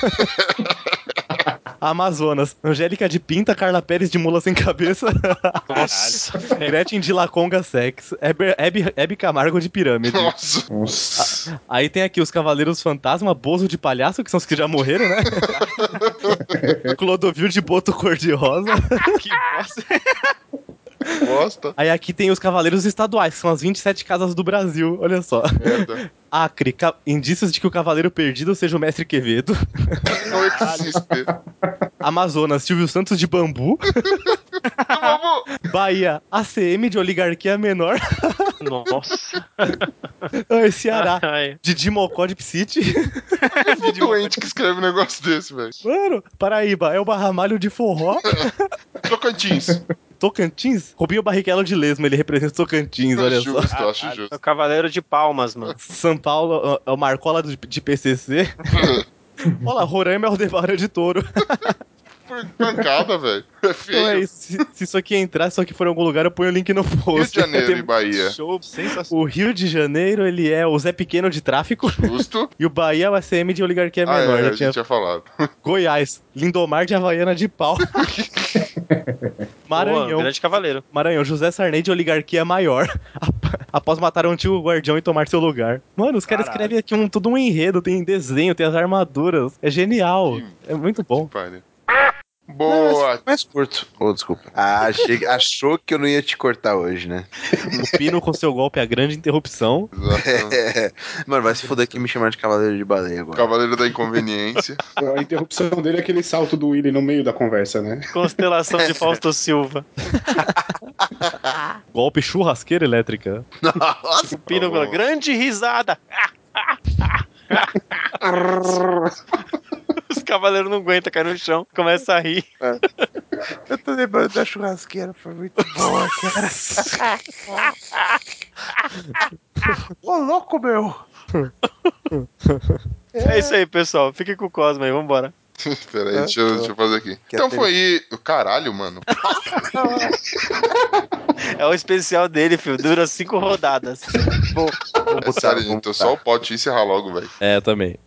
Amazonas, Angélica de Pinta, Carla Pérez de Mula Sem Cabeça. Nossa. *laughs* Gretchen de Laconga Sex, Hebe, Hebe, Hebe Camargo de Pirâmide. Nossa. Aí tem aqui os Cavaleiros Fantasma, Bozo de Palhaço, que são os que já morreram, né? *laughs* Clodovil de Boto Cor-de-Rosa. Que bosta. Bosta. Aí aqui tem os Cavaleiros Estaduais, que são as 27 casas do Brasil, olha só. Merda. *laughs* Acre, ca- indícios de que o Cavaleiro Perdido seja o Mestre Quevedo. *laughs* Não existe. Amazonas, Silvio Santos de Bambu. *laughs* Bahia, ACM de Oligarquia Menor. Nossa. Ai, Ceará. Ai. Didi Mocó de Psite. Que doente que escreve um negócio desse, velho. Mano, Paraíba é o Barramalho de Forró. Tocantins. Tocantins? Rubinho Barrichello de Lesma, ele representa Tocantins, olha só. Justo, acho justo. É o Cavaleiro de Palmas, mano. *laughs* São Paulo é o Marcola de, de PCC. *laughs* Olha lá, Roraima é o Devario de Touro. *laughs* Pancada, velho. É feio. Então é isso. Se, se isso aqui entrar, se isso aqui for em algum lugar, eu ponho o link no post. Rio de Janeiro e Bahia. Show sensacional. O Rio de Janeiro, ele é o Zé Pequeno de tráfico. Justo. E o Bahia é o SM de oligarquia Ah, menor. é, já a tinha- gente tinha falado. Goiás, Lindomar de Havaiana de pau. *laughs* Maranhão. Boa, grande cavaleiro. Maranhão, José Sarney de oligarquia maior. *laughs* Após matar o antigo guardião e tomar seu lugar. Mano, os caras escrevem aqui um, tudo um enredo, tem desenho, tem as armaduras. É genial. É muito bom. Pai, Boa. Mais curto. Oh, desculpa. Ah, achei- achou que eu não ia te cortar hoje, né? O Pino com seu golpe, a grande interrupção. É. Mano, vai se fuder que me chamaram de cavaleiro de baleia agora. Cavaleiro da Inconveniência. A interrupção dele é aquele salto do Willy no meio da conversa, né? Constelação de Fausto Silva. *laughs* Golpe churrasqueira elétrica. Nossa, Pino com a grande risada. *laughs* Os cavaleiros não aguentam, cai no chão, começa a rir. eu tô lembrando da churrasqueira, foi muito boa, cara. Ô, louco, meu! É isso aí, pessoal. Fiquem com o Cosmo aí, vambora. *laughs* Pera aí, deixa eu, deixa eu fazer aqui. Então foi. Caralho, mano. É o especial dele, filho. Dura cinco rodadas. Bom, É sério, gente. Então só o pote e encerrar logo, velho. É, eu também.